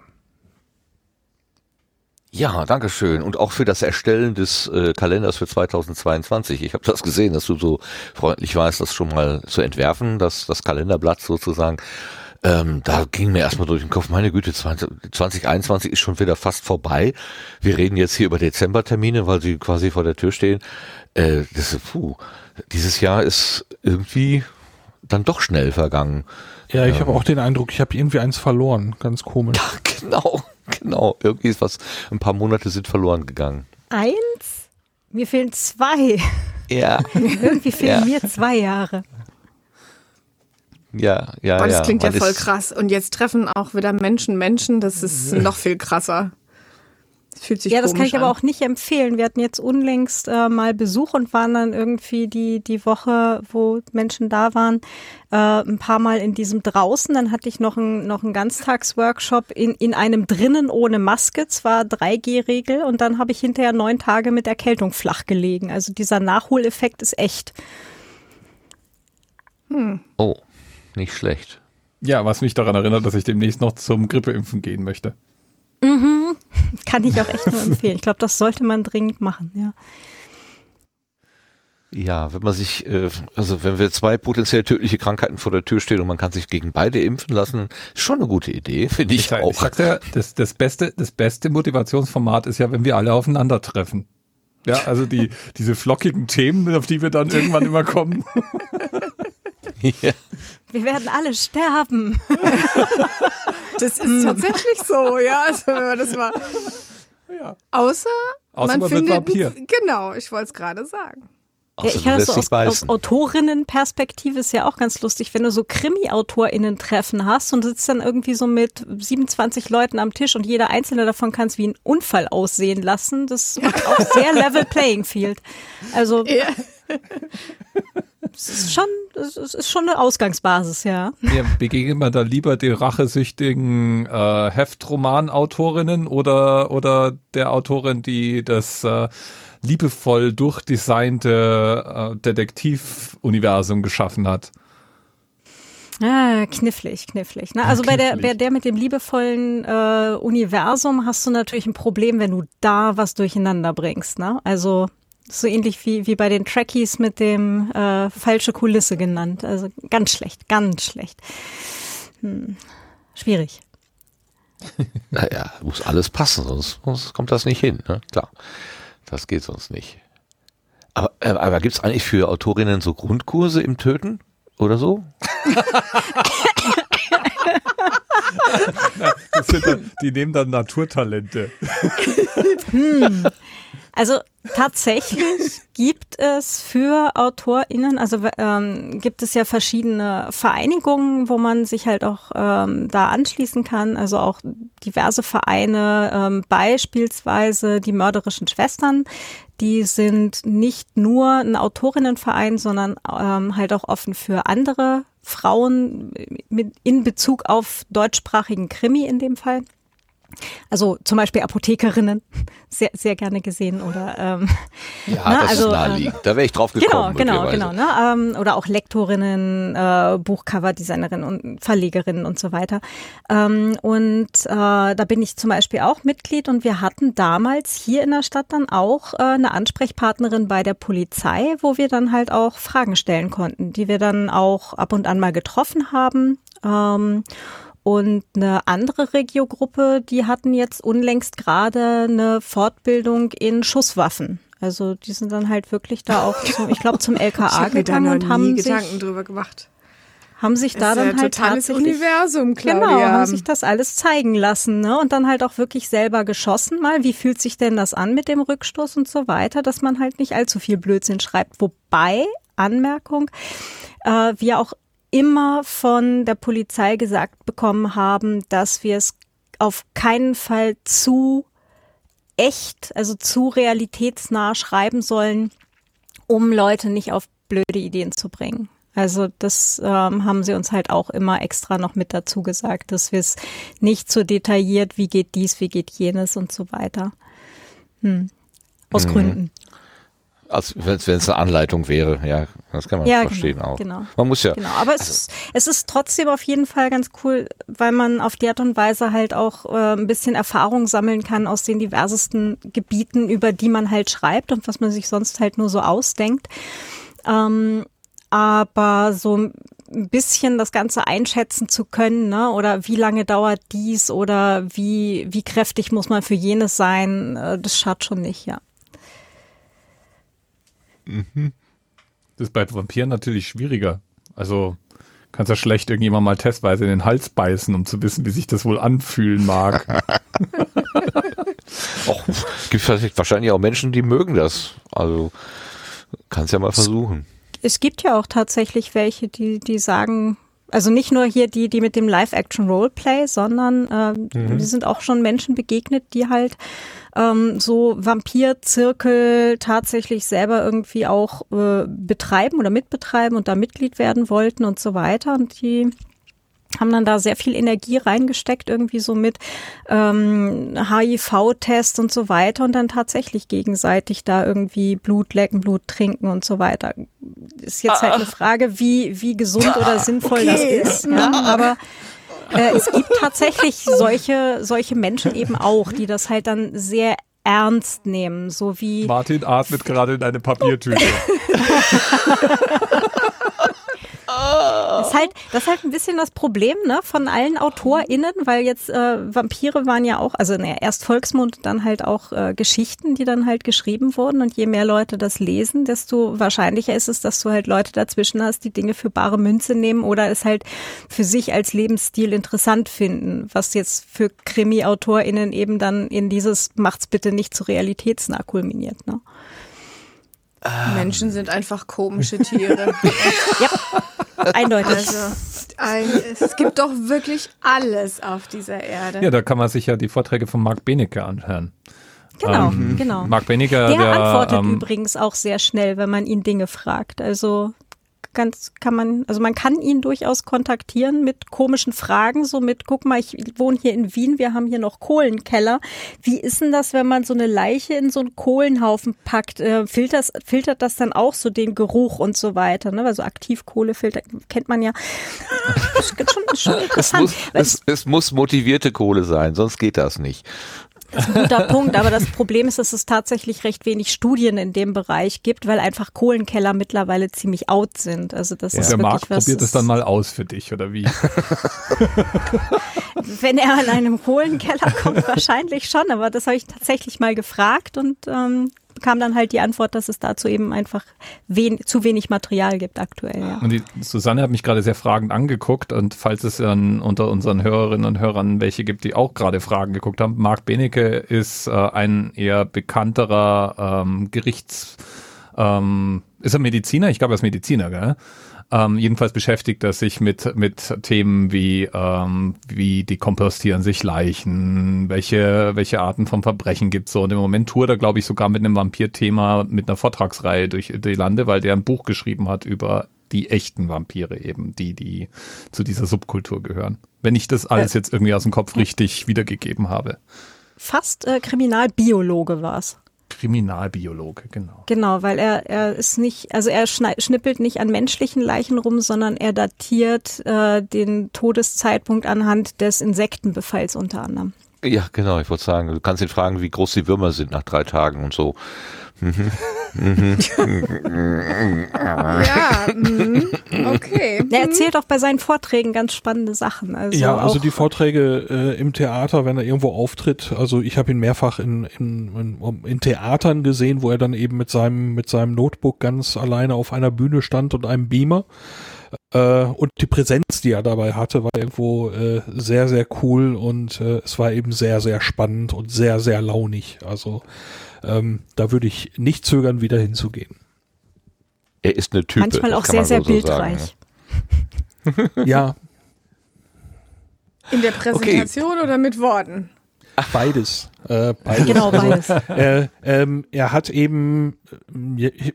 Ja, danke schön. Und auch für das Erstellen des äh, Kalenders für 2022. Ich habe das gesehen, dass du so freundlich warst, das schon mal zu entwerfen, das, das Kalenderblatt sozusagen. Ähm, da ging mir erstmal durch den Kopf, meine Güte, 20, 2021 ist schon wieder fast vorbei. Wir reden jetzt hier über Dezembertermine, weil sie quasi vor der Tür stehen. Äh, das, puh, dieses Jahr ist irgendwie dann doch schnell vergangen. Ja, ich habe auch den Eindruck, ich habe irgendwie eins verloren. Ganz komisch. Genau, genau. Irgendwie ist was, ein paar Monate sind verloren gegangen. Eins? Mir fehlen zwei. Ja, Irgendwie fehlen Ja. mir zwei Jahre. ja, ja. Boah, das ja. klingt ja voll krass. Und jetzt treffen auch wieder Menschen Menschen. Das ist noch viel krasser. Fühlt sich Ja, das kann ich aber an. auch nicht empfehlen. Wir hatten jetzt unlängst äh, mal Besuch und waren dann irgendwie die, die Woche, wo Menschen da waren, äh, ein paar Mal in diesem draußen. Dann hatte ich noch einen noch einen Ganztagsworkshop in, in einem drinnen ohne Maske, zwar 3G-Regel, und dann habe ich hinterher neun Tage mit Erkältung flach gelegen. Also dieser Nachholeffekt ist echt. Oh, nicht schlecht. Ja, was mich daran erinnert, dass ich demnächst noch zum Grippeimpfen gehen möchte. Kann ich auch echt nur empfehlen. Ich glaube, das sollte man dringend machen, ja. Ja, wenn man sich, äh, also wenn wir zwei potenziell tödliche Krankheiten vor der Tür stehen und man kann sich gegen beide impfen lassen, ist schon eine gute Idee, finde ich, sag- auch. Ich sag's ja, das, das beste, das beste Motivationsformat ist ja, wenn wir alle aufeinandertreffen. Ja, also die, diese flockigen Themen, auf die wir dann irgendwann immer kommen. ja. Wir werden alle sterben. Das ist tatsächlich so, ja. Also, wenn man das mal. Außer, Außer man, man wird findet. Vampir. Genau, ich wollte es gerade sagen. Ja, ich lässt so aus, aus. Autorinnenperspektive ist ja auch ganz lustig, wenn du so Krimi-AutorInnen-Treffen hast und sitzt dann irgendwie so mit 27 Leuten am Tisch und jeder einzelne davon kann es wie ein Unfall aussehen lassen. Das macht auch sehr Level Playing Field. Also Ja. Es ist schon, es ist- schon eine Ausgangsbasis, ja. Ja, begegnet man da lieber den rachesüchtigen äh, Heftromanautorinnen oder, oder der Autorin, die das äh, liebevoll durchdesignte äh, Detektivuniversum geschaffen hat? Ah, knifflig, knifflig. Ne? Also bei der, knifflig. bei der mit dem liebevollen äh, Universum hast du natürlich ein Problem, wenn du da was durcheinander bringst. Ne? Also so ähnlich wie, wie bei den Trekkies mit dem äh, falsche Kulisse genannt. Also ganz schlecht, ganz schlecht. Hm. Schwierig. Naja, muss alles passen, sonst, sonst kommt das nicht hin. Ne? Klar, das geht sonst nicht. Aber, äh, aber gibt es eigentlich für Autorinnen so Grundkurse im Töten oder so? Das sind dann, die nehmen dann Naturtalente. Also tatsächlich gibt es für AutorInnen, also ähm, gibt es ja verschiedene Vereinigungen, wo man sich halt auch ähm, da anschließen kann. Also auch diverse Vereine, ähm, beispielsweise die mörderischen Schwestern. Die sind nicht nur ein Autorinnenverein, sondern ähm, halt auch offen für andere Frauen mit, in Bezug auf deutschsprachigen Krimi in dem Fall. Also zum Beispiel Apothekerinnen, sehr, sehr gerne gesehen oder ähm, Ja, Na, das also, ist naheliegend. da wäre ich drauf genau, gekommen. genau, möglicherweise. genau, ne? ähm, oder auch Lektorinnen, äh, Buchcoverdesignerinnen und Verlegerinnen und so weiter. Ähm, und äh, da bin ich zum Beispiel auch Mitglied und wir hatten damals hier in der Stadt dann auch äh, eine Ansprechpartnerin bei der Polizei, wo wir dann halt auch Fragen stellen konnten, die wir dann auch ab und an mal getroffen haben. Ähm, und eine andere Regiogruppe, die hatten jetzt unlängst gerade eine Fortbildung in Schusswaffen. Also die sind dann halt wirklich da auch, zum, ich glaube, zum LKA gegangen und haben Gedanken sich, drüber gemacht. haben sich da ist ja dann halt totales tatsächlich Universum, Claudia. Genau, haben sich das alles zeigen lassen, ne? Und dann halt auch wirklich selber geschossen mal. Wie fühlt sich denn das an mit dem Rückstoß und so weiter, dass man halt nicht allzu viel Blödsinn schreibt. Wobei, Anmerkung, äh, wir auch immer von der Polizei gesagt bekommen haben, dass wir es auf keinen Fall zu echt, also zu realitätsnah schreiben sollen, um Leute nicht auf blöde Ideen zu bringen. Also das ähm, haben sie uns halt auch immer extra noch mit dazu gesagt, dass wir es nicht so detailliert, wie geht dies, wie geht jenes und so weiter. Hm. Aus Mhm. Gründen. Als wenn es eine Anleitung wäre, ja, das kann man Ja, verstehen genau, auch. genau. Man muss ja, Genau, aber es, ist, es ist trotzdem auf jeden Fall ganz cool, weil man auf die Art und Weise halt auch äh, ein bisschen Erfahrung sammeln kann aus den diversesten Gebieten, über die man halt schreibt und was man sich sonst halt nur so ausdenkt. Ähm, aber so ein bisschen das Ganze einschätzen zu können, ne? oder wie lange dauert dies oder wie, wie kräftig muss man für jenes sein, äh, das schadet schon nicht, ja. Das ist bei Vampiren natürlich schwieriger. Also kannst ja schlecht irgendjemand mal testweise in den Hals beißen, um zu wissen, wie sich das wohl anfühlen mag. auch, gibt wahrscheinlich auch Menschen, die mögen das. Also kannst ja mal versuchen. Es gibt ja auch tatsächlich welche, die, die sagen, also nicht nur hier die, die mit dem Live-Action-Roleplay, sondern ähm, Mhm. wir sind auch schon Menschen begegnet, die halt ähm, so Vampir-Zirkel tatsächlich selber irgendwie auch äh, betreiben oder mitbetreiben und da Mitglied werden wollten und so weiter. Und die haben dann da sehr viel Energie reingesteckt, irgendwie so mit ähm, HIV-Test und so weiter und dann tatsächlich gegenseitig da irgendwie Blut lecken, Blut trinken und so weiter. Ist jetzt halt eine Frage, wie, wie gesund oder sinnvoll okay. das ist. Ja, aber äh, es gibt tatsächlich solche, solche Menschen eben auch, die das halt dann sehr ernst nehmen, so wie Martin atmet gerade in eine Papiertüte. Das ist halt, das ist halt ein bisschen das Problem, ne, von allen AutorInnen, weil jetzt äh, Vampire waren ja auch, also naja, erst Volksmund, dann halt auch äh, Geschichten, die dann halt geschrieben wurden. Und je mehr Leute das lesen, desto wahrscheinlicher ist es, dass du halt Leute dazwischen hast, die Dinge für bare Münze nehmen oder es halt für sich als Lebensstil interessant finden, was jetzt für Krimi-AutorInnen eben dann in dieses Macht's bitte nicht zu realitätsnah kulminiert, ne? Menschen sind einfach komische Tiere. Eindeutig. Also, ein, es gibt doch wirklich alles auf dieser Erde. Ja, da kann man sich ja die Vorträge von Marc Benecke anhören. Genau, Ähm, genau. Marc Benecke, Der, der, antwortet ähm, übrigens auch sehr schnell, wenn man ihn Dinge fragt. Also ganz kann man, also man kann ihn durchaus kontaktieren mit komischen Fragen, so mit, guck mal, ich wohne hier in Wien, wir haben hier noch Kohlenkeller. Wie ist denn das, wenn man so eine Leiche in so einen Kohlenhaufen packt? Äh, filtert, filtert das dann auch so den Geruch und so weiter? Ne? Weil so Aktivkohlefilter kennt man ja. Das ist schon, schon Es interessant. muss, Weil es, es muss motivierte Kohle sein, sonst geht das nicht. Das ist ein guter Punkt, aber das Problem ist, dass es tatsächlich recht wenig Studien in dem Bereich gibt, weil einfach Kohlenkeller mittlerweile ziemlich out sind. Also das und ist der was. probiert es dann mal aus für dich, oder wie? Wenn er an einem Kohlenkeller kommt, wahrscheinlich schon, aber das habe ich tatsächlich mal gefragt und ähm, kam dann halt die Antwort, dass es dazu eben einfach wen zu wenig Material gibt aktuell. Ja. Und die Susanne hat mich gerade sehr fragend angeguckt und falls es dann unter unseren Hörerinnen und Hörern welche gibt, die auch gerade Fragen geguckt haben, Marc Benecke ist äh, ein eher bekannterer ähm, Gerichts, ähm, ist er Mediziner? Ich glaube, er ist Mediziner, gell? Ähm, jedenfalls beschäftigt er sich mit, mit Themen wie, ähm, wie dekompostieren sich Leichen, welche, welche Arten von Verbrechen gibt's so. Und im Moment tourt er, glaube ich, sogar mit einem Vampir-Thema, mit einer Vortragsreihe durch die Lande, weil der ein Buch geschrieben hat über die echten Vampire eben, die, die zu dieser Subkultur gehören. Wenn ich das alles jetzt irgendwie aus dem Kopf richtig wiedergegeben habe. Fast äh, Kriminalbiologe war es. Kriminalbiologe, genau. Genau, weil er, er ist nicht, also er schnippelt nicht an menschlichen Leichen rum, sondern er datiert äh, den Todeszeitpunkt anhand des Insektenbefalls unter anderem. Ja, genau, ich wollte sagen, du kannst ihn fragen, wie groß die Würmer sind nach drei Tagen und so. Ja, mhm. okay. Er erzählt auch bei seinen Vorträgen ganz spannende Sachen. Also ja, also die Vorträge äh, im Theater, wenn er irgendwo auftritt, also ich habe ihn mehrfach in, in, in, in Theatern gesehen, wo er dann eben mit seinem, mit seinem Notebook ganz alleine auf einer Bühne stand und einem Beamer. Äh, und die Präsenz, die er dabei hatte, war irgendwo äh, sehr, sehr cool und äh, es war eben sehr, sehr spannend und sehr, sehr launig. Also ähm, da würde ich nicht zögern, wieder hinzugehen. Er ist eine Type. manchmal auch sehr, man sehr so sagen, bildreich. Ja, In der Präsentation oder mit Worten? beides. Äh, beides. Genau, beides. äh, ähm, er hat eben, äh,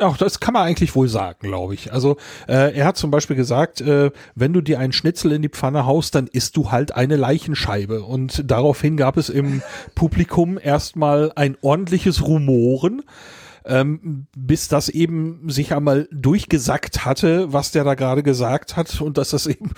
auch das kann man eigentlich wohl sagen, glaube ich. Also äh, er hat zum Beispiel gesagt, äh, wenn du dir einen Schnitzel in die Pfanne haust, dann isst du halt eine Leichenscheibe. Und daraufhin gab es im Publikum erstmal ein ordentliches Rumoren. Ähm, bis das eben sich einmal durchgesackt hatte, was der da gerade gesagt hat und dass das eben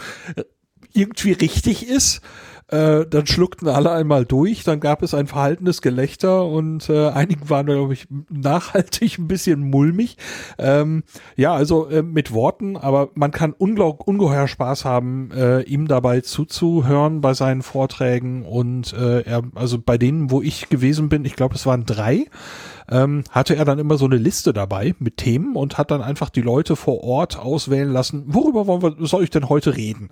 irgendwie richtig ist. Äh, dann schluckten alle einmal durch, dann gab es ein verhaltenes Gelächter und äh, einigen waren, glaube ich, nachhaltig ein bisschen mulmig. Ähm, ja, also äh, mit Worten, aber man kann unglaub, ungeheuer Spaß haben, äh, ihm dabei zuzuhören bei seinen Vorträgen und äh, er, also bei denen, wo ich gewesen bin, ich glaube, es waren drei, ähm, hatte er dann immer so eine Liste dabei mit Themen und hat dann einfach die Leute vor Ort auswählen lassen, worüber wollen wir, soll ich denn heute reden?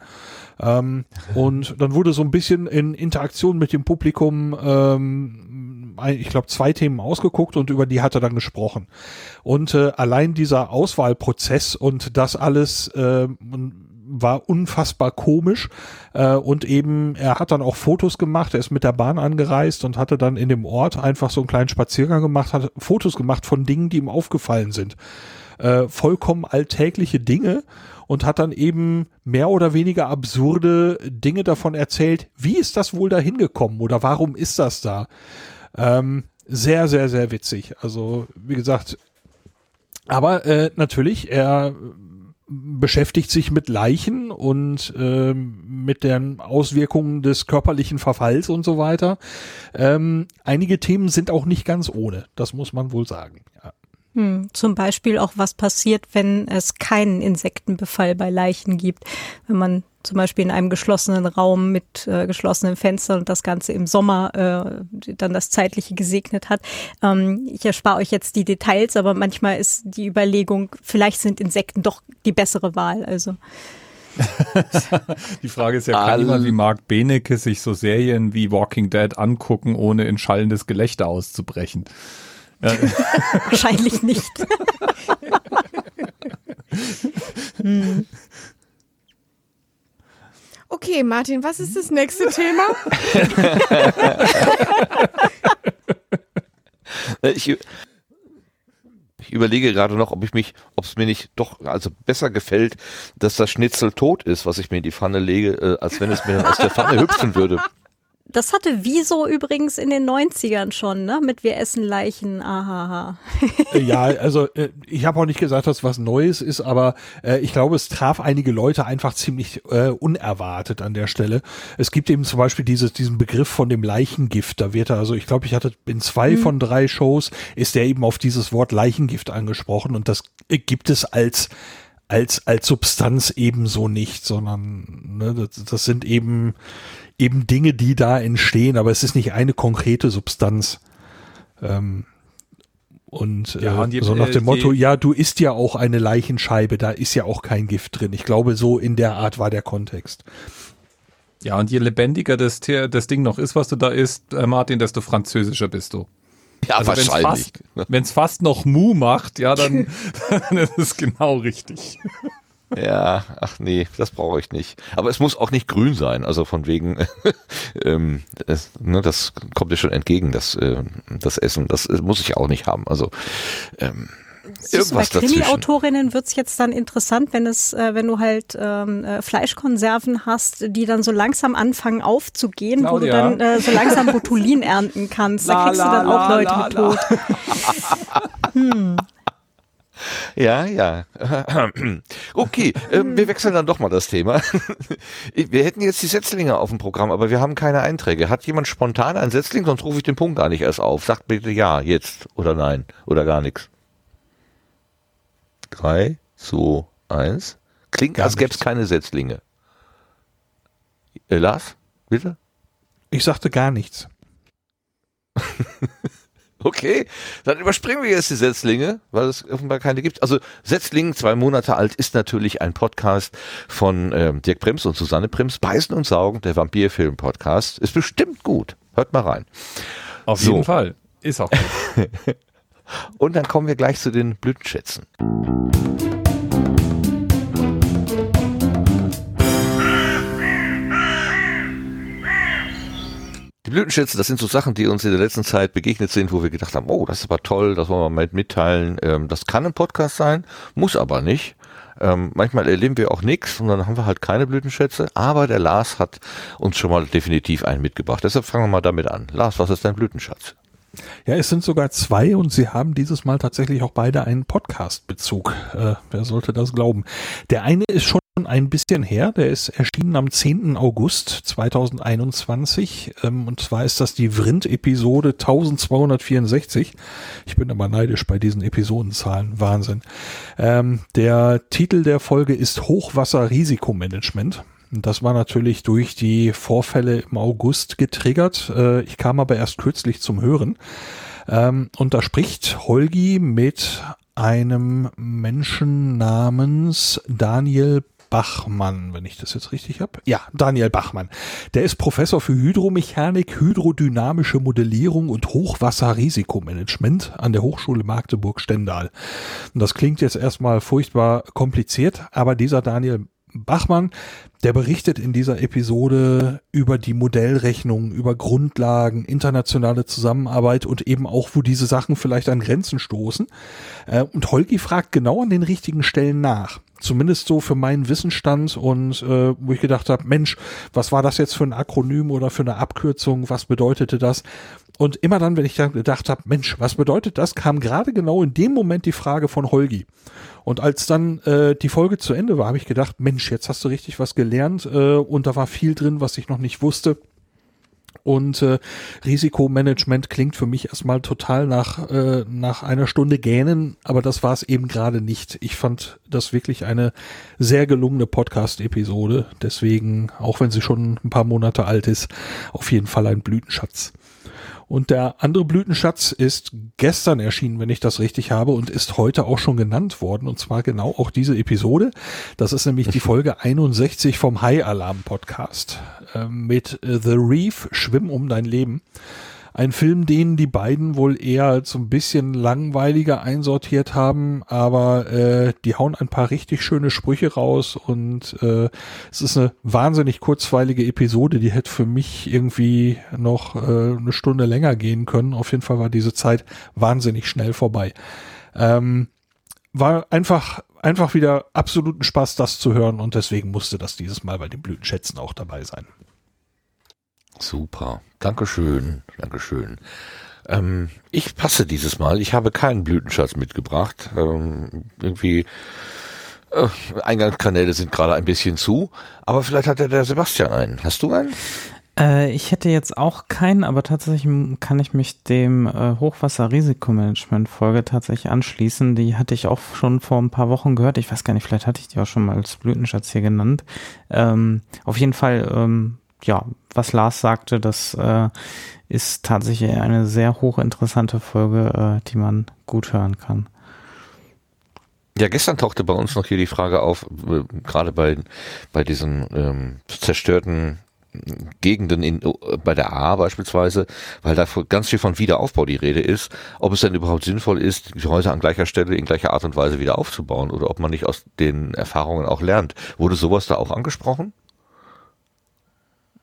Ähm, und dann wurde so ein bisschen in Interaktion mit dem Publikum, ähm, ich glaube, zwei Themen ausgeguckt und über die hat er dann gesprochen. Und äh, allein dieser Auswahlprozess und das alles äh, war unfassbar komisch äh, und eben er hat dann auch Fotos gemacht, er ist mit der Bahn angereist und hatte dann in dem Ort einfach so einen kleinen Spaziergang gemacht, hat Fotos gemacht von Dingen, die ihm aufgefallen sind. Äh, vollkommen alltägliche Dinge und hat dann eben mehr oder weniger absurde Dinge davon erzählt, wie ist das wohl da hingekommen oder warum ist das da? Ähm, sehr, sehr, sehr witzig. Also, wie gesagt, aber äh, natürlich, er beschäftigt sich mit Leichen und ähm, mit den Auswirkungen des körperlichen Verfalls und so weiter. Ähm, einige Themen sind auch nicht ganz ohne, das muss man wohl sagen. Ja. Hm, zum Beispiel auch, was passiert, wenn es keinen Insektenbefall bei Leichen gibt. Wenn man zum Beispiel in einem geschlossenen Raum mit äh, geschlossenen Fenstern und das Ganze im Sommer äh, dann das Zeitliche gesegnet hat. Ähm, ich erspare euch jetzt die Details, aber manchmal ist die Überlegung, vielleicht sind Insekten doch die bessere Wahl. Also Die Frage ist ja, kann jemand wie Mark Benecke sich so Serien wie Walking Dead angucken, ohne in schallendes Gelächter auszubrechen? wahrscheinlich nicht. Okay, Martin, was ist das nächste Thema? Ich, ich überlege gerade noch, ob ich mich, ob es mir nicht doch also besser gefällt, dass das Schnitzel tot ist, was ich mir in die Pfanne lege, äh, als wenn es mir dann aus der Pfanne hüpfen würde. Das hatte Wieso übrigens in den 90ern schon, ne? Mit Wir essen Leichen, ahaha. Äh, Ja, also äh, ich habe auch nicht gesagt, dass was Neues ist, aber äh, ich glaube, es traf einige Leute einfach ziemlich äh, unerwartet an der Stelle. Es gibt eben zum Beispiel dieses, diesen Begriff von dem Leichengift. Da wird er, also ich glaube, ich hatte in zwei von drei Shows, ist der eben auf dieses Wort Leichengift angesprochen und das äh, gibt es als als als Substanz ebenso nicht, sondern ne, das, das sind eben eben Dinge, die da entstehen, aber es ist nicht eine konkrete Substanz. Ähm, und, Ja, äh, und die- so nach äh, dem Motto, die- ja, du isst ja auch eine Leichenscheibe, da ist ja auch kein Gift drin. Ich glaube, so in der Art war der Kontext. Ja, und je lebendiger das, das Ding noch ist, was du da isst, äh, Martin, desto französischer bist du. Ja, Also wenn's wahrscheinlich. fast, wenn's fast noch Mu macht, ja, dann, dann ist es genau richtig. Ja, ach nee, das brauche ich nicht. Aber es muss auch nicht grün sein, also von wegen, ähm, es, ne, das kommt dir schon entgegen, das, äh, das Essen, das äh, muss ich auch nicht haben. Also ähm, Siehst du, bei irgendwas. Krimi-Autorinnen wird's jetzt dann interessant, wenn es, äh, wenn du halt ähm, äh, Fleischkonserven hast, die dann so langsam anfangen aufzugehen, wo du Claudia. dann äh, so langsam Botulin ernten kannst. Da La, kriegst du la, dann auch la, Leute la, mit la. tot. Ja, ja. Okay, ähm, wir wechseln dann doch mal das Thema. Wir hätten jetzt die Setzlinge auf dem Programm, aber wir haben keine Einträge. Hat jemand spontan einen Setzling? Sonst rufe ich den Punkt gar nicht erst auf. Sagt bitte ja, jetzt oder nein oder gar nichts. Drei, zwei, eins. Klingt, Gar als gäbe es keine Setzlinge. Äh, Lars, bitte? Ich sagte gar nichts. Okay, dann überspringen wir jetzt die Setzlinge, weil es offenbar keine gibt. Also Setzling, zwei Monate alt, ist natürlich ein Podcast von ähm, Dirk Prims und Susanne Prims. Beißen und Saugen, der Vampirfilm-Podcast. Ist bestimmt gut. Hört mal rein. Auf So. jeden Fall. Ist auch gut. Und dann kommen wir gleich zu den Blütenschätzen. Die Blütenschätze, das sind so Sachen, die uns in der letzten Zeit begegnet sind, wo wir gedacht haben, oh, das ist aber toll, das wollen wir mal mitteilen. Ähm, das kann ein Podcast sein, muss aber nicht. Ähm, manchmal erleben wir auch nichts und dann haben wir halt keine Blütenschätze, aber der Lars hat uns schon mal definitiv einen mitgebracht. Deshalb fangen wir mal damit an. Lars, was ist dein Blütenschatz? Ja, es sind sogar zwei und sie haben dieses Mal tatsächlich auch beide einen Podcast-Bezug. Äh, wer sollte das glauben? Der eine ist schon ein bisschen her, der ist erschienen am 10. August 2021 ähm, und zwar ist das die Vrind-Episode 1264. Ich bin aber neidisch bei diesen Episodenzahlen, Wahnsinn. Ähm, der Titel der Folge ist Hochwasser-Risikomanagement. Das war natürlich durch die Vorfälle im August getriggert. Äh, Ich kam aber erst kürzlich zum Hören. Ähm, Und da spricht Holgi mit einem Menschen namens Daniel Bachmann, wenn ich das jetzt richtig habe. Ja, Daniel Bachmann. Der ist Professor für Hydromechanik, hydrodynamische Modellierung und Hochwasserrisikomanagement an der Hochschule Magdeburg-Stendal. Und das klingt jetzt erstmal furchtbar kompliziert, aber dieser Daniel Bachmann, der berichtet in dieser Episode über die Modellrechnung, über Grundlagen, internationale Zusammenarbeit und eben auch, wo diese Sachen vielleicht an Grenzen stoßen. Äh, Und Holgi fragt genau an den richtigen Stellen nach. Zumindest so für meinen Wissensstand und äh, wo ich gedacht habe, Mensch, was war das jetzt für ein Akronym oder für eine Abkürzung? Was bedeutete das? Und immer dann, wenn ich dann gedacht habe, Mensch, was bedeutet das, kam gerade genau in dem Moment die Frage von Holgi. Und als dann äh, die Folge zu Ende war, habe ich gedacht, Mensch, jetzt hast du richtig was gelernt äh, und da war viel drin, was ich noch nicht wusste. Und äh, Risikomanagement klingt für mich erstmal total nach, äh, nach einer Stunde Gähnen, aber das war es eben gerade nicht. Ich fand das wirklich eine sehr gelungene Podcast-Episode. Deswegen, auch wenn sie schon ein paar Monate alt ist, auf jeden Fall ein Blütenschatz. Und der andere Blütenschatz ist gestern erschienen, wenn ich das richtig habe, und ist heute auch schon genannt worden. Und zwar genau auch diese Episode. Das ist nämlich die Folge 61 vom High Alarm Podcast äh, mit The Reef, Schwimm um dein Leben. Ein Film, den die beiden wohl eher als so ein bisschen langweiliger einsortiert haben, aber äh, die hauen ein paar richtig schöne Sprüche raus und äh, es ist eine wahnsinnig kurzweilige Episode, die hätte für mich irgendwie noch äh, eine Stunde länger gehen können. Auf jeden Fall war diese Zeit wahnsinnig schnell vorbei. Ähm, war einfach einfach wieder absoluten Spaß, das zu hören und deswegen musste das dieses Mal bei den Blütenschätzen auch dabei sein. Super. Dankeschön. Dankeschön. Ähm, ich passe dieses Mal. Ich habe keinen Blütenschatz mitgebracht. Ähm, irgendwie äh, Eingangskanäle sind gerade ein bisschen zu, aber vielleicht hat ja der Sebastian einen. Hast du einen? Äh, ich hätte jetzt auch keinen, aber tatsächlich kann ich mich dem äh, Hochwasser-Risikomanagement-Folge tatsächlich anschließen. Die hatte ich auch schon vor ein paar Wochen gehört. Ich weiß gar nicht, vielleicht hatte ich die auch schon mal als Blütenschatz hier genannt. Ähm, auf jeden Fall, ähm, ja, was Lars sagte, das äh, ist tatsächlich eine sehr hochinteressante Folge, äh, die man gut hören kann. Ja, gestern tauchte bei uns noch hier die Frage auf, äh, gerade bei, bei diesen ähm, zerstörten Gegenden in, äh, bei der A beispielsweise, weil da ganz viel von Wiederaufbau die Rede ist, ob es denn überhaupt sinnvoll ist, die Häuser an gleicher Stelle in gleicher Art und Weise wieder aufzubauen oder ob man nicht aus den Erfahrungen auch lernt. Wurde sowas da auch angesprochen?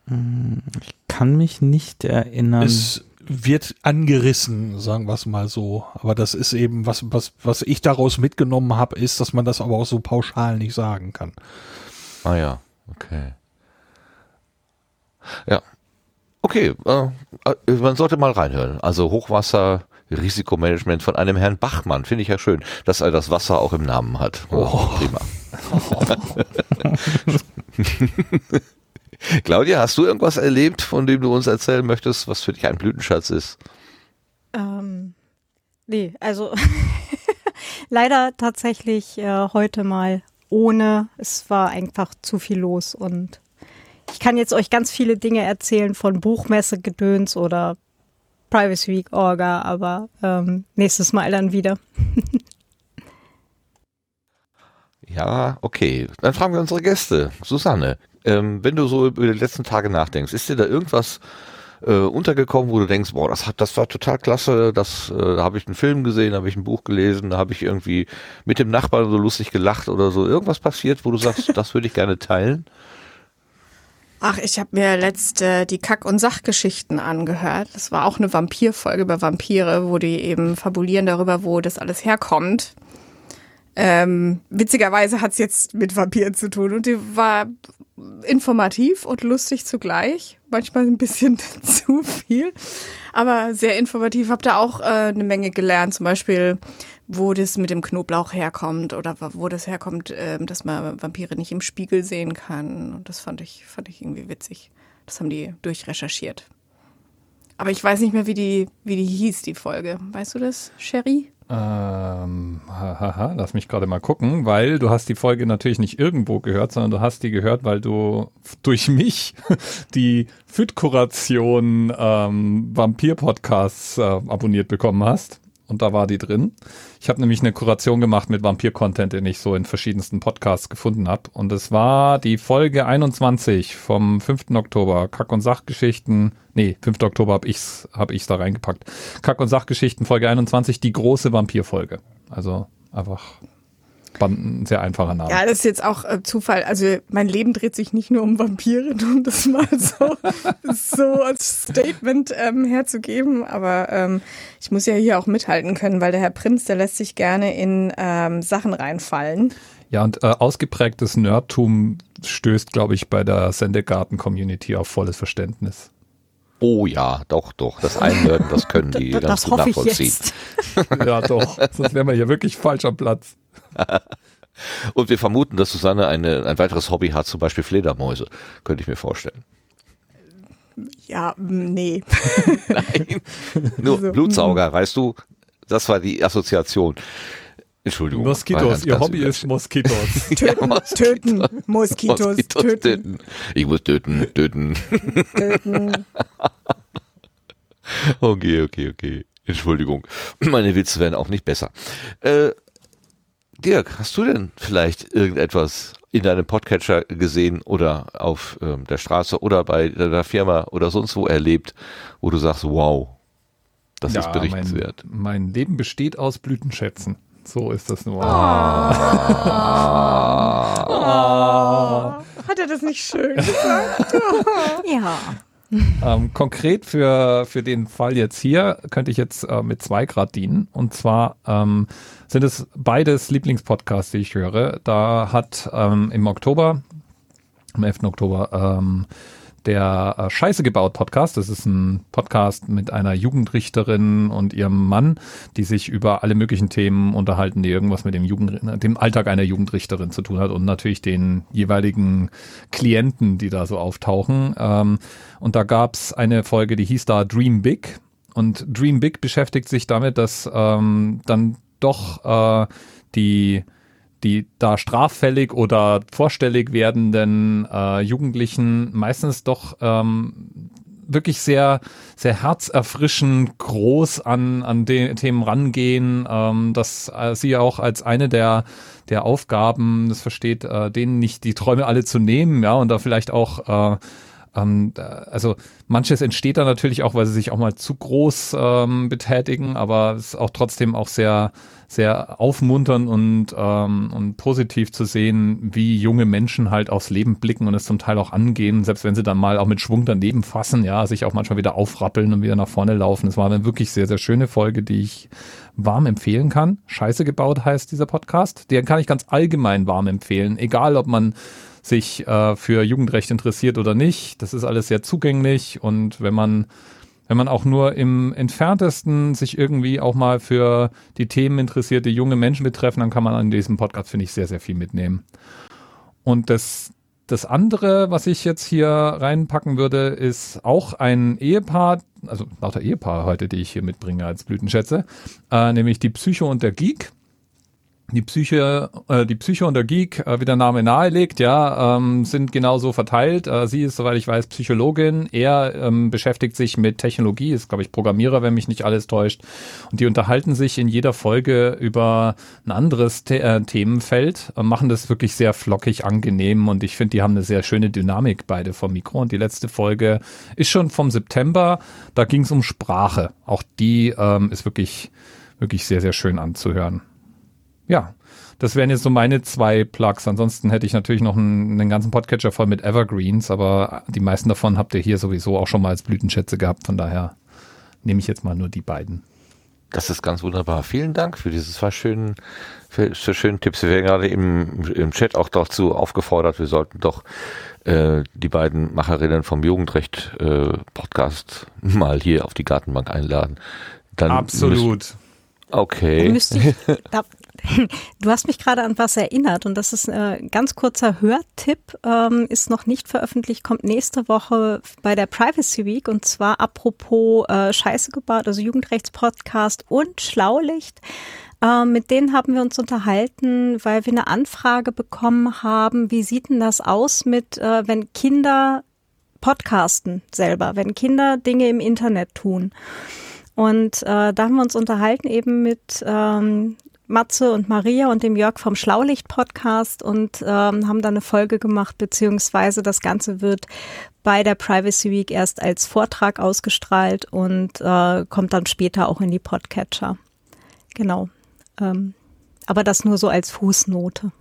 Ich kann mich nicht erinnern. Es wird angerissen, sagen wir es mal so. Aber das ist eben, was, was, was ich daraus mitgenommen habe, ist, dass man das aber auch so pauschal nicht sagen kann. Ah ja, okay. Ja. Okay, äh, äh, man sollte mal reinhören. Also Hochwasser, Risikomanagement von einem Herrn Bachmann, finde ich ja schön, dass er das Wasser auch im Namen hat. Oh. Prima. Claudia, hast du irgendwas erlebt, von dem du uns erzählen möchtest, was für dich ein Blütenschatz ist? Ähm, nee, also leider tatsächlich äh, heute mal ohne. Es war einfach zu viel los und ich kann jetzt euch ganz viele Dinge erzählen von Buchmesse, Gedöns oder Privacy Week Orga, aber ähm, nächstes Mal dann wieder. ja, okay. Dann fragen wir unsere Gäste. Susanne, ähm, wenn du so über die letzten Tage nachdenkst, ist dir da irgendwas äh, untergekommen, wo du denkst, boah, das hat, das war total klasse, das, äh, da habe ich einen Film gesehen, da habe ich ein Buch gelesen, da habe ich irgendwie mit dem Nachbarn so lustig gelacht oder so. Irgendwas passiert, wo du sagst, das würde ich gerne teilen? Ach, ich habe mir letzte äh, die Kack- und Sachgeschichten angehört. Das war auch eine Vampirfolge über Vampire, wo die eben fabulieren darüber, wo das alles herkommt. Ähm, witzigerweise hat's jetzt mit Vampiren zu tun und die war informativ und lustig zugleich. Manchmal ein bisschen zu viel, aber sehr informativ. Hab da auch äh, eine Menge gelernt, zum Beispiel, wo das mit dem Knoblauch herkommt oder wo das herkommt, äh, dass man Vampire nicht im Spiegel sehen kann. Und das fand ich, fand ich irgendwie witzig. Das haben die durchrecherchiert. Aber ich weiß nicht mehr, wie die, wie die hieß, die Folge. Weißt du das, Sherry? Ähm, haha, lass mich gerade mal gucken, weil du hast die Folge natürlich nicht irgendwo gehört, sondern du hast die gehört, weil du durch mich die Fit-Kuration ähm, Vampir-Podcasts äh, abonniert bekommen hast und da war die drin. Ich habe nämlich eine Kuration gemacht mit Vampir-Content, den ich so in verschiedensten Podcasts gefunden habe. Und es war die Folge 21 vom 5. Oktober. Kack- und Sachgeschichten. Nee, 5. Oktober habe ich's, hab ich's da reingepackt. Kack- und Sachgeschichten, Folge 21, die große Vampir-Folge. Also einfach ein sehr einfacher Name. Ja, das ist jetzt auch äh, Zufall. Also mein Leben dreht sich nicht nur um Vampire, um das mal so, so als Statement ähm, herzugeben. Aber ähm, ich muss ja hier auch mithalten können, weil der Herr Prinz, der lässt sich gerne in ähm, Sachen reinfallen. Ja, und äh, ausgeprägtes Nerdtum stößt, glaube ich, bei der Sendegarten-Community auf volles Verständnis. Oh ja, doch, doch. Das Einhören, das können die das ganz gut hoffe ich nachvollziehen. jetzt. ja, doch. Sonst wären wir hier wirklich falsch am Platz. Und wir vermuten, dass Susanne eine, ein weiteres Hobby hat, zum Beispiel Fledermäuse. Könnte ich mir vorstellen. Ja, mm, nee. Nein. Nur So. Blutsauger, weißt du? Das war die Assoziation. Entschuldigung. Moskitos, ihr Hobby ist Moskitos. Töten, Moskitos. töten, Moskitos, Moskitos töten, töten. Ich muss töten, töten. töten. Okay, okay, okay. Entschuldigung. Meine Witze werden auch nicht besser. Äh, Dirk, hast du denn vielleicht irgendetwas in deinem Podcatcher gesehen oder auf ähm, der Straße oder bei deiner Firma oder sonst wo erlebt, wo du sagst, wow, das ist berichtenswert. Mein, mein Leben besteht aus Blütenschätzen. So ist das nur. Hat er das nicht schön gesagt? Ja. Ähm, konkret für, für den Fall jetzt hier könnte ich jetzt äh, mit zwei Grad dienen. Und zwar ähm, sind es beides Lieblingspodcasts, die ich höre. Da hat ähm, im Oktober, am 11. Oktober, ähm, der äh, Scheiße gebaut Podcast. Das ist ein Podcast mit einer Jugendrichterin und ihrem Mann, die sich über alle möglichen Themen unterhalten, die irgendwas mit dem Jugend, dem Alltag einer Jugendrichterin zu tun hat und natürlich den jeweiligen Klienten, die da so auftauchen. Ähm, und da gab's eine Folge, die hieß da Dream Big. Und Dream Big beschäftigt sich damit, dass ähm, dann doch äh, die die da straffällig oder vorstellig werdenden äh, Jugendlichen meistens doch ähm, wirklich sehr, sehr herzerfrischend groß an, an den Themen rangehen, ähm, dass äh, sie auch als eine der, der Aufgaben, das versteht, äh, denen nicht die Träume alle zu nehmen, ja, und da vielleicht auch äh, ähm, da- also manches entsteht da natürlich auch, weil sie sich auch mal zu groß ähm, betätigen, aber es ist auch trotzdem auch sehr, sehr aufmunternd und, ähm, und positiv zu sehen, wie junge Menschen halt aufs Leben blicken und es zum Teil auch angehen, selbst wenn sie dann mal auch mit Schwung daneben fassen, ja, sich auch manchmal wieder aufrappeln und wieder nach vorne laufen. Es war eine wirklich sehr, sehr schöne Folge, die ich warm empfehlen kann. Scheiße gebaut heißt dieser Podcast. Den kann ich ganz allgemein warm empfehlen, egal ob man sich äh, für Jugendrecht interessiert oder nicht. Das ist alles sehr zugänglich und wenn man wenn man auch nur im entferntesten sich irgendwie auch mal für die Themen interessiert, die junge Menschen betreffen, dann kann man an diesem Podcast, finde ich, sehr, sehr viel mitnehmen. Und das, das andere, was ich jetzt hier reinpacken würde, ist auch ein Ehepaar, also lauter Ehepaar heute, die ich hier mitbringe als Blütenschätze, äh, nämlich die Psycho und der Geek die Psyche, äh, die Psyche und der Geek, äh, wie der Name nahelegt, ja, ähm, sind genauso verteilt. Äh, sie ist, soweit ich weiß, Psychologin. Er ähm, beschäftigt sich mit Technologie, ist, glaube ich, Programmierer, wenn mich nicht alles täuscht. Und die unterhalten sich in jeder Folge über ein anderes The äh, Themenfeld, äh, machen das wirklich sehr flockig, angenehm und ich finde, die haben eine sehr schöne Dynamik beide vom Mikro. Und die letzte Folge ist schon vom September. Da ging es um Sprache. Auch die ähm, ist wirklich, wirklich sehr, sehr schön anzuhören ja, das wären jetzt so meine zwei Plugs. Ansonsten hätte ich natürlich noch einen, einen ganzen Podcatcher voll mit Evergreens, aber die meisten davon habt ihr hier sowieso auch schon mal als Blütenschätze gehabt. Von daher nehme ich jetzt mal nur die beiden. Das ist ganz wunderbar. Vielen Dank für diese zwei schönen, für, für schönen Tipps. Wir werden gerade im, im Chat auch dazu aufgefordert, wir sollten doch äh, die beiden Macherinnen vom Jugendrecht äh, Podcast mal hier auf die Gartenbank einladen. Dann Absolut. okay. Müsste ich, da, du hast mich gerade an was erinnert und das ist ein ganz kurzer Hörtipp, ähm, ist noch nicht veröffentlicht, kommt nächste Woche bei der Privacy Week und zwar apropos äh, Scheiße gebaut, also Jugendrechtspodcast und Schlaulicht. Ähm, mit denen haben wir uns unterhalten, weil wir eine Anfrage bekommen haben, wie sieht denn das aus mit, äh, wenn Kinder podcasten selber, wenn Kinder Dinge im Internet tun. Und äh, da haben wir uns unterhalten eben mit ähm, Matze und Maria und dem Jörg vom Schlaulicht-Podcast und ähm, haben dann eine Folge gemacht, beziehungsweise das Ganze wird bei der Privacy Week erst als Vortrag ausgestrahlt und äh, kommt dann später auch in die Podcatcher. Genau. Ähm, aber das nur so als Fußnote.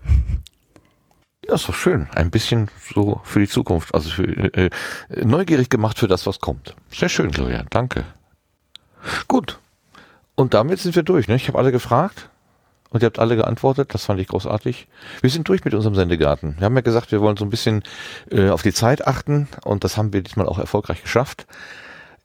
Ja, ist doch schön. Ein bisschen so für die Zukunft. Also für, äh, äh, neugierig gemacht für das, was kommt. Sehr schön, Gloria. Danke. Gut. Und damit sind wir durch. Ne? Ich habe alle gefragt und ihr habt alle geantwortet. Das fand ich großartig. Wir sind durch mit unserem Sendegarten. Wir haben ja gesagt, wir wollen so ein bisschen äh, auf die Zeit achten und das haben wir diesmal auch erfolgreich geschafft.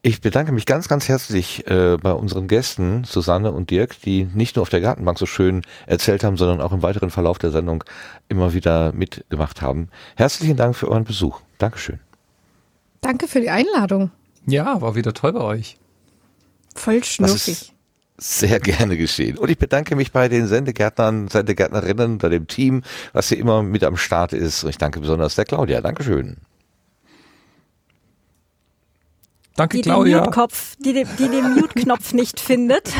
Ich bedanke mich ganz, ganz herzlich äh, bei unseren Gästen, Susanne und Dirk, die nicht nur auf der Gartenbank so schön erzählt haben, sondern auch im weiteren Verlauf der Sendung immer wieder mitgemacht haben. Herzlichen Dank für euren Besuch. Dankeschön. Danke für die Einladung. Ja, war wieder toll bei euch. Voll schnuffig. Sehr gerne geschehen. Und ich bedanke mich bei den Sendegärtnern, Sendegärtnerinnen, bei dem Team, was hier immer mit am Start ist. Und ich danke besonders der Claudia. Dankeschön. Danke, Die den Claudia. Mute-Kopf, die, den- die den Mute-Knopf nicht findet.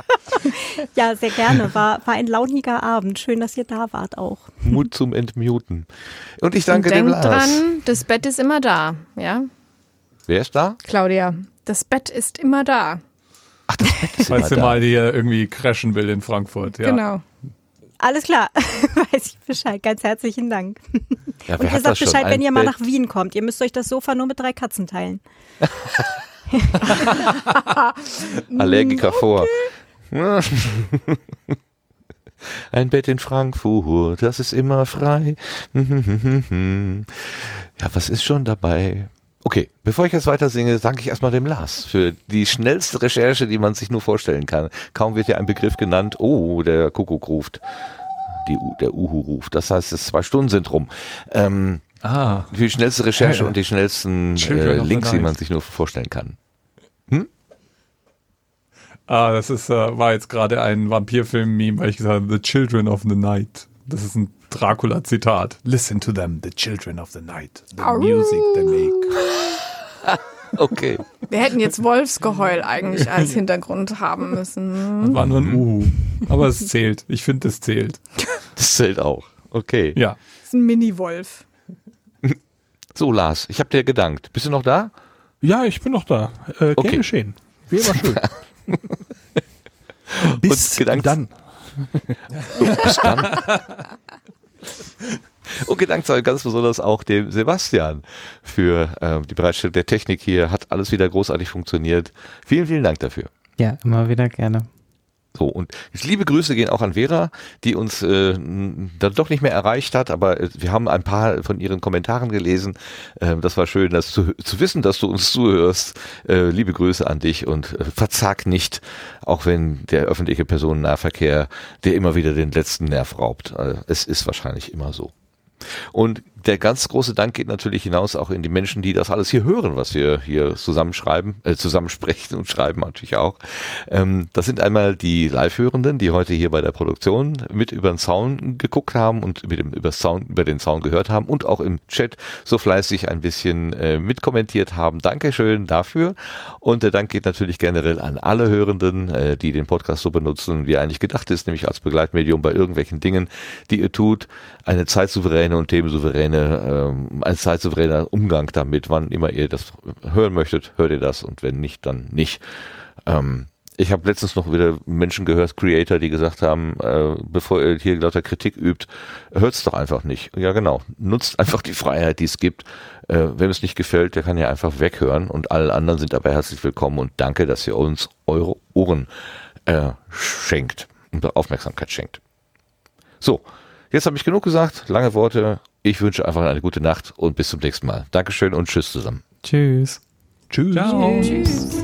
ja, sehr gerne. War, war ein launiger Abend. Schön, dass ihr da wart auch. Mut zum Entmuten. Und ich danke Und dem denkt Lars. dran, das Bett ist immer da, ja? Wer ist da? Claudia, das Bett ist immer da. Ist Falls ihr da. mal hier irgendwie crashen will in Frankfurt. Ja. Genau. Alles klar. Weiß ich Bescheid. Ganz herzlichen Dank. Ja, Und ihr sagt das? Bescheid, wenn Ein ihr mal Bett? nach Wien kommt. Ihr müsst euch das Sofa nur mit drei Katzen teilen. Allergiker vor. Ein Bett in Frankfurt, das ist immer frei. Ja, was ist schon dabei? Okay, bevor ich jetzt weiter singe, danke ich erstmal dem Lars für die schnellste Recherche, die man sich nur vorstellen kann. Kaum wird ja ein Begriff genannt, oh, der Kuckuck ruft. Die, der Uhu ruft. Das heißt, es zwei Stunden sind rum. Ähm, Ah, die schnellste Recherche Ja. und die schnellsten äh, Links, die man sich nur vorstellen kann. ah das ist, äh, war jetzt gerade ein Vampirfilm-Meme, weil ich gesagt habe, The Children of the Night. Das ist ein Dracula-Zitat. Listen to them, the children of the night. The music they make. Okay. Wir hätten jetzt Wolfsgeheul eigentlich als Hintergrund haben müssen. War nur ein Uhu. Aber es zählt. Ich finde, es zählt. Das zählt auch. Okay. Ja. Das ist ein Mini-Wolf. So, Lars, ich habe dir gedankt. Bist du noch da? Ja, ich bin noch da. Äh, Okay. Geschehen. Wie immer schön. Bis dann. Bis dann. Und gedankt sei ganz besonders auch dem Sebastian für äh, die Bereitstellung der Technik hier. Hat alles wieder großartig funktioniert. Vielen, vielen Dank dafür. Ja, immer wieder gerne. So, und jetzt liebe Grüße gehen auch an Vera, die uns äh, dann doch nicht mehr erreicht hat, aber äh, wir haben ein paar von ihren Kommentaren gelesen. Ähm, das war schön, das zu, zu wissen, dass du uns zuhörst. Äh, liebe Grüße an dich und äh, verzag nicht, auch wenn der öffentliche Personennahverkehr dir immer wieder den letzten Nerv raubt. Äh, es ist wahrscheinlich immer so. Und der ganz große Dank geht natürlich hinaus auch in die Menschen, die das alles hier hören, was wir hier zusammenschreiben, äh, zusammensprechen und schreiben natürlich auch. Ähm, das sind einmal die Live-Hörenden, die heute hier bei der Produktion mit über den Zaun geguckt haben und mit dem über, Sound, über den Zaun gehört haben und auch im Chat so fleißig ein bisschen äh, mitkommentiert haben. Dankeschön dafür. Und der Dank geht natürlich generell an alle Hörenden, äh, die den Podcast so benutzen, wie eigentlich gedacht ist, nämlich als Begleitmedium bei irgendwelchen Dingen, die ihr tut. Eine zeitsouveräne und themensouveräne, ähm, ein zeitsouveräner Umgang damit. Wann immer ihr das hören möchtet, hört ihr das und wenn nicht, dann nicht. Ähm, ich habe letztens noch wieder Menschen gehört, Creator, die gesagt haben, äh, bevor ihr hier lauter Kritik übt, hört's doch einfach nicht. Ja, genau. Nutzt einfach die Freiheit, die es gibt. Äh, wem es nicht gefällt, der kann ja einfach weghören und alle anderen sind dabei herzlich willkommen und danke, dass ihr uns eure Ohren äh, schenkt und Aufmerksamkeit schenkt. So, jetzt habe ich genug gesagt, lange Worte. Ich wünsche einfach eine gute Nacht und bis zum nächsten Mal. Dankeschön und tschüss zusammen. Tschüss. Tschüss. Ciao. Tschüss.